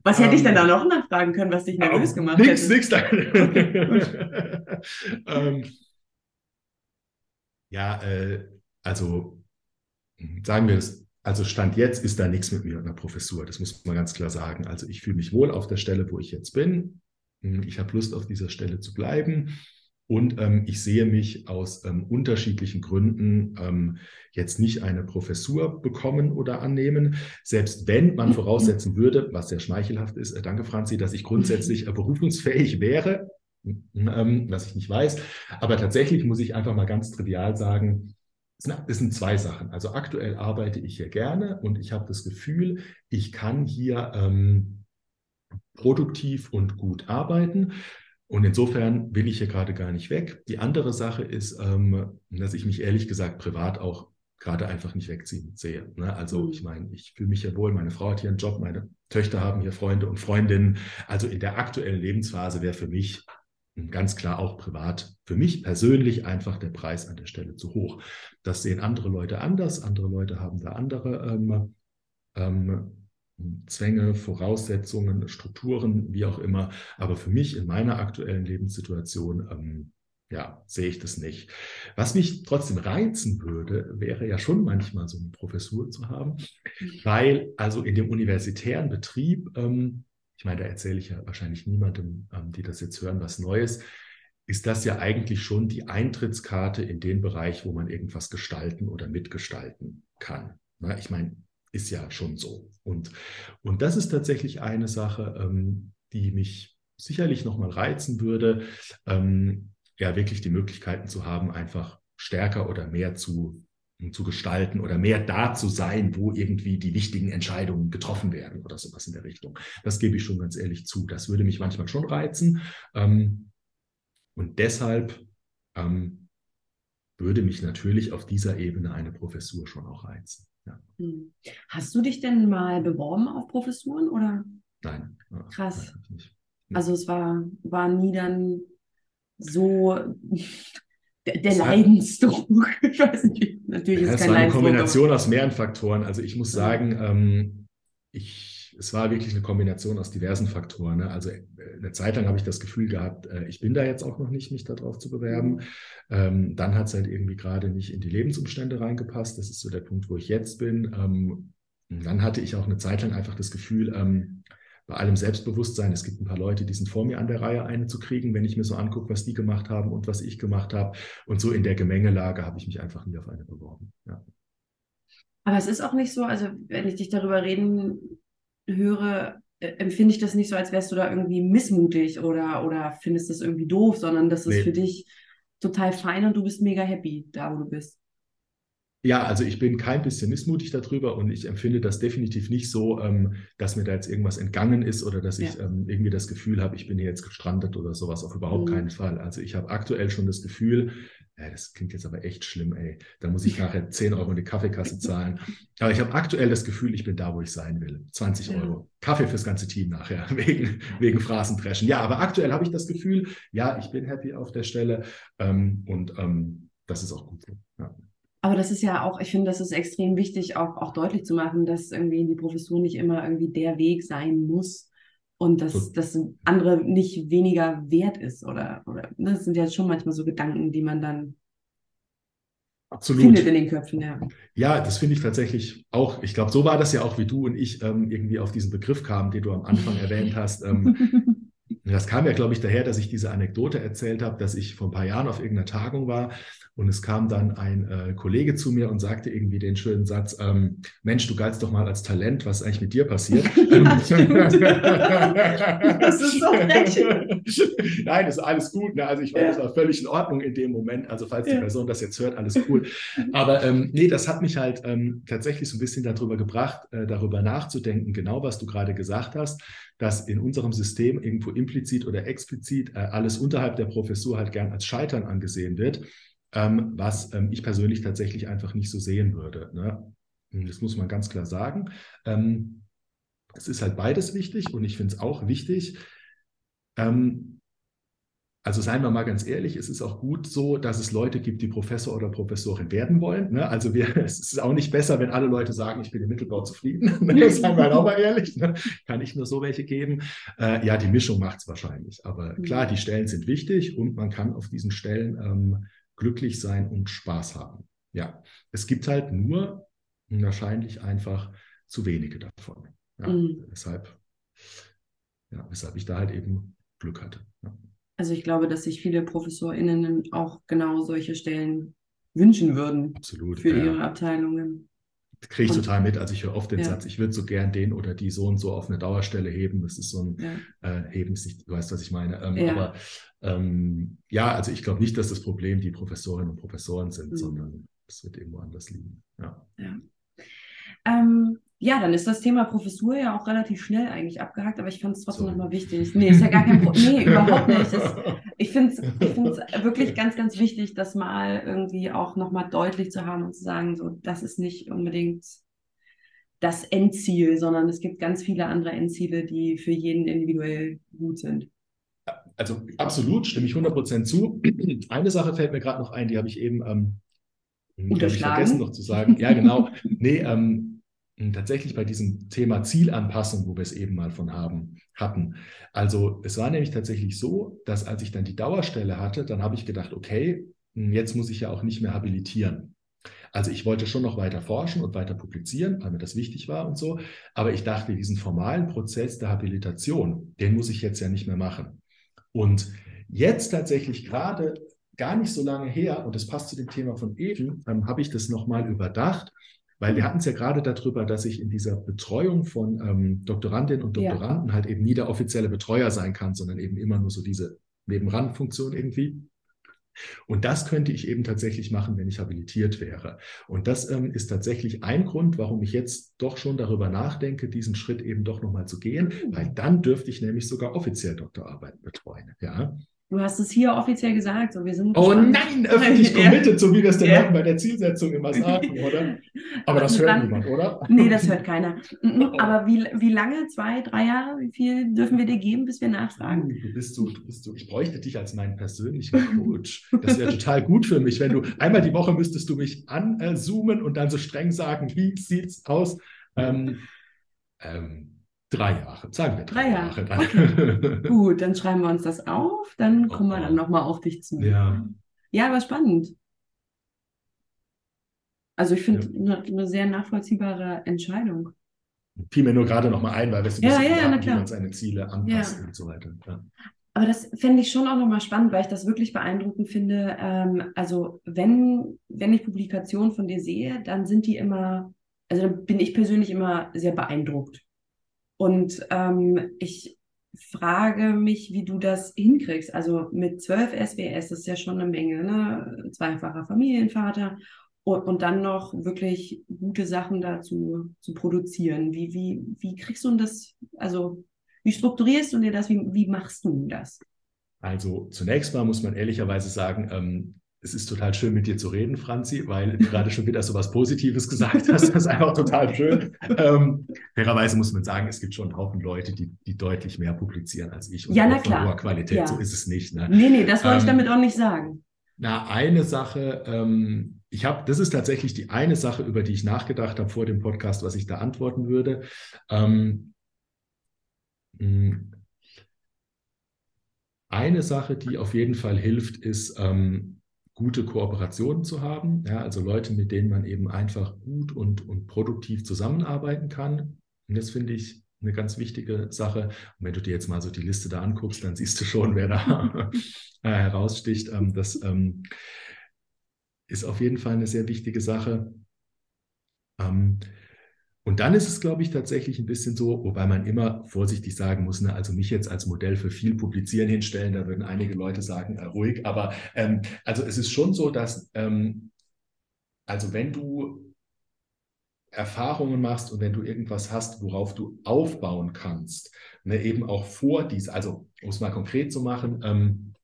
Was hätte ich denn da ähm, noch nachfragen können, was dich nervös gemacht nix, hätte? Nix, nix. ähm, ja, äh, also sagen wir es, also Stand jetzt ist da nichts mit mir und einer Professur. Das muss man ganz klar sagen. Also ich fühle mich wohl auf der Stelle, wo ich jetzt bin. Ich habe Lust, auf dieser Stelle zu bleiben. Und ähm, ich sehe mich aus ähm, unterschiedlichen Gründen ähm, jetzt nicht eine Professur bekommen oder annehmen. Selbst wenn man voraussetzen würde, was sehr schmeichelhaft ist, äh, danke Franzi, dass ich grundsätzlich äh, berufungsfähig wäre, ähm, was ich nicht weiß. Aber tatsächlich muss ich einfach mal ganz trivial sagen, es sind zwei Sachen. Also aktuell arbeite ich hier gerne und ich habe das Gefühl, ich kann hier ähm, produktiv und gut arbeiten. Und insofern will ich hier gerade gar nicht weg. Die andere Sache ist, ähm, dass ich mich ehrlich gesagt privat auch gerade einfach nicht wegziehen sehe. Ne? Also mhm. ich meine, ich fühle mich ja wohl, meine Frau hat hier einen Job, meine Töchter haben hier Freunde und Freundinnen. Also in der aktuellen Lebensphase wäre für mich ganz klar auch privat, für mich persönlich einfach der Preis an der Stelle zu hoch. Das sehen andere Leute anders. Andere Leute haben da andere ähm, ähm, Zwänge, Voraussetzungen, Strukturen, wie auch immer. Aber für mich in meiner aktuellen Lebenssituation, ähm, ja, sehe ich das nicht. Was mich trotzdem reizen würde, wäre ja schon manchmal so eine Professur zu haben, weil also in dem universitären Betrieb, ähm, ich meine, da erzähle ich ja wahrscheinlich niemandem, ähm, die das jetzt hören, was Neues, ist das ja eigentlich schon die Eintrittskarte in den Bereich, wo man irgendwas gestalten oder mitgestalten kann. Na, ich meine, ist ja schon so. Und, und das ist tatsächlich eine Sache, ähm, die mich sicherlich nochmal reizen würde, ähm, ja wirklich die Möglichkeiten zu haben, einfach stärker oder mehr zu, zu gestalten oder mehr da zu sein, wo irgendwie die wichtigen Entscheidungen getroffen werden oder sowas in der Richtung. Das gebe ich schon ganz ehrlich zu. Das würde mich manchmal schon reizen. Ähm, und deshalb ähm, würde mich natürlich auf dieser Ebene eine Professur schon auch reizen. Ja. Hm. Hast du dich denn mal beworben auf Professuren oder? Nein. Krass. Nein, also es war, war nie dann so der, der Leidensdruck. Ich weiß nicht. Natürlich ist es kein war eine Kombination aus mehreren Faktoren. Also ich muss sagen, ähm, ich es war wirklich eine Kombination aus diversen Faktoren. Ne? Also äh, eine Zeit lang habe ich das Gefühl gehabt, äh, ich bin da jetzt auch noch nicht, mich darauf zu bewerben. Mhm. Ähm, dann hat es halt irgendwie gerade nicht in die Lebensumstände reingepasst. Das ist so der Punkt, wo ich jetzt bin. Ähm, dann hatte ich auch eine Zeit lang einfach das Gefühl, ähm, bei allem Selbstbewusstsein, es gibt ein paar Leute, die sind vor mir an der Reihe, eine zu kriegen, wenn ich mir so angucke, was die gemacht haben und was ich gemacht habe. Und so in der Gemengelage habe ich mich einfach nie auf eine beworben. Ja. Aber es ist auch nicht so, also wenn ich dich darüber reden höre, äh, empfinde ich das nicht so, als wärst du da irgendwie missmutig oder, oder findest das irgendwie doof, sondern das ist nee. für dich total fein und du bist mega happy da, wo du bist. Ja, also ich bin kein bisschen missmutig darüber und ich empfinde das definitiv nicht so, ähm, dass mir da jetzt irgendwas entgangen ist oder dass ich ja. ähm, irgendwie das Gefühl habe, ich bin hier jetzt gestrandet oder sowas. Auf überhaupt mhm. keinen Fall. Also ich habe aktuell schon das Gefühl, ja, das klingt jetzt aber echt schlimm, ey. Da muss ich nachher 10 Euro in die Kaffeekasse zahlen. Aber ich habe aktuell das Gefühl, ich bin da, wo ich sein will. 20 ja. Euro. Kaffee fürs ganze Team nachher, wegen, wegen Phrasendreschen. Ja, aber aktuell habe ich das Gefühl, ja, ich bin happy auf der Stelle ähm, und ähm, das ist auch gut so. Ja. Aber das ist ja auch, ich finde, das ist extrem wichtig, auch, auch deutlich zu machen, dass irgendwie die Professur nicht immer irgendwie der Weg sein muss und dass das andere nicht weniger wert ist. Oder, oder ne, das sind ja schon manchmal so Gedanken, die man dann Absolut. findet in den Köpfen. Ja, ja das finde ich tatsächlich auch. Ich glaube, so war das ja auch, wie du und ich ähm, irgendwie auf diesen Begriff kamen, den du am Anfang erwähnt hast. Ähm, Das kam ja, glaube ich, daher, dass ich diese Anekdote erzählt habe, dass ich vor ein paar Jahren auf irgendeiner Tagung war und es kam dann ein äh, Kollege zu mir und sagte irgendwie den schönen Satz, ähm, Mensch, du galtst doch mal als Talent, was ist eigentlich mit dir passiert? das ist so frech. Nein, ist alles gut. Ne? Also ich war, das war völlig in Ordnung in dem Moment. Also falls die Person das jetzt hört, alles cool. Aber ähm, nee, das hat mich halt ähm, tatsächlich so ein bisschen darüber gebracht, äh, darüber nachzudenken, genau was du gerade gesagt hast dass in unserem System irgendwo implizit oder explizit äh, alles unterhalb der Professur halt gern als Scheitern angesehen wird, ähm, was ähm, ich persönlich tatsächlich einfach nicht so sehen würde. Ne? Das muss man ganz klar sagen. Ähm, es ist halt beides wichtig und ich finde es auch wichtig, ähm, also seien wir mal ganz ehrlich, es ist auch gut so, dass es Leute gibt, die Professor oder Professorin werden wollen. Ne? Also wir, es ist auch nicht besser, wenn alle Leute sagen, ich bin im Mittelbau zufrieden. Ne? seien wir halt auch mal ehrlich. Ne? Kann ich nur so welche geben. Äh, ja, die Mischung macht es wahrscheinlich. Aber mhm. klar, die Stellen sind wichtig und man kann auf diesen Stellen ähm, glücklich sein und Spaß haben. Ja, es gibt halt nur wahrscheinlich einfach zu wenige davon. Ja, mhm. Deshalb, ja, weshalb ich da halt eben Glück hatte. Ja. Also ich glaube, dass sich viele ProfessorInnen auch genau solche Stellen wünschen würden Absolut. für ja. ihre Abteilungen. Kriege ich Und- total mit. Also ich höre oft den Ja. Satz, ich würde so gern den oder die so und so auf eine Dauerstelle heben. Das ist so ein Ja. äh, heben du weißt, was ich meine. Ähm, Ja. Aber ähm, ja, also ich glaube nicht, dass das Problem die Professorinnen und Professoren sind, Mhm. sondern es wird irgendwo anders liegen. Ja. Ähm, ja, dann ist das Thema Professur ja auch relativ schnell eigentlich abgehakt, aber ich fand es trotzdem Sorry. nochmal wichtig. Nee, ist ja gar kein Problem. Nee, überhaupt nicht. Das, ich finde es ich find's wirklich ganz, ganz wichtig, das mal irgendwie auch nochmal deutlich zu haben und zu sagen, so, das ist nicht unbedingt das Endziel, sondern es gibt ganz viele andere Endziele, die für jeden individuell gut sind. Also absolut, stimme ich 100% zu. Eine Sache fällt mir gerade noch ein, die habe ich eben ähm, Unterschlagen? vergessen noch zu sagen. Ja, genau. Nee, ähm, tatsächlich bei diesem Thema Zielanpassung, wo wir es eben mal von haben, hatten. Also es war nämlich tatsächlich so, dass als ich dann die Dauerstelle hatte, dann habe ich gedacht, okay, jetzt muss ich ja auch nicht mehr habilitieren. Also ich wollte schon noch weiter forschen und weiter publizieren, weil mir das wichtig war und so. Aber ich dachte, diesen formalen Prozess der Habilitation, den muss ich jetzt ja nicht mehr machen. Und jetzt tatsächlich gerade gar nicht so lange her, und das passt zu dem Thema von eben, ähm, habe ich das nochmal überdacht, weil wir hatten es ja gerade darüber, dass ich in dieser Betreuung von ähm, Doktorandinnen und Ja. Doktoranden halt eben nie der offizielle Betreuer sein kann, sondern eben immer nur so diese Nebenrandfunktion irgendwie. Und das könnte ich eben tatsächlich machen, wenn ich habilitiert wäre. Und das ähm, ist tatsächlich ein Grund, warum ich jetzt doch schon darüber nachdenke, diesen Schritt eben doch nochmal zu gehen, weil dann dürfte ich nämlich sogar offiziell Doktorarbeiten betreuen. Ja. Du hast es hier offiziell gesagt, so wir sind Oh gespannt. nein, öffentlich committed, so wie wir es den Ja. Leuten bei der Zielsetzung immer sagen, oder? Aber das hört dann- niemand, oder? Nee, das hört keiner. Mhm, Aber wie, wie lange? Zwei, drei Jahre? Wie viel dürfen wir dir geben, bis wir nachfragen? Du bist so, du bist so, ich bräuchte dich als meinen persönlichen Coach. Das wäre total gut für mich, wenn du einmal die Woche müsstest du mich anzoomen und dann so streng sagen, wie sieht's aus? Ähm, ähm, drei Jahre, sagen wir drei, Drei Jahre. Jahre, dann. Gut, dann schreiben wir uns das auf, dann kommen wir Oh. dann nochmal auf dich zu. ja, Ja, aber spannend. Also ich finde eine eine sehr nachvollziehbare Entscheidung. fiel mir nur gerade noch mal ein, weil wir ein Ja, ja, wie man seine Ziele anpasst Ja. und so weiter. Ja. Aber das fände ich schon auch nochmal spannend, weil ich das wirklich beeindruckend finde. Ähm, also wenn, wenn ich Publikationen von dir sehe, dann sind die immer, also dann bin ich persönlich immer sehr beeindruckt. Und ähm, ich frage mich, wie du das hinkriegst. Also mit 12 SBS, ist ja schon eine Menge, ne? Zweifacher Familienvater und, und dann noch wirklich gute Sachen dazu zu produzieren. Wie, wie, wie kriegst du das, also wie strukturierst du dir das? Wie, wie machst du das? Also zunächst mal muss man ehrlicherweise sagen, ähm, es ist total schön mit dir zu reden, Franzi, weil du gerade schon wieder so was Positives gesagt hast. Das ist einfach total schön. Ähm, fairerweise muss man sagen, es gibt schon einen Haufen Leute, die, die deutlich mehr publizieren als ich und Ja, na auch von klar. hoher Qualität. Ja. So ist es nicht. Ne? Nee, nee, das wollte ich Ähm, damit auch nicht sagen. Na, eine Sache, ähm, ich habe, das ist tatsächlich die eine Sache, über die ich nachgedacht habe vor dem Podcast, was ich da antworten würde. Ähm, mh, eine Sache, die auf jeden Fall hilft, ist, ähm, gute Kooperationen zu haben. Ja, also Leute, mit denen man eben einfach gut und, und produktiv zusammenarbeiten kann. Und das finde ich eine ganz wichtige Sache. Und wenn du dir jetzt mal so die Liste da anguckst, dann siehst du schon, wer da äh, heraussticht. Ähm, das ähm, ist auf jeden Fall eine sehr wichtige Sache. Und dann ist es, glaube ich, tatsächlich ein bisschen so, wobei man immer vorsichtig sagen muss, ne, also mich jetzt als Modell für viel Publizieren hinstellen, da würden einige Leute sagen, äh, ruhig, aber ähm, also es ist schon so, dass, ähm, also wenn du Erfahrungen machst und wenn du irgendwas hast, worauf du aufbauen kannst, ne, eben auch vor dies, also um es mal konkret zu machen, ähm,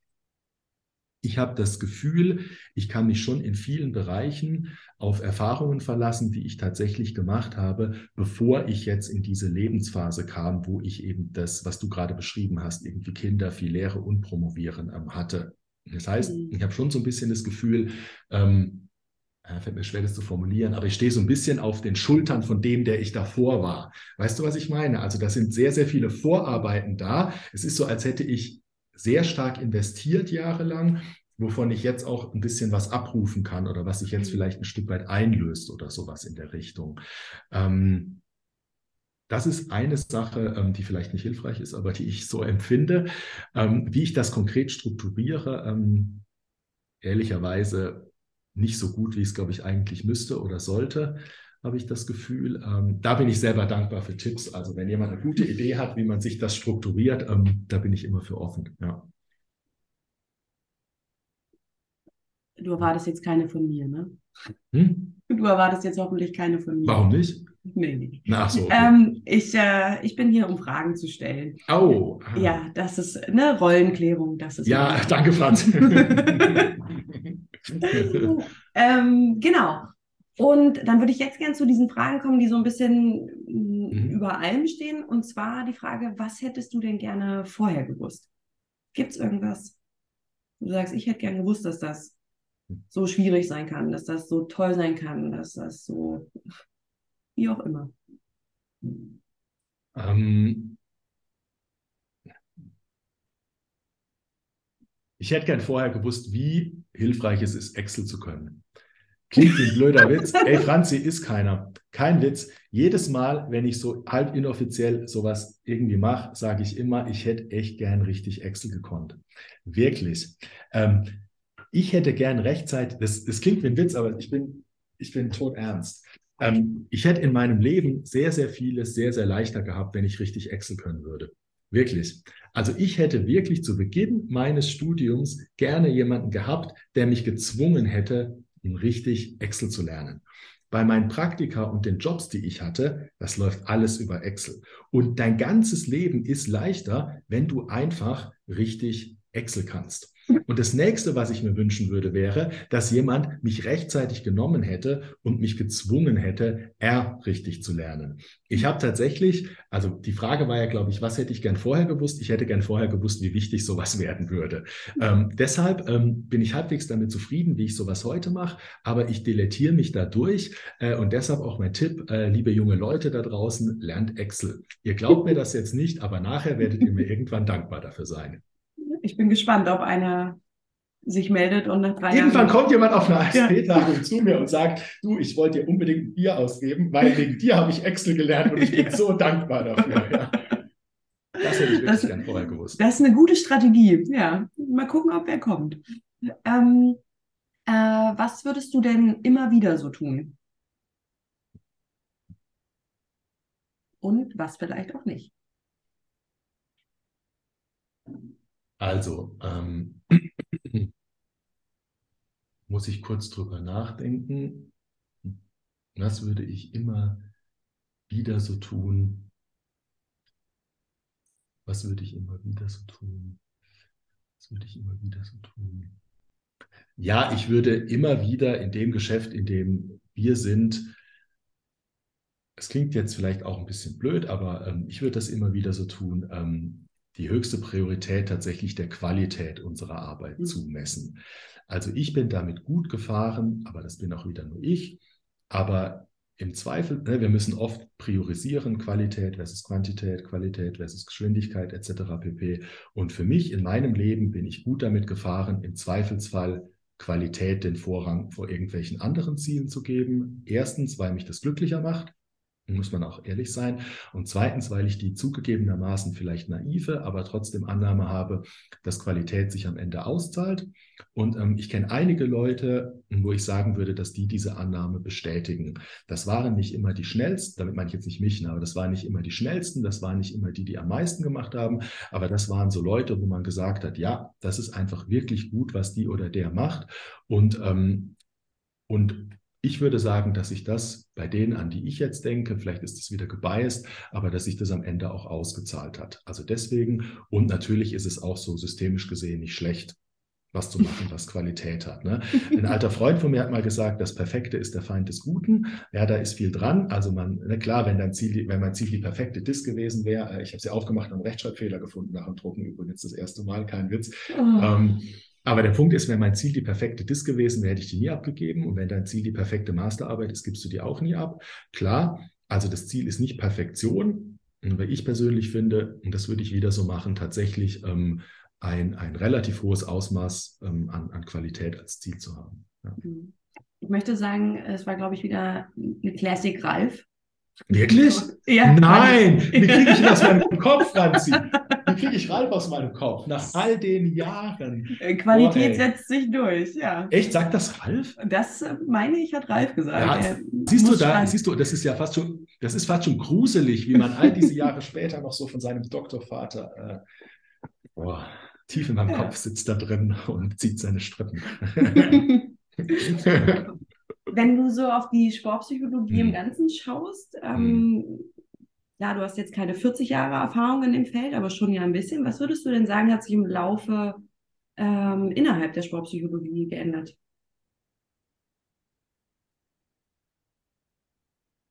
ich habe das Gefühl, ich kann mich schon in vielen Bereichen auf Erfahrungen verlassen, die ich tatsächlich gemacht habe, bevor ich jetzt in diese Lebensphase kam, wo ich eben das, was du gerade beschrieben hast, irgendwie Kinder, viel Lehre und Promovieren ähm, hatte. Das heißt, Mhm. ich habe schon so ein bisschen das Gefühl, ähm, äh, fällt mir schwer, das zu formulieren, aber ich stehe so ein bisschen auf den Schultern von dem, der ich davor war. Weißt du, was ich meine? Also da sind sehr, sehr viele Vorarbeiten da. Es ist so, als hätte ich sehr stark investiert jahrelang, wovon ich jetzt auch ein bisschen was abrufen kann oder was sich jetzt Mhm. vielleicht ein Stück weit einlöst oder sowas in der Richtung. Ähm, das ist eine Sache, ähm, die vielleicht nicht hilfreich ist, aber die ich so empfinde. Ähm, wie ich das konkret strukturiere, ähm, ehrlicherweise nicht so gut, wie ich es, glaube ich, eigentlich müsste oder sollte, habe ich das Gefühl. Ähm, da bin ich selber dankbar für Tipps. Also wenn jemand eine gute Idee hat, wie man sich das strukturiert, ähm, da bin ich immer für offen. Ja. Du erwartest jetzt keine von mir, ne? Hm? Du erwartest jetzt hoffentlich keine von mir. Warum nicht? Nee, nee. Na, ach so. Okay. Ähm, ich, äh, ich bin hier, um Fragen zu stellen. Oh. Ja, das ist eine Rollenklärung. Das ist ja, danke, Franz. ähm, genau. Und dann würde ich jetzt gerne zu diesen Fragen kommen, die so ein bisschen mhm. über allem stehen. Und zwar die Frage, was hättest du denn gerne vorher gewusst? Gibt es irgendwas? Du sagst, ich hätte gerne gewusst, dass das so schwierig sein kann, dass das so toll sein kann, dass das so, wie auch immer. Ähm, ich hätte gern vorher gewusst, wie hilfreich es ist, Excel zu können. Klingt wie ein blöder Witz. Ey, Franzi ist keiner. Kein Witz. Jedes Mal, wenn ich so halb inoffiziell sowas irgendwie mache, sage ich immer, ich hätte echt gern richtig Excel gekonnt. Wirklich. Ähm, ich hätte gern rechtzeitig, das, das klingt wie ein Witz, aber ich bin, ich bin tot ernst. Ähm, ich hätte in meinem Leben sehr, sehr vieles sehr, sehr leichter gehabt, wenn ich richtig Excel können würde. Wirklich. Also ich hätte wirklich zu Beginn meines Studiums gerne jemanden gehabt, der mich gezwungen hätte, richtig Excel zu lernen. Bei meinen Praktika und den Jobs, die ich hatte, das läuft alles über Excel. Und dein ganzes Leben ist leichter, wenn du einfach richtig Excel kannst. Und das nächste, was ich mir wünschen würde, wäre, dass jemand mich rechtzeitig genommen hätte und mich gezwungen hätte, R richtig zu lernen. Ich habe tatsächlich, also die Frage war ja, glaube ich, was hätte ich gern vorher gewusst? Ich hätte gern vorher gewusst, wie wichtig sowas werden würde. Ähm, deshalb ähm, bin ich halbwegs damit zufrieden, wie ich sowas heute mache, aber ich deletiere mich dadurch äh, und deshalb auch mein Tipp, äh, liebe junge Leute da draußen, lernt Excel. Ihr glaubt mir das jetzt nicht, aber nachher werdet ihr mir irgendwann dankbar dafür sein ich bin gespannt, ob einer sich meldet und nach drei Irgendwann Jahren... kommt jemand auf einer ASP-Tagung ja. zu mir und sagt, du, ich wollte dir unbedingt ein Bier ausgeben, weil wegen dir habe ich Excel gelernt und ich bin ja. so dankbar dafür. Ja. Das hätte ich wirklich das, gern vorher gewusst. Das ist eine gute Strategie. Ja, mal gucken, ob er kommt. Ähm, äh, was würdest du denn immer wieder so tun? Und was vielleicht auch nicht? Also, ähm, muss ich kurz drüber nachdenken. Was würde ich immer wieder so tun? Was würde ich immer wieder so tun? Was würde ich immer wieder so tun? Ja, ich würde immer wieder in dem Geschäft, in dem wir sind, es klingt jetzt vielleicht auch ein bisschen blöd, aber ähm, ich würde das immer wieder so tun, ähm, die höchste Priorität tatsächlich der Qualität unserer Arbeit mhm. zumessen. Also ich bin damit gut gefahren, aber das bin auch wieder nur ich. Aber im Zweifel, ne, wir müssen oft priorisieren, Qualität versus Quantität, Qualität versus Geschwindigkeit etc. pp. Und für mich in meinem Leben bin ich gut damit gefahren, im Zweifelsfall Qualität den Vorrang vor irgendwelchen anderen Zielen zu geben. Erstens, weil mich das glücklicher macht muss man auch ehrlich sein. Und zweitens, weil ich die zugegebenermaßen vielleicht naive, aber trotzdem Annahme habe, dass Qualität sich am Ende auszahlt. Und ähm, ich kenne einige Leute, wo ich sagen würde, dass die diese Annahme bestätigen. Das waren nicht immer die schnellsten, damit meine ich jetzt nicht mich, ne, aber das waren nicht immer die schnellsten, das waren nicht immer die, die am meisten gemacht haben, aber das waren so Leute, wo man gesagt hat, ja, das ist einfach wirklich gut, was die oder der macht. Und ähm, und ich würde sagen, dass sich das bei denen, an die ich jetzt denke, vielleicht ist es wieder gebiased, aber dass sich das am Ende auch ausgezahlt hat. Also deswegen, und natürlich ist es auch so systemisch gesehen nicht schlecht, was zu machen, was Qualität hat. Ne? Ein alter Freund von mir hat mal gesagt, das Perfekte ist der Feind des Guten. Ja, da ist viel dran. Also man, ne, klar, wenn dein Ziel, wenn mein Ziel die perfekte Disk gewesen wäre, äh, ich habe sie aufgemacht und einen Rechtschreibfehler gefunden nach dem Drucken, übrigens das erste Mal, kein Witz. Oh. Ähm, aber der Punkt ist, wenn mein Ziel die perfekte Disk gewesen wäre, hätte ich die nie abgegeben. Und wenn dein Ziel die perfekte Masterarbeit ist, gibst du die auch nie ab. Klar, also das Ziel ist nicht Perfektion. Weil ich persönlich finde, und das würde ich wieder so machen, tatsächlich ähm, ein, ein relativ hohes Ausmaß ähm, an, an Qualität als Ziel zu haben. Ja. Ich möchte sagen, es war, glaube ich, wieder eine Classic Ralf, Wirklich? Ja. Nein! Wie kriege ich ihn aus meinem Kopf ranziehen? Wie kriege ich Ralf aus meinem Kopf? Nach all den Jahren. Äh, Qualität ey. setzt sich durch, ja. Echt, sagt das Ralf? Das äh, meine ich, hat Ralf gesagt. Ja, siehst du da, schreiben. siehst du, das ist ja fast schon, das ist fast schon gruselig, wie man all diese Jahre später noch so von seinem Doktorvater, äh, boah, tief in meinem Ja. Kopf sitzt da drin und zieht seine Strippen. Wenn du so auf die Sportpsychologie im Hm. Ganzen schaust, ähm, ja, du hast jetzt keine 40 Jahre Erfahrung in dem Feld, aber schon ja ein bisschen. Was würdest du denn sagen, hat sich im Laufe ähm, innerhalb der Sportpsychologie geändert?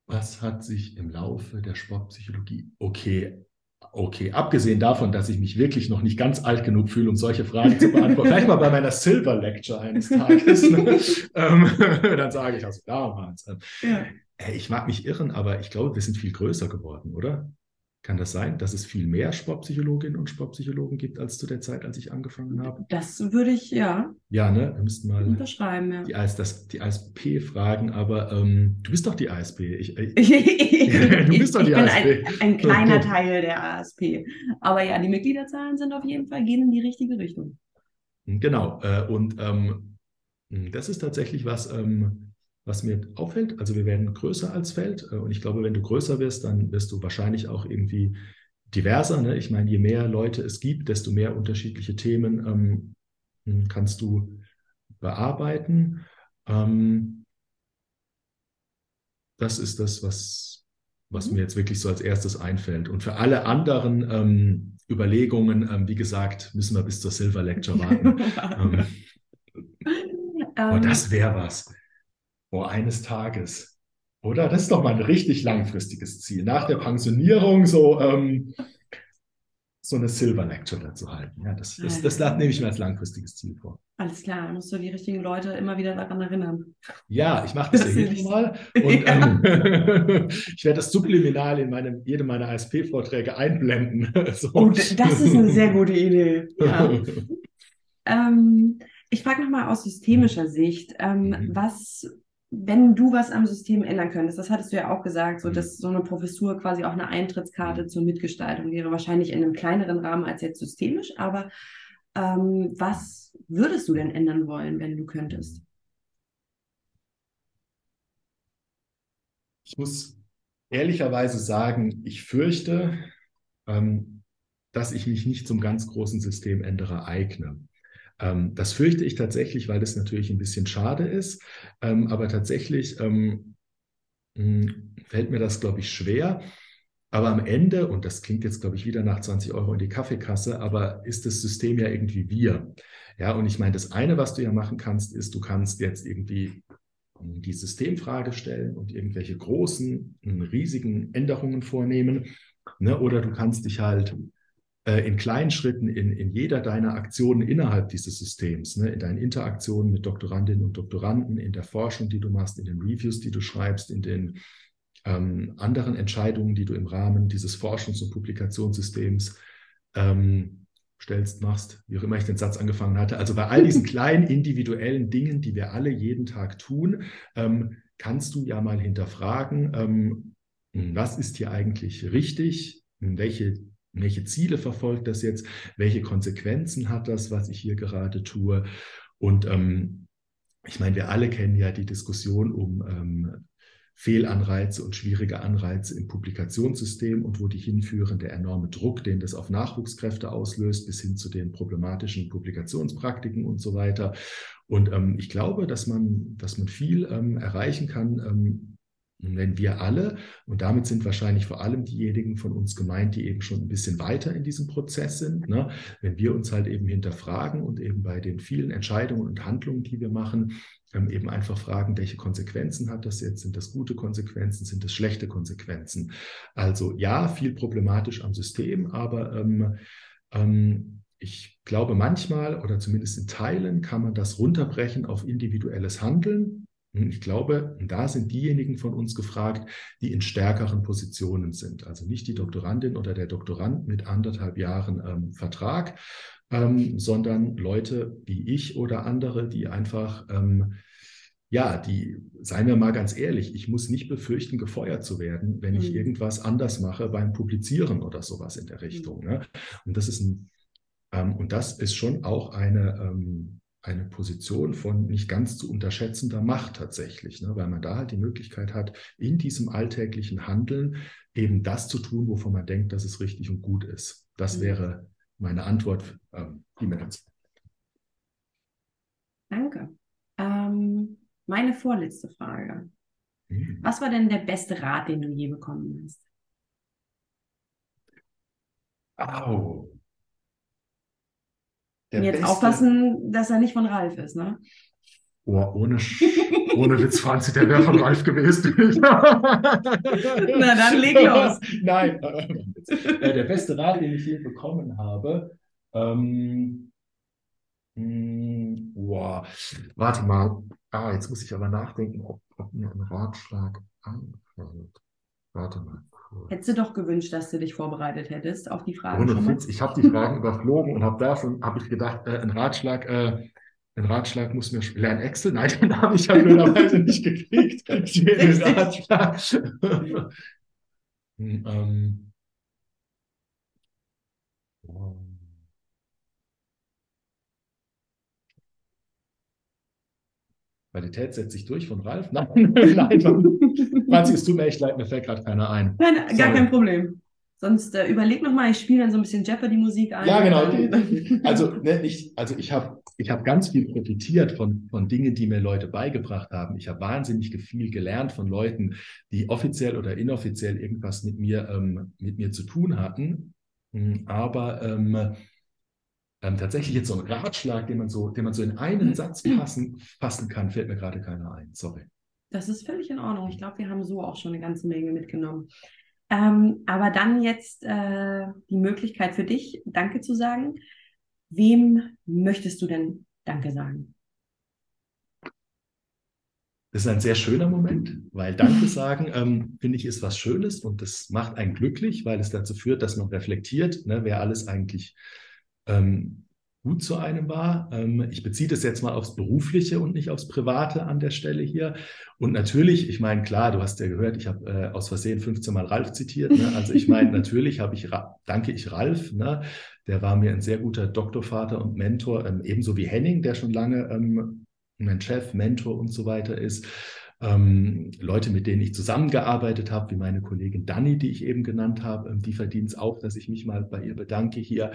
Was hat sich im Laufe der Sportpsychologie, okay, okay, abgesehen davon, dass ich mich wirklich noch nicht ganz alt genug fühle, um solche Fragen zu beantworten, vielleicht mal bei meiner Silver Lecture eines Tages, ne? ähm, dann sage ich also damals. Ähm, Ja. Ey, ich mag mich irren, aber ich glaube, wir sind viel größer geworden, oder? Kann das sein, dass es viel mehr Sportpsychologinnen und Sportpsychologen gibt als zu der Zeit, als ich angefangen habe? Das würde ich ja Ja, ne? Wir müssten mal unterschreiben, ja. die, AS, das, die ASP fragen, aber ähm, du bist doch die ASP. Ich, äh, du bist doch die ich bin ASP. ein, ein kleiner Teil der ASP. Aber ja, die Mitgliederzahlen sind auf jeden Fall, gehen in die richtige Richtung. Genau, äh, und ähm, das ist tatsächlich was, ähm, was mir auffällt. Also wir werden größer als Feld äh, und ich glaube, wenn du größer wirst, dann wirst du wahrscheinlich auch irgendwie diverser. Ne? Ich meine, je mehr Leute es gibt, desto mehr unterschiedliche Themen ähm, kannst du bearbeiten. Ähm, das ist das, was, was Mhm. mir jetzt wirklich so als erstes einfällt. Und für alle anderen ähm, Überlegungen, ähm, wie gesagt, müssen wir bis zur Silver Lecture warten. ähm, aber Ähm, das wäre was. Boah, eines Tages. Oder? Das ist doch mal ein richtig langfristiges Ziel. Nach der Pensionierung so, ähm, so eine Silver Lecture dazu halten. Ja, das, das, das nehme ich mir als langfristiges Ziel vor. Alles klar, musst du die richtigen Leute immer wieder daran erinnern. Ja, ich mache das, Das ja jedes Mal. Und ähm, ich werde das subliminal in meinem, jedem meiner ASP-Vorträge einblenden. So. Oh, das ist eine sehr gute Idee. Ja. Ähm, ich frage nochmal aus systemischer Sicht, ähm, Mhm. was, wenn du was am System ändern könntest, das hattest du ja auch gesagt, so Mhm. dass so eine Professur quasi auch eine Eintrittskarte zur Mitgestaltung wäre, wahrscheinlich in einem kleineren Rahmen als jetzt systemisch, aber ähm, was würdest du denn ändern wollen, wenn du könntest? Ich muss ehrlicherweise sagen, ich fürchte, ähm, dass ich mich nicht zum ganz großen Systemänderer eigne. Ähm, das fürchte ich tatsächlich, weil das natürlich ein bisschen schade ist. Ähm, aber tatsächlich ähm, mh, fällt mir das, glaube ich, schwer. Aber am Ende, und das klingt jetzt, glaube ich, wieder nach 20 Euro in die Kaffeekasse, aber ist das System ja irgendwie wir. Ja, und ich meine, das eine, was du ja machen kannst, ist, du kannst jetzt irgendwie die Systemfrage stellen und irgendwelche großen, riesigen Änderungen vornehmen. Ne? Oder du kannst dich halt in kleinen Schritten in, in jeder deiner Aktionen innerhalb dieses Systems, ne? in deinen Interaktionen mit Doktorandinnen und Doktoranden, in der Forschung, die du machst, in den Reviews, die du schreibst, in den ähm, anderen Entscheidungen, die du im Rahmen dieses Forschungs- und Publikationssystems ähm, stellst, machst, wie auch immer ich den Satz angefangen hatte. Also bei all diesen kleinen individuellen Dingen, die wir alle jeden Tag tun, ähm, kannst du ja mal hinterfragen, ähm, was ist hier eigentlich richtig, welche, welche Ziele verfolgt das jetzt, welche Konsequenzen hat das, was ich hier gerade tue. Und ähm, ich meine, wir alle kennen ja die Diskussion um ähm, Fehlanreize und schwierige Anreize im Publikationssystem und wo die hinführen, der enorme Druck, den das auf Nachwuchskräfte auslöst, bis hin zu den problematischen Publikationspraktiken und so weiter. Und ähm, ich glaube, dass man, dass man viel ähm, erreichen kann, ähm, wenn wir alle, und damit sind wahrscheinlich vor allem diejenigen von uns gemeint, die eben schon ein bisschen weiter in diesem Prozess sind, ne? wenn wir uns halt eben hinterfragen und eben bei den vielen Entscheidungen und Handlungen, die wir machen, ähm, eben einfach fragen, welche Konsequenzen hat das jetzt? Sind das gute Konsequenzen? Sind das schlechte Konsequenzen? Also ja, viel problematisch am System, aber ähm, ähm, ich glaube manchmal oder zumindest in Teilen kann man das runterbrechen auf individuelles Handeln. Ich glaube, da sind diejenigen von uns gefragt, die in stärkeren Positionen sind. Also nicht die Doktorandin oder der Doktorand mit anderthalb Jahren ähm, Vertrag, ähm, sondern Leute wie ich oder andere, die einfach ähm, ja, die, seien wir mal ganz ehrlich, ich muss nicht befürchten, gefeuert zu werden, wenn ich Mhm. irgendwas anders mache beim Publizieren oder sowas in der Richtung. Ne? Und das ist ein, ähm, und das ist schon auch eine, ähm, eine Position von nicht ganz zu unterschätzender Macht tatsächlich, ne? weil man da halt die Möglichkeit hat, in diesem alltäglichen Handeln eben das zu tun, wovon man denkt, dass es richtig und gut ist. Das Mhm. wäre meine Antwort, ähm, die mir dazu. Danke. Ähm, meine vorletzte Frage. Mhm. Was war denn der beste Rat, den du je bekommen hast? Au. Der jetzt beste- aufpassen, dass er nicht von Ralf ist, ne? Oh, ohne, ohne Witz, Franzi, der wäre von Ralf gewesen. Na, dann leg los. Nein, äh, der beste Rat, den ich je bekommen habe, ähm, mh, boah, warte mal, ah, jetzt muss ich aber nachdenken, ob, ob mir ein Ratschlag einfällt. Warte mal. Hättest du doch gewünscht, dass du dich vorbereitet hättest auf die Fragen Ohne? Witz, ich habe die Fragen überflogen und habe da schon, habe ich gedacht, äh, ein Ratschlag, äh, ein Ratschlag muss mir, sch- lern Excel? Nein, den habe ich ja blöderweise nicht gekriegt. Den Richtig. Ratschlag. Hm, ähm. Qualität setzt sich durch von Ralf? Nein, nein, Franzi, es tut mir echt leid, mir fällt gerade keiner ein. Nein, gar Sorry. kein Problem. Sonst äh, überleg noch mal, ich spiele dann so ein bisschen Jeopardy-Musik ein. Ja, genau. Also, ne, ich, also ich habe ich hab ganz viel profitiert von, von Dingen, die mir Leute beigebracht haben. Ich habe wahnsinnig viel gelernt von Leuten, die offiziell oder inoffiziell irgendwas mit mir, ähm, mit mir zu tun hatten. Mm, Aber ähm, ähm, tatsächlich jetzt so ein Ratschlag, den man so, den man so in einen Satz passen, fassen kann, fällt mir gerade keiner ein. Sorry. Das ist völlig in Ordnung. Ich glaube, wir haben so auch schon eine ganze Menge mitgenommen. Ähm, aber dann jetzt äh, die Möglichkeit für dich, Danke zu sagen. Wem möchtest du denn Danke sagen? Das ist ein sehr schöner Moment, weil Danke sagen, ähm, finde ich, ist was Schönes und das macht einen glücklich, weil es dazu führt, dass man reflektiert, ne, wer alles eigentlich ähm, gut zu einem war. Ähm, ich beziehe das jetzt mal aufs Berufliche und nicht aufs Private an der Stelle hier. Und natürlich, ich meine, klar, du hast ja gehört, ich habe äh, aus Versehen 15 Mal Ralf zitiert. Ne? Also ich meine, natürlich habe ich, danke ich Ralf, ne? der war mir ein sehr guter Doktorvater und Mentor, ähm, ebenso wie Henning, der schon lange ähm, mein Chef, Mentor und so weiter ist. Ähm, Leute, mit denen ich zusammengearbeitet habe, wie meine Kollegin Dani, die ich eben genannt habe, ähm, die verdient es auch, dass ich mich mal bei ihr bedanke hier.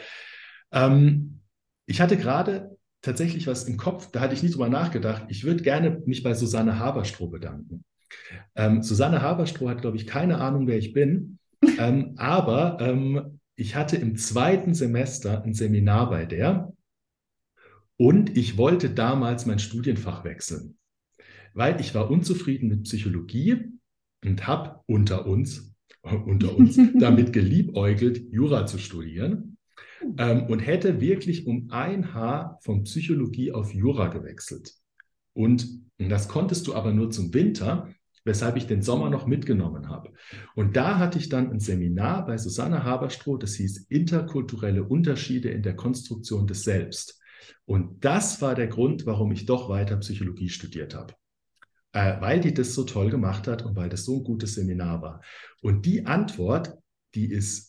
Ähm, ich hatte gerade tatsächlich was im Kopf, da hatte ich nie drüber nachgedacht. Ich würde gerne mich bei Susanne Haberstroh bedanken. Ähm, Susanne Haberstroh hat, glaube ich, keine Ahnung, wer ich bin, ähm, aber ähm, ich hatte im zweiten Semester ein Seminar bei der und ich wollte damals mein Studienfach wechseln, weil ich war unzufrieden mit Psychologie und habe unter uns, äh, unter uns damit geliebäugelt, Jura zu studieren ähm, und hätte wirklich um ein Haar von Psychologie auf Jura gewechselt. Und das konntest du aber nur zum Winter, weshalb ich den Sommer noch mitgenommen habe. Und da hatte ich dann ein Seminar bei Susanne Haberstroh, das hieß Interkulturelle Unterschiede in der Konstruktion des Selbst. Und das war der Grund, warum ich doch weiter Psychologie studiert habe. Äh, weil die das so toll gemacht hat und weil das so ein gutes Seminar war. Und die Antwort, die ist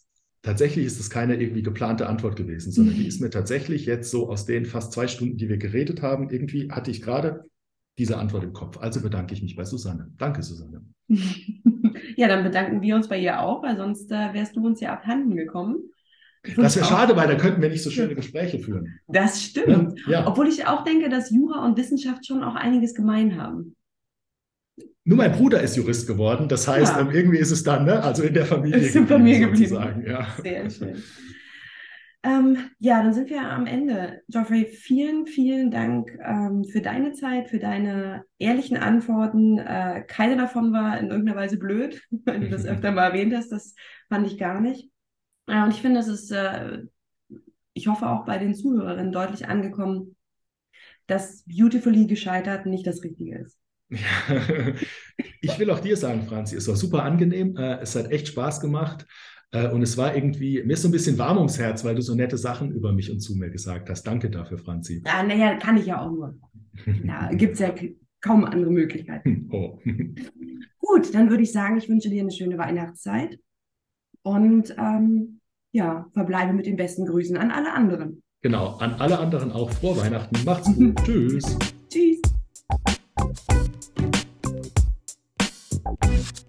Tatsächlich ist es keine irgendwie geplante Antwort gewesen, sondern die ist mir tatsächlich jetzt so aus den fast zwei Stunden, die wir geredet haben, irgendwie hatte ich gerade diese Antwort im Kopf. Also bedanke ich mich bei Susanne. Danke, Susanne. Ja, dann bedanken wir uns bei ihr auch, weil sonst äh, wärst du uns ja abhanden gekommen. Das wäre schade, weil da könnten wir nicht so schöne Gespräche führen. Das stimmt. Ja. Obwohl ich auch denke, dass Jura und Wissenschaft schon auch einiges gemein haben. Nur mein Bruder ist Jurist geworden. Das heißt, Ja. ähm, irgendwie ist es dann, ne? also in der Familie Ist in Familie geblieben. sozusagen. Ja. Sehr schön. Ähm, ja, dann sind wir am Ende. Geoffrey, vielen, vielen Dank ähm, für deine Zeit, für deine ehrlichen Antworten. Äh, keine davon war in irgendeiner Weise blöd, weil du das öfter mal erwähnt hast. Das fand ich gar nicht. Ja, und ich finde, es ist, äh, ich hoffe auch bei den Zuhörerinnen deutlich angekommen, dass Beautifully gescheitert nicht das Richtige ist. Ja. Ich will auch dir sagen, Franzi, es war super angenehm. Äh, Es hat echt Spaß gemacht. Äh, Und es war irgendwie, mir ist so ein bisschen warm ums Herz, weil du so nette Sachen über mich und zu mir gesagt hast. Danke dafür, Franzi. Ja, naja, kann ich ja auch nur. Da gibt es ja kaum andere Möglichkeiten. Oh. Gut, dann würde ich sagen, ich wünsche dir eine schöne Weihnachtszeit und ähm, ja, verbleibe mit den besten Grüßen an alle anderen. Genau, an alle anderen auch frohe Weihnachten. Macht's gut. Tschüss. Tschüss. Thank you